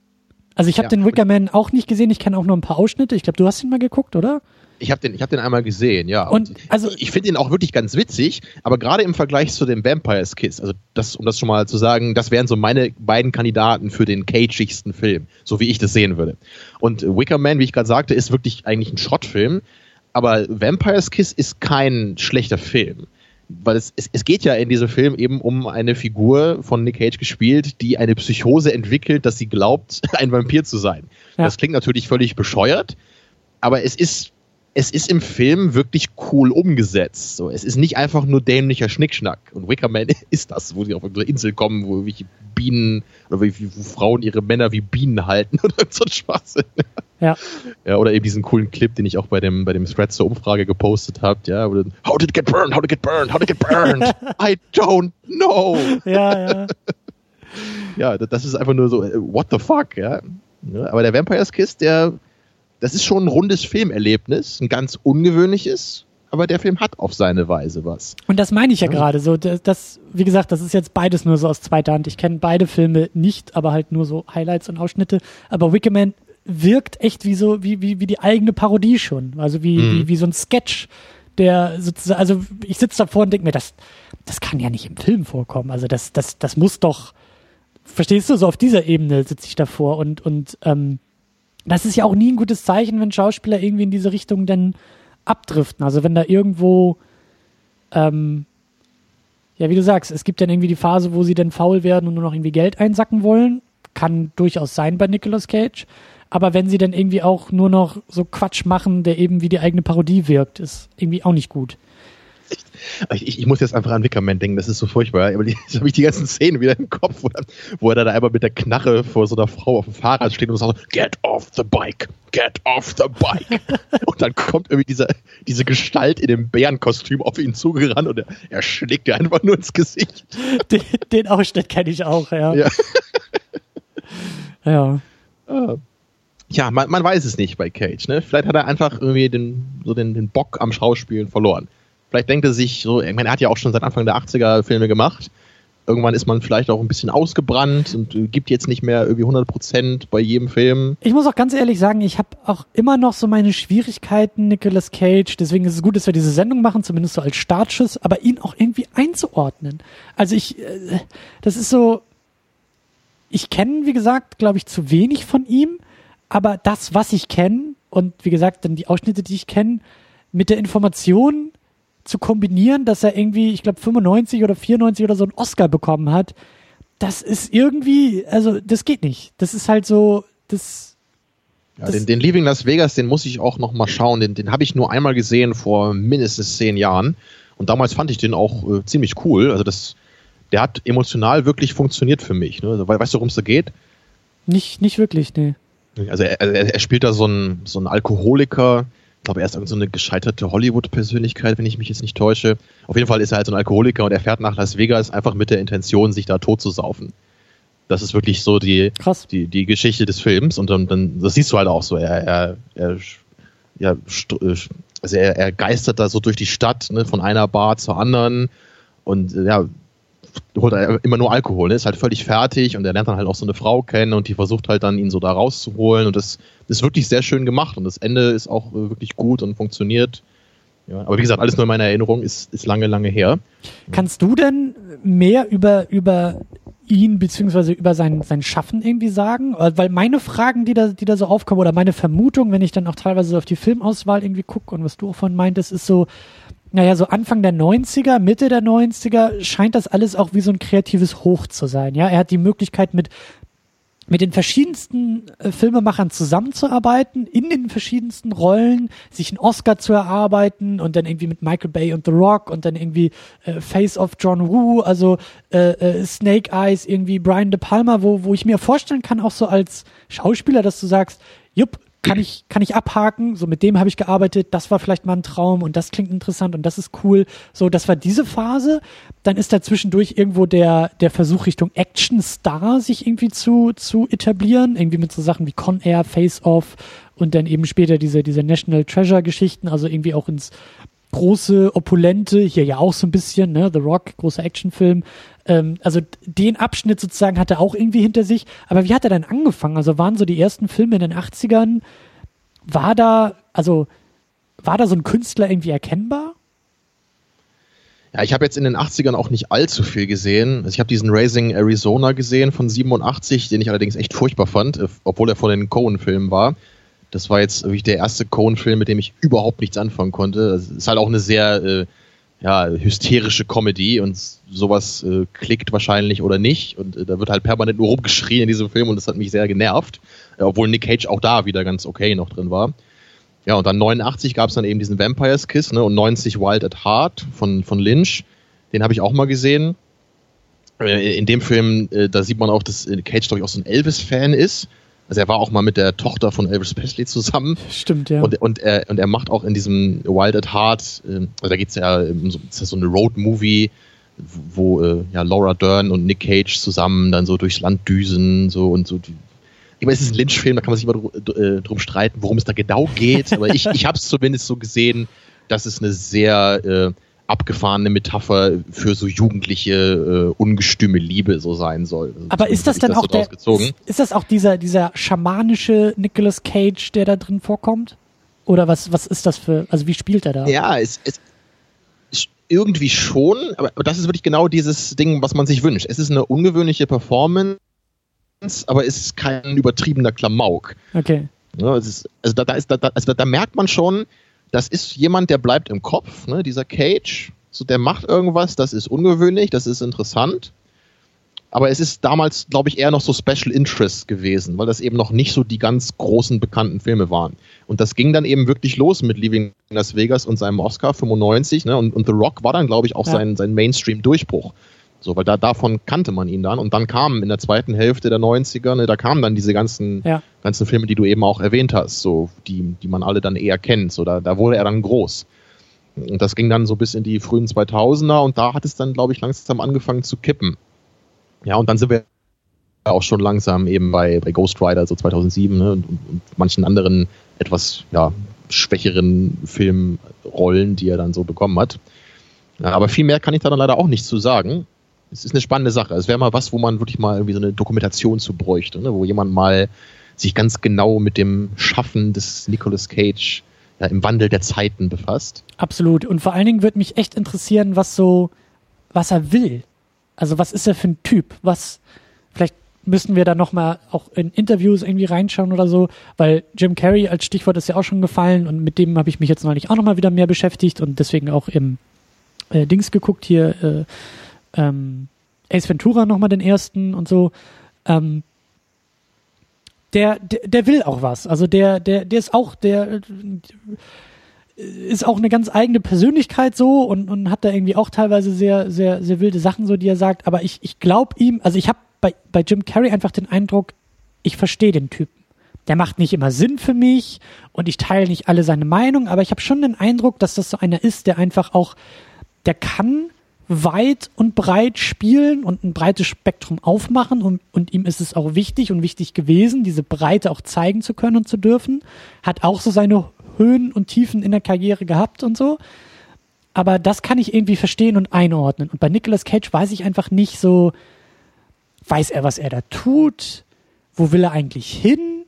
Also ich habe ja. den Wickerman auch nicht gesehen, ich kenne auch nur ein paar Ausschnitte. Ich glaube, du hast ihn mal geguckt, oder? Ich habe den, ich hab den einmal gesehen, ja. Und, also ich finde ihn auch wirklich ganz witzig, aber gerade im Vergleich zu dem Vampire's Kiss, also das, um das schon mal zu sagen, das wären so meine beiden Kandidaten für den cageigsten Film, so wie ich das sehen würde. Und Wicker Man, wie ich gerade sagte, ist wirklich eigentlich ein Schrottfilm, aber Vampire's Kiss ist kein schlechter Film. Weil es, es, es geht ja in diesem Film eben um eine Figur von Nick Cage gespielt, die eine Psychose entwickelt, dass sie glaubt, ein Vampir zu sein. Ja. Das klingt natürlich völlig bescheuert, aber es ist es ist im Film wirklich cool umgesetzt. So, es ist nicht einfach nur dämlicher Schnickschnack. Und Wickerman ist das, wo sie auf eine Insel kommen, wo welche Bienen oder wie, wo Frauen ihre Männer wie Bienen halten oder so ein Schwachsinn. Ja. ja. Oder eben diesen coolen Clip, den ich auch bei dem, bei dem Thread zur Umfrage gepostet habe. Ja, How did it get burned? How did it get burned? How did it get burned? I don't know. Ja, ja. ja, das ist einfach nur so, äh, what the fuck, ja. Aber der Vampire's Kiss, der das ist schon ein rundes Filmerlebnis, ein ganz ungewöhnliches, aber der Film hat auf seine Weise was. Und das meine ich ja, ja. gerade so. Das, wie gesagt, das ist jetzt beides nur so aus zweiter Hand. Ich kenne beide Filme nicht, aber halt nur so Highlights und Ausschnitte. Aber Wickerman wirkt echt wie so, wie, wie, wie die eigene Parodie schon. Also wie, mhm. wie, wie so ein Sketch, der sozusagen, also ich sitze davor und denke mir, das, das kann ja nicht im Film vorkommen. Also das, das, das muss doch, verstehst du, so auf dieser Ebene sitze ich davor und, und ähm, das ist ja auch nie ein gutes Zeichen, wenn Schauspieler irgendwie in diese Richtung dann abdriften. Also wenn da irgendwo, ähm, ja, wie du sagst, es gibt dann irgendwie die Phase, wo sie dann faul werden und nur noch irgendwie Geld einsacken wollen. Kann durchaus sein bei Nicolas Cage. Aber wenn sie dann irgendwie auch nur noch so Quatsch machen, der eben wie die eigene Parodie wirkt, ist irgendwie auch nicht gut. Ich, ich, muss jetzt einfach an Wickerman denken, das ist so furchtbar. Aber jetzt habe ich die ganzen Szenen wieder im Kopf, wo, wo er dann einmal mit der Knarre vor so einer Frau auf dem Fahrrad steht und sagt, get off the bike, get off the bike. und dann kommt irgendwie diese, diese Gestalt in dem Bärenkostüm auf ihn zugerannt und er, er schlägt dir einfach nur ins Gesicht. Den, den Ausschnitt kenne ich auch, ja. Ja. ja. Ah. Ja, man, man weiß es nicht bei Cage. Ne? Vielleicht hat er einfach irgendwie den, so den, den Bock am Schauspielen verloren. Vielleicht denkt er sich so, ich meine, er hat ja auch schon seit Anfang der 80er Filme gemacht. Irgendwann ist man vielleicht auch ein bisschen ausgebrannt und gibt jetzt nicht mehr irgendwie 100 Prozent bei jedem Film. Ich muss auch ganz ehrlich sagen, ich habe auch immer noch so meine Schwierigkeiten, Nicolas Cage. Deswegen ist es gut, dass wir diese Sendung machen, zumindest so als Startschuss, aber ihn auch irgendwie einzuordnen. Also ich, äh, das ist so, ich kenne, wie gesagt, glaube ich, zu wenig von ihm, aber das, was ich kenne und wie gesagt, dann die Ausschnitte, die ich kenne, mit der Information, zu kombinieren, dass er irgendwie, ich glaube 95 oder 94 oder so einen Oscar bekommen hat, das ist irgendwie, also das geht nicht. Das ist halt so, das. Ja, das den, den Leaving Las Vegas, den muss ich auch noch mal schauen. Den, den habe ich nur einmal gesehen vor mindestens zehn Jahren. Und damals fand ich den auch äh, ziemlich cool. Also das, der hat emotional wirklich funktioniert für mich. Ne? Weil, weißt du, worum es da geht? Nicht, nicht wirklich, nee. Also er, er, er spielt da so einen, so einen Alkoholiker, ich glaube, er ist so eine gescheiterte Hollywood-Persönlichkeit, wenn ich mich jetzt nicht täusche. Auf jeden Fall ist er halt so ein Alkoholiker und er fährt nach Las Vegas einfach mit der Intention, sich da tot zu saufen. Das ist wirklich so die, Krass. die, die Geschichte des Films und dann, dann das siehst du halt auch so. Er, er, er ja, also er, er geistert da so durch die Stadt, ne, von einer Bar zur anderen und ja, holt er immer nur Alkohol, ne? ist halt völlig fertig und er lernt dann halt auch so eine Frau kennen und die versucht halt dann ihn so da rauszuholen und das, ist wirklich sehr schön gemacht und das Ende ist auch äh, wirklich gut und funktioniert. Ja, aber wie gesagt, alles nur in meiner Erinnerung ist, ist lange, lange her. Kannst du denn mehr über, über ihn beziehungsweise über sein, sein Schaffen irgendwie sagen? Weil meine Fragen, die da, die da so aufkommen, oder meine Vermutung, wenn ich dann auch teilweise auf die Filmauswahl irgendwie gucke und was du auch von meintest, ist so, naja, so Anfang der 90er, Mitte der 90er scheint das alles auch wie so ein kreatives Hoch zu sein. Ja, er hat die Möglichkeit mit mit den verschiedensten äh, Filmemachern zusammenzuarbeiten, in den verschiedensten Rollen, sich einen Oscar zu erarbeiten und dann irgendwie mit Michael Bay und The Rock und dann irgendwie äh, Face of John Woo, also äh, äh, Snake Eyes, irgendwie Brian De Palma, wo, wo ich mir vorstellen kann, auch so als Schauspieler, dass du sagst, jupp, kann ich, kann ich abhaken, so mit dem habe ich gearbeitet, das war vielleicht mal ein Traum und das klingt interessant und das ist cool. So, das war diese Phase. Dann ist da zwischendurch irgendwo der, der Versuch Richtung Action-Star sich irgendwie zu, zu etablieren, irgendwie mit so Sachen wie Con Air, Face Off und dann eben später diese, diese National Treasure Geschichten, also irgendwie auch ins große, opulente, hier ja auch so ein bisschen, ne, The Rock, großer Actionfilm. Ähm, also den Abschnitt sozusagen hat er auch irgendwie hinter sich. Aber wie hat er dann angefangen? Also waren so die ersten Filme in den 80ern, war da, also war da so ein Künstler irgendwie erkennbar? Ja, ich habe jetzt in den 80ern auch nicht allzu viel gesehen. Also ich habe diesen Raising Arizona gesehen von 87, den ich allerdings echt furchtbar fand, äh, obwohl er von den Cohen-Filmen war. Das war jetzt wirklich der erste Cohen-Film, mit dem ich überhaupt nichts anfangen konnte. Es ist halt auch eine sehr äh, ja, hysterische Comedy und sowas äh, klickt wahrscheinlich oder nicht. Und äh, da wird halt permanent nur rumgeschrien in diesem Film und das hat mich sehr genervt. Äh, obwohl Nick Cage auch da wieder ganz okay noch drin war. Ja, und dann 89 gab es dann eben diesen Vampire's Kiss ne, und 90 Wild at Heart von, von Lynch. Den habe ich auch mal gesehen. Äh, in dem Film, äh, da sieht man auch, dass Cage, glaube ich, auch so ein Elvis-Fan ist. Also er war auch mal mit der Tochter von Elvis Presley zusammen. Stimmt, ja. Und, und, er, und er macht auch in diesem Wild at Heart, äh, also da geht es ja um so, ist ja so eine Road-Movie, wo äh, ja, Laura Dern und Nick Cage zusammen dann so durchs Land düsen so und so. Ich meine, es ist ein Lynch-Film, da kann man sich immer dr drum streiten, worum es da genau geht. Aber ich, ich habe es zumindest so gesehen, dass es eine sehr äh, abgefahrene Metapher für so jugendliche, äh, ungestüme Liebe so sein soll. Also Aber ist das dann das auch der, ist, das auch dieser, dieser schamanische Nicolas Cage, der da drin vorkommt? Oder was, was ist das für, also wie spielt er da? Ja, es, es irgendwie schon, aber, das ist wirklich genau dieses Ding, was man sich wünscht. Es ist eine ungewöhnliche Performance, aber es ist kein übertriebener Klamauk. Okay. Ja, ist, also da, da, ist, da, also da merkt man schon, das ist jemand, der bleibt im Kopf, ne, dieser Cage. So, der macht irgendwas, das ist ungewöhnlich, das ist interessant. Aber es ist damals, glaube ich, eher noch so Special Interest gewesen, weil das eben noch nicht so die ganz großen bekannten Filme waren. Und das ging dann eben wirklich los mit Leaving Las Vegas und seinem Oscar 95, ne? Und, und The Rock war dann, glaube ich, auch ja. sein, sein Mainstream-Durchbruch. So, weil da davon kannte man ihn dann. Und dann kamen in der zweiten Hälfte der 90er, ne, da kamen dann diese ganzen, ja. ganzen Filme, die du eben auch erwähnt hast, so, die, die man alle dann eher kennt. So, da, da wurde er dann groß. Und das ging dann so bis in die frühen 2000er und da hat es dann, glaube ich, langsam angefangen zu kippen. Ja, und dann sind wir auch schon langsam eben bei, bei Ghost Rider, so 2007, ne, und, und manchen anderen etwas, ja, schwächeren Filmrollen, die er dann so bekommen hat. Ja, aber viel mehr kann ich da dann leider auch nicht zu sagen es ist eine spannende Sache. Es wäre mal was, wo man wirklich mal irgendwie so eine Dokumentation zu bräuchte, ne? wo jemand mal sich ganz genau mit dem Schaffen des Nicolas Cage ja, im Wandel der Zeiten befasst. Absolut. Und vor allen Dingen würde mich echt interessieren, was so, was er will. Also was ist er für ein Typ? Was, vielleicht müssen wir da nochmal auch in Interviews irgendwie reinschauen oder so, weil Jim Carrey als Stichwort ist ja auch schon gefallen und mit dem habe ich mich jetzt neulich auch nochmal wieder mehr beschäftigt und deswegen auch im äh, Dings geguckt hier, äh, ähm, Ace Ventura nochmal den ersten und so. Ähm, der, der, der will auch was. Also der, der, der ist auch, der ist auch eine ganz eigene Persönlichkeit so und, und hat da irgendwie auch teilweise sehr, sehr, sehr wilde Sachen so, die er sagt. Aber ich, ich glaube ihm, also ich habe bei, bei Jim Carrey einfach den Eindruck, ich verstehe den Typen. Der macht nicht immer Sinn für mich und ich teile nicht alle seine Meinung, aber ich habe schon den Eindruck, dass das so einer ist, der einfach auch, der kann weit und breit spielen und ein breites Spektrum aufmachen und, und ihm ist es auch wichtig und wichtig gewesen, diese Breite auch zeigen zu können und zu dürfen. Hat auch so seine Höhen und Tiefen in der Karriere gehabt und so. Aber das kann ich irgendwie verstehen und einordnen. Und bei Nicolas Cage weiß ich einfach nicht so, weiß er, was er da tut? Wo will er eigentlich hin?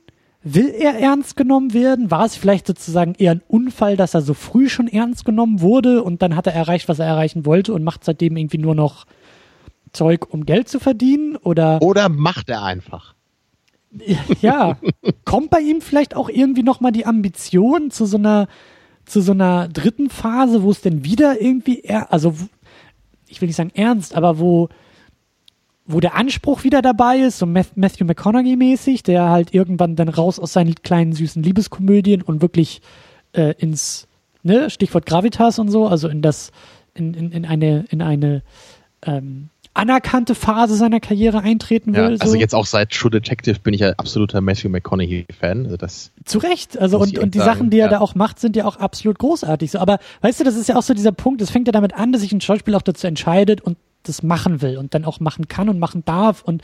Will er ernst genommen werden? War es vielleicht sozusagen eher ein Unfall, dass er so früh schon ernst genommen wurde und dann hat er erreicht, was er erreichen wollte und macht seitdem irgendwie nur noch Zeug, um Geld zu verdienen? Oder, oder macht er einfach? Ja, kommt bei ihm vielleicht auch irgendwie nochmal die Ambition zu so einer, zu so einer dritten Phase, wo es denn wieder irgendwie, er, also ich will nicht sagen ernst, aber wo wo der Anspruch wieder dabei ist, so Matthew McConaughey mäßig, der halt irgendwann dann raus aus seinen kleinen süßen Liebeskomödien und wirklich äh, ins ne, Stichwort Gravitas und so, also in das in, in, in eine in eine ähm, anerkannte Phase seiner Karriere eintreten will. Ja, also so. jetzt auch seit True Detective bin ich ja absoluter Matthew McConaughey-Fan. Also das Zu Recht. Also und, und die sagen, Sachen, die er ja. da auch macht, sind ja auch absolut großartig. So. Aber weißt du, das ist ja auch so dieser Punkt, es fängt ja damit an, dass sich ein Schauspieler auch dazu entscheidet und das machen will und dann auch machen kann und machen darf und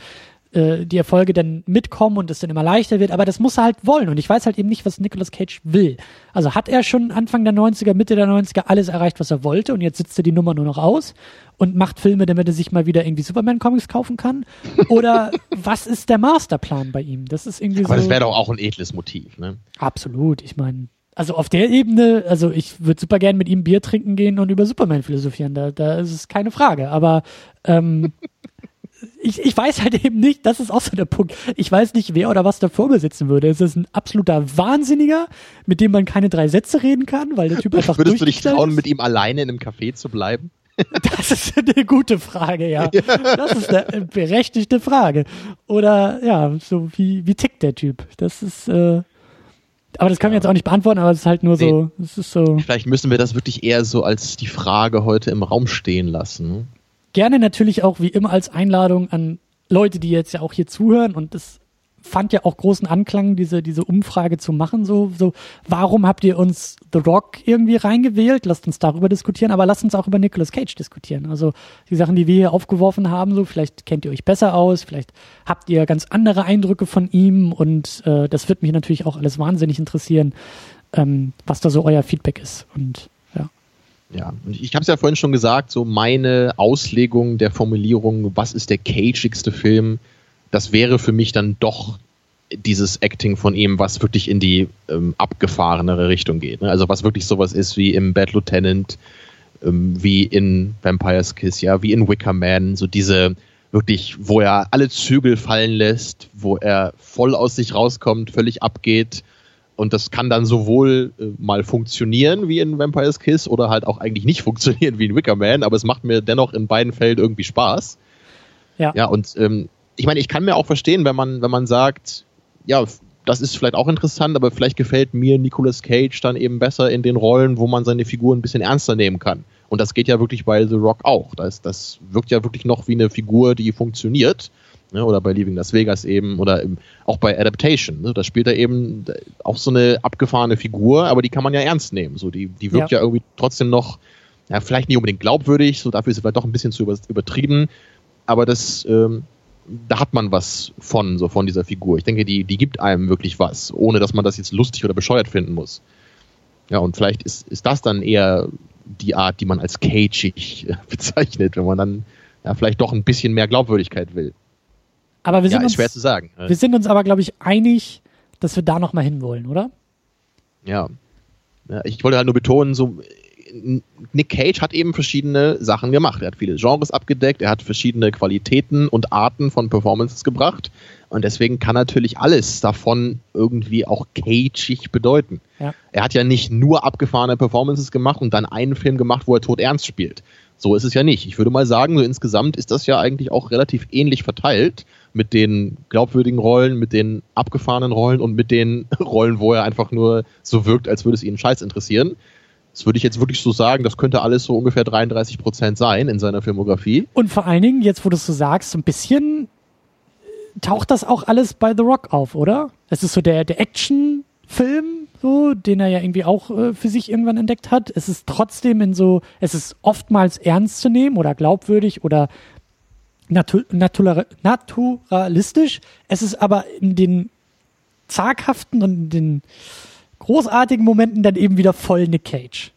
äh, die Erfolge dann mitkommen und es dann immer leichter wird, aber das muss er halt wollen und ich weiß halt eben nicht, was Nicolas Cage will. Also hat er schon Anfang der 90er, Mitte der 90er alles erreicht, was er wollte und jetzt sitzt er die Nummer nur noch aus und macht Filme, damit er sich mal wieder irgendwie Superman-Comics kaufen kann? Oder was ist der Masterplan bei ihm? Das ist irgendwie aber so. das wäre doch auch ein edles Motiv, ne? Absolut, ich meine, also auf der Ebene, also ich würde super gern mit ihm Bier trinken gehen und über Superman philosophieren, da, da ist es keine Frage. Aber ähm, ich, ich weiß halt eben nicht, das ist auch so der Punkt. Ich weiß nicht, wer oder was da vor mir sitzen würde. Es ist ein absoluter Wahnsinniger, mit dem man keine drei Sätze reden kann, weil der Typ einfach Würdest du dich trauen, ist? mit ihm alleine in einem Café zu bleiben? Das ist eine gute Frage, ja. Das ist eine berechtigte Frage. Oder ja, so wie, wie tickt der Typ? Das ist äh, aber das können wir jetzt auch nicht beantworten, aber es ist halt nur nee. so, es ist so. Vielleicht müssen wir das wirklich eher so als die Frage heute im Raum stehen lassen. Gerne natürlich auch wie immer als Einladung an Leute, die jetzt ja auch hier zuhören und das fand ja auch großen Anklang, diese, diese Umfrage zu machen. So, so, warum habt ihr uns The Rock irgendwie reingewählt? Lasst uns darüber diskutieren, aber lasst uns auch über Nicolas Cage diskutieren. Also die Sachen, die wir hier aufgeworfen haben, so, vielleicht kennt ihr euch besser aus, vielleicht habt ihr ganz andere Eindrücke von ihm und äh, das wird mich natürlich auch alles wahnsinnig interessieren, ähm, was da so euer Feedback ist. Und ja. Ich habe es ja vorhin schon gesagt, so meine Auslegung der Formulierung, was ist der cageigste Film, das wäre für mich dann doch dieses Acting von ihm, was wirklich in die ähm, abgefahrenere Richtung geht. Ne? Also was wirklich sowas ist wie im Bad Lieutenant, ähm, wie in Vampire's Kiss, ja, wie in Wicker Man, so diese wirklich, wo er alle Zügel fallen lässt, wo er voll aus sich rauskommt, völlig abgeht. Und das kann dann sowohl äh, mal funktionieren wie in Vampire's Kiss oder halt auch eigentlich nicht funktionieren wie in Wicker Man, aber es macht mir dennoch in beiden Fällen irgendwie Spaß. Ja. Ja, und ähm, ich meine, ich kann mir auch verstehen, wenn man, wenn man sagt, ja, das ist vielleicht auch interessant, aber vielleicht gefällt mir Nicolas Cage dann eben besser in den Rollen, wo man seine Figur ein bisschen ernster nehmen kann. Und das geht ja wirklich bei The Rock auch. Das, das wirkt ja wirklich noch wie eine Figur, die funktioniert. Ne? Oder bei Leaving Las Vegas eben, oder im, auch bei Adaptation. Ne? Da spielt er eben auch so eine abgefahrene Figur, aber die kann man ja ernst nehmen. So, die, die wirkt ja. ja irgendwie trotzdem noch, ja, vielleicht nicht unbedingt glaubwürdig, so dafür ist sie vielleicht doch ein bisschen zu übertrieben. Aber das, ähm, da hat man was von, so von dieser Figur. Ich denke, die, die gibt einem wirklich was, ohne dass man das jetzt lustig oder bescheuert finden muss. Ja, und vielleicht ist, ist das dann eher die Art, die man als cageig bezeichnet, wenn man dann ja, vielleicht doch ein bisschen mehr Glaubwürdigkeit will. Aber wir sind ja, uns, schwer zu sagen. Wir sind uns aber, glaube ich, einig, dass wir da nochmal hinwollen, oder? Ja. ja. Ich wollte halt nur betonen, so Nick Cage hat eben verschiedene Sachen gemacht. Er hat viele Genres abgedeckt, er hat verschiedene Qualitäten und Arten von Performances gebracht. Und deswegen kann natürlich alles davon irgendwie auch cageig bedeuten. Ja. Er hat ja nicht nur abgefahrene Performances gemacht und dann einen Film gemacht, wo er tot ernst spielt. So ist es ja nicht. Ich würde mal sagen, so insgesamt ist das ja eigentlich auch relativ ähnlich verteilt mit den glaubwürdigen Rollen, mit den abgefahrenen Rollen und mit den Rollen, wo er einfach nur so wirkt, als würde es ihn Scheiß interessieren. Das würde ich jetzt wirklich so sagen, das könnte alles so ungefähr 33 Prozent sein in seiner Filmografie. Und vor allen Dingen, jetzt wo du es so sagst, so ein bisschen taucht das auch alles bei The Rock auf, oder? Es ist so der, der Action-Film, so, den er ja irgendwie auch äh, für sich irgendwann entdeckt hat. Es ist trotzdem in so, es ist oftmals ernst zu nehmen oder glaubwürdig oder natu natura naturalistisch. Es ist aber in den zaghaften und in den großartigen Momenten dann eben wieder voll Nick Cage.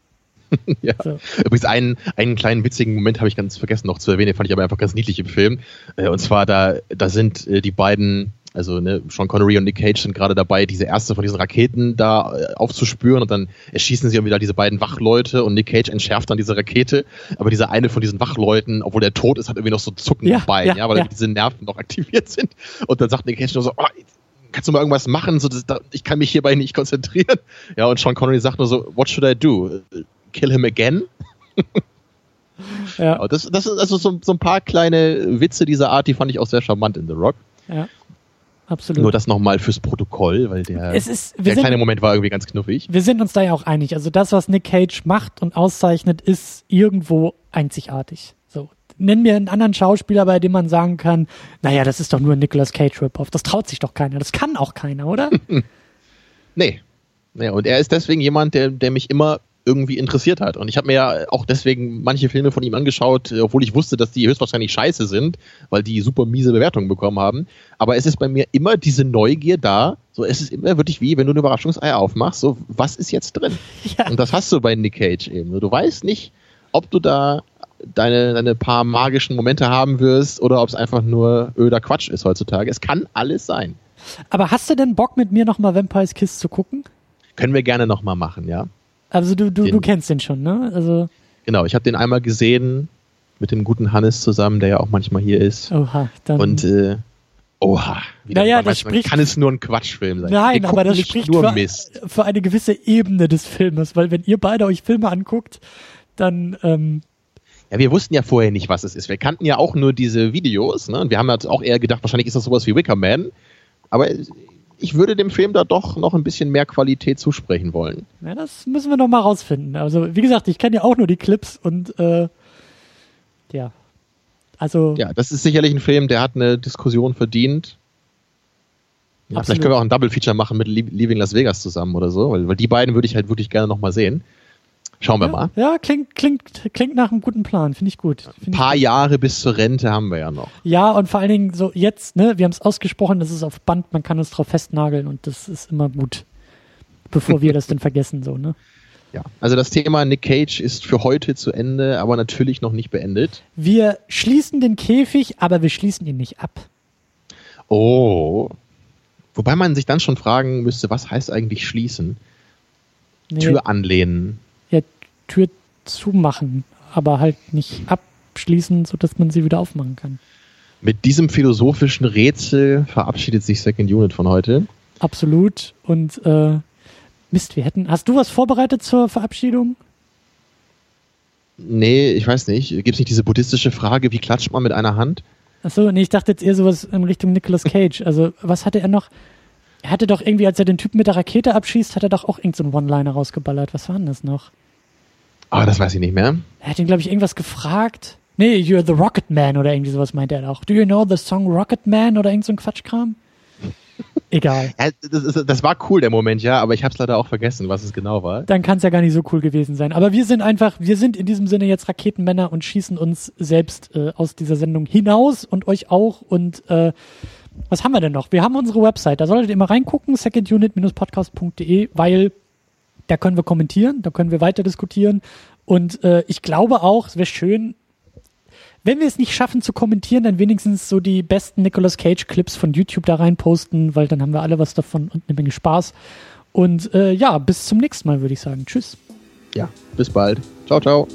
ja. So. Übrigens einen, einen kleinen witzigen Moment habe ich ganz vergessen noch zu erwähnen, den fand ich aber einfach ganz niedlich im Film. Äh, und zwar da, da sind äh, die beiden also ne, Sean Connery und Nick Cage sind gerade dabei, diese erste von diesen Raketen da äh, aufzuspüren und dann erschießen sie wieder diese beiden Wachleute und Nick Cage entschärft dann diese Rakete. Aber dieser eine von diesen Wachleuten, obwohl der tot ist, hat irgendwie noch so Zucken ja, dabei, ja, ja weil ja. diese Nerven noch aktiviert sind. Und dann sagt Nick Cage nur so, oh, kannst du mal irgendwas machen? So, das, ich kann mich hierbei nicht konzentrieren. Ja, und Sean Connery sagt nur so, what should I do? Kill him again? ja. Das, das ist also so, so ein paar kleine Witze dieser Art, die fand ich auch sehr charmant in The Rock. Ja. Absolut. Nur das nochmal fürs Protokoll, weil der, ist, der sind, kleine Moment war irgendwie ganz knuffig. Wir sind uns da ja auch einig. Also das, was Nick Cage macht und auszeichnet, ist irgendwo einzigartig. Nenn mir einen anderen Schauspieler, bei dem man sagen kann, naja, das ist doch nur ein Nicolas Cage Rip-Off. Das traut sich doch keiner. Das kann auch keiner, oder? nee. Nee, und er ist deswegen jemand, der, der mich immer irgendwie interessiert hat. Und ich habe mir ja auch deswegen manche Filme von ihm angeschaut, obwohl ich wusste, dass die höchstwahrscheinlich scheiße sind, weil die super miese Bewertungen bekommen haben. Aber es ist bei mir immer diese Neugier da. So, es ist immer wirklich wie, wenn du eine Überraschungseier aufmachst, so, was ist jetzt drin? Ja. Und das hast du bei Nick Cage eben. Du weißt nicht, ob du da deine, deine paar magischen Momente haben wirst oder ob es einfach nur öder Quatsch ist heutzutage. Es kann alles sein. Aber hast du denn Bock mit mir nochmal Vampire's Kiss zu gucken? Können wir gerne nochmal machen, ja. Also du, du, den, du kennst den schon, ne? Also genau, ich habe den einmal gesehen mit dem guten Hannes zusammen, der ja auch manchmal hier ist. Oha, dann. Und äh, oha, naja, das spricht, kann es nur ein Quatschfilm sein. Nein, aber das spricht für, für, eine gewisse Ebene des Filmes, weil wenn ihr beide euch Filme anguckt, dann ähm, ja, wir wussten ja vorher nicht, was es ist. Wir kannten ja auch nur diese Videos, ne? Und wir haben halt auch eher gedacht, wahrscheinlich ist das sowas wie Wicker Man. Aber ich würde dem Film da doch noch ein bisschen mehr Qualität zusprechen wollen. Ja, das müssen wir noch mal rausfinden. Also, wie gesagt, ich kenne ja auch nur die Clips und äh, ja. Also. Ja, das ist sicherlich ein Film, der hat eine Diskussion verdient. Ja, vielleicht können wir auch ein Double Feature machen mit Leaving Las Vegas zusammen oder so, weil, weil die beiden würde ich halt wirklich gerne noch mal sehen. Schauen wir ja, mal. Ja, klingt, klingt, klingt nach einem guten Plan, finde ich gut. Find Ein paar Jahre bis zur Rente haben wir ja noch. Ja, und vor allen Dingen so jetzt, ne, wir haben es ausgesprochen, das ist auf Band, man kann es drauf festnageln und das ist immer gut, bevor wir das dann vergessen, so, ne? Ja, also das Thema Nick Cage ist für heute zu Ende, aber natürlich noch nicht beendet. Wir schließen den Käfig, aber wir schließen ihn nicht ab. Oh. Wobei man sich dann schon fragen müsste, was heißt eigentlich schließen? Nee. Tür anlehnen. Tür zumachen, aber halt nicht abschließen, sodass man sie wieder aufmachen kann. Mit diesem philosophischen Rätsel verabschiedet sich Second Unit von heute. Absolut. Und äh, Mist, wir hätten. Hast du was vorbereitet zur Verabschiedung? Nee, ich weiß nicht. Gibt es nicht diese buddhistische Frage, wie klatscht man mit einer Hand? Achso, nee, ich dachte jetzt eher sowas in Richtung Nicolas Cage. Also, was hatte er noch? Er hatte doch irgendwie, als er den Typen mit der Rakete abschießt, hat er doch auch irgendeinen so One-Liner rausgeballert. Was war denn das noch? Ah, oh, das weiß ich nicht mehr. Er hat ihn, glaube ich, irgendwas gefragt. Nee, you're the Rocket Man oder irgendwie sowas meinte er auch. Do you know the song Rocket Man oder irgend so ein Quatschkram? Egal. Ja, das, das, war cool, der Moment, ja, aber ich habe es leider auch vergessen, was es genau war. Dann kann es ja gar nicht so cool gewesen sein. Aber wir sind einfach, wir sind in diesem Sinne jetzt Raketenmänner und schießen uns selbst äh, aus dieser Sendung hinaus und euch auch. Und äh, was haben wir denn noch? Wir haben unsere Website, da solltet ihr mal reingucken, secondunit-podcast.de, weil da können wir kommentieren, da können wir weiter diskutieren. Und äh, ich glaube auch, es wäre schön, wenn wir es nicht schaffen zu kommentieren, dann wenigstens so die besten Nicolas Cage Clips von YouTube da rein posten, weil dann haben wir alle was davon und eine Menge Spaß. Und äh, ja, bis zum nächsten Mal, würde ich sagen. Tschüss. Ja, bis bald. Ciao, ciao.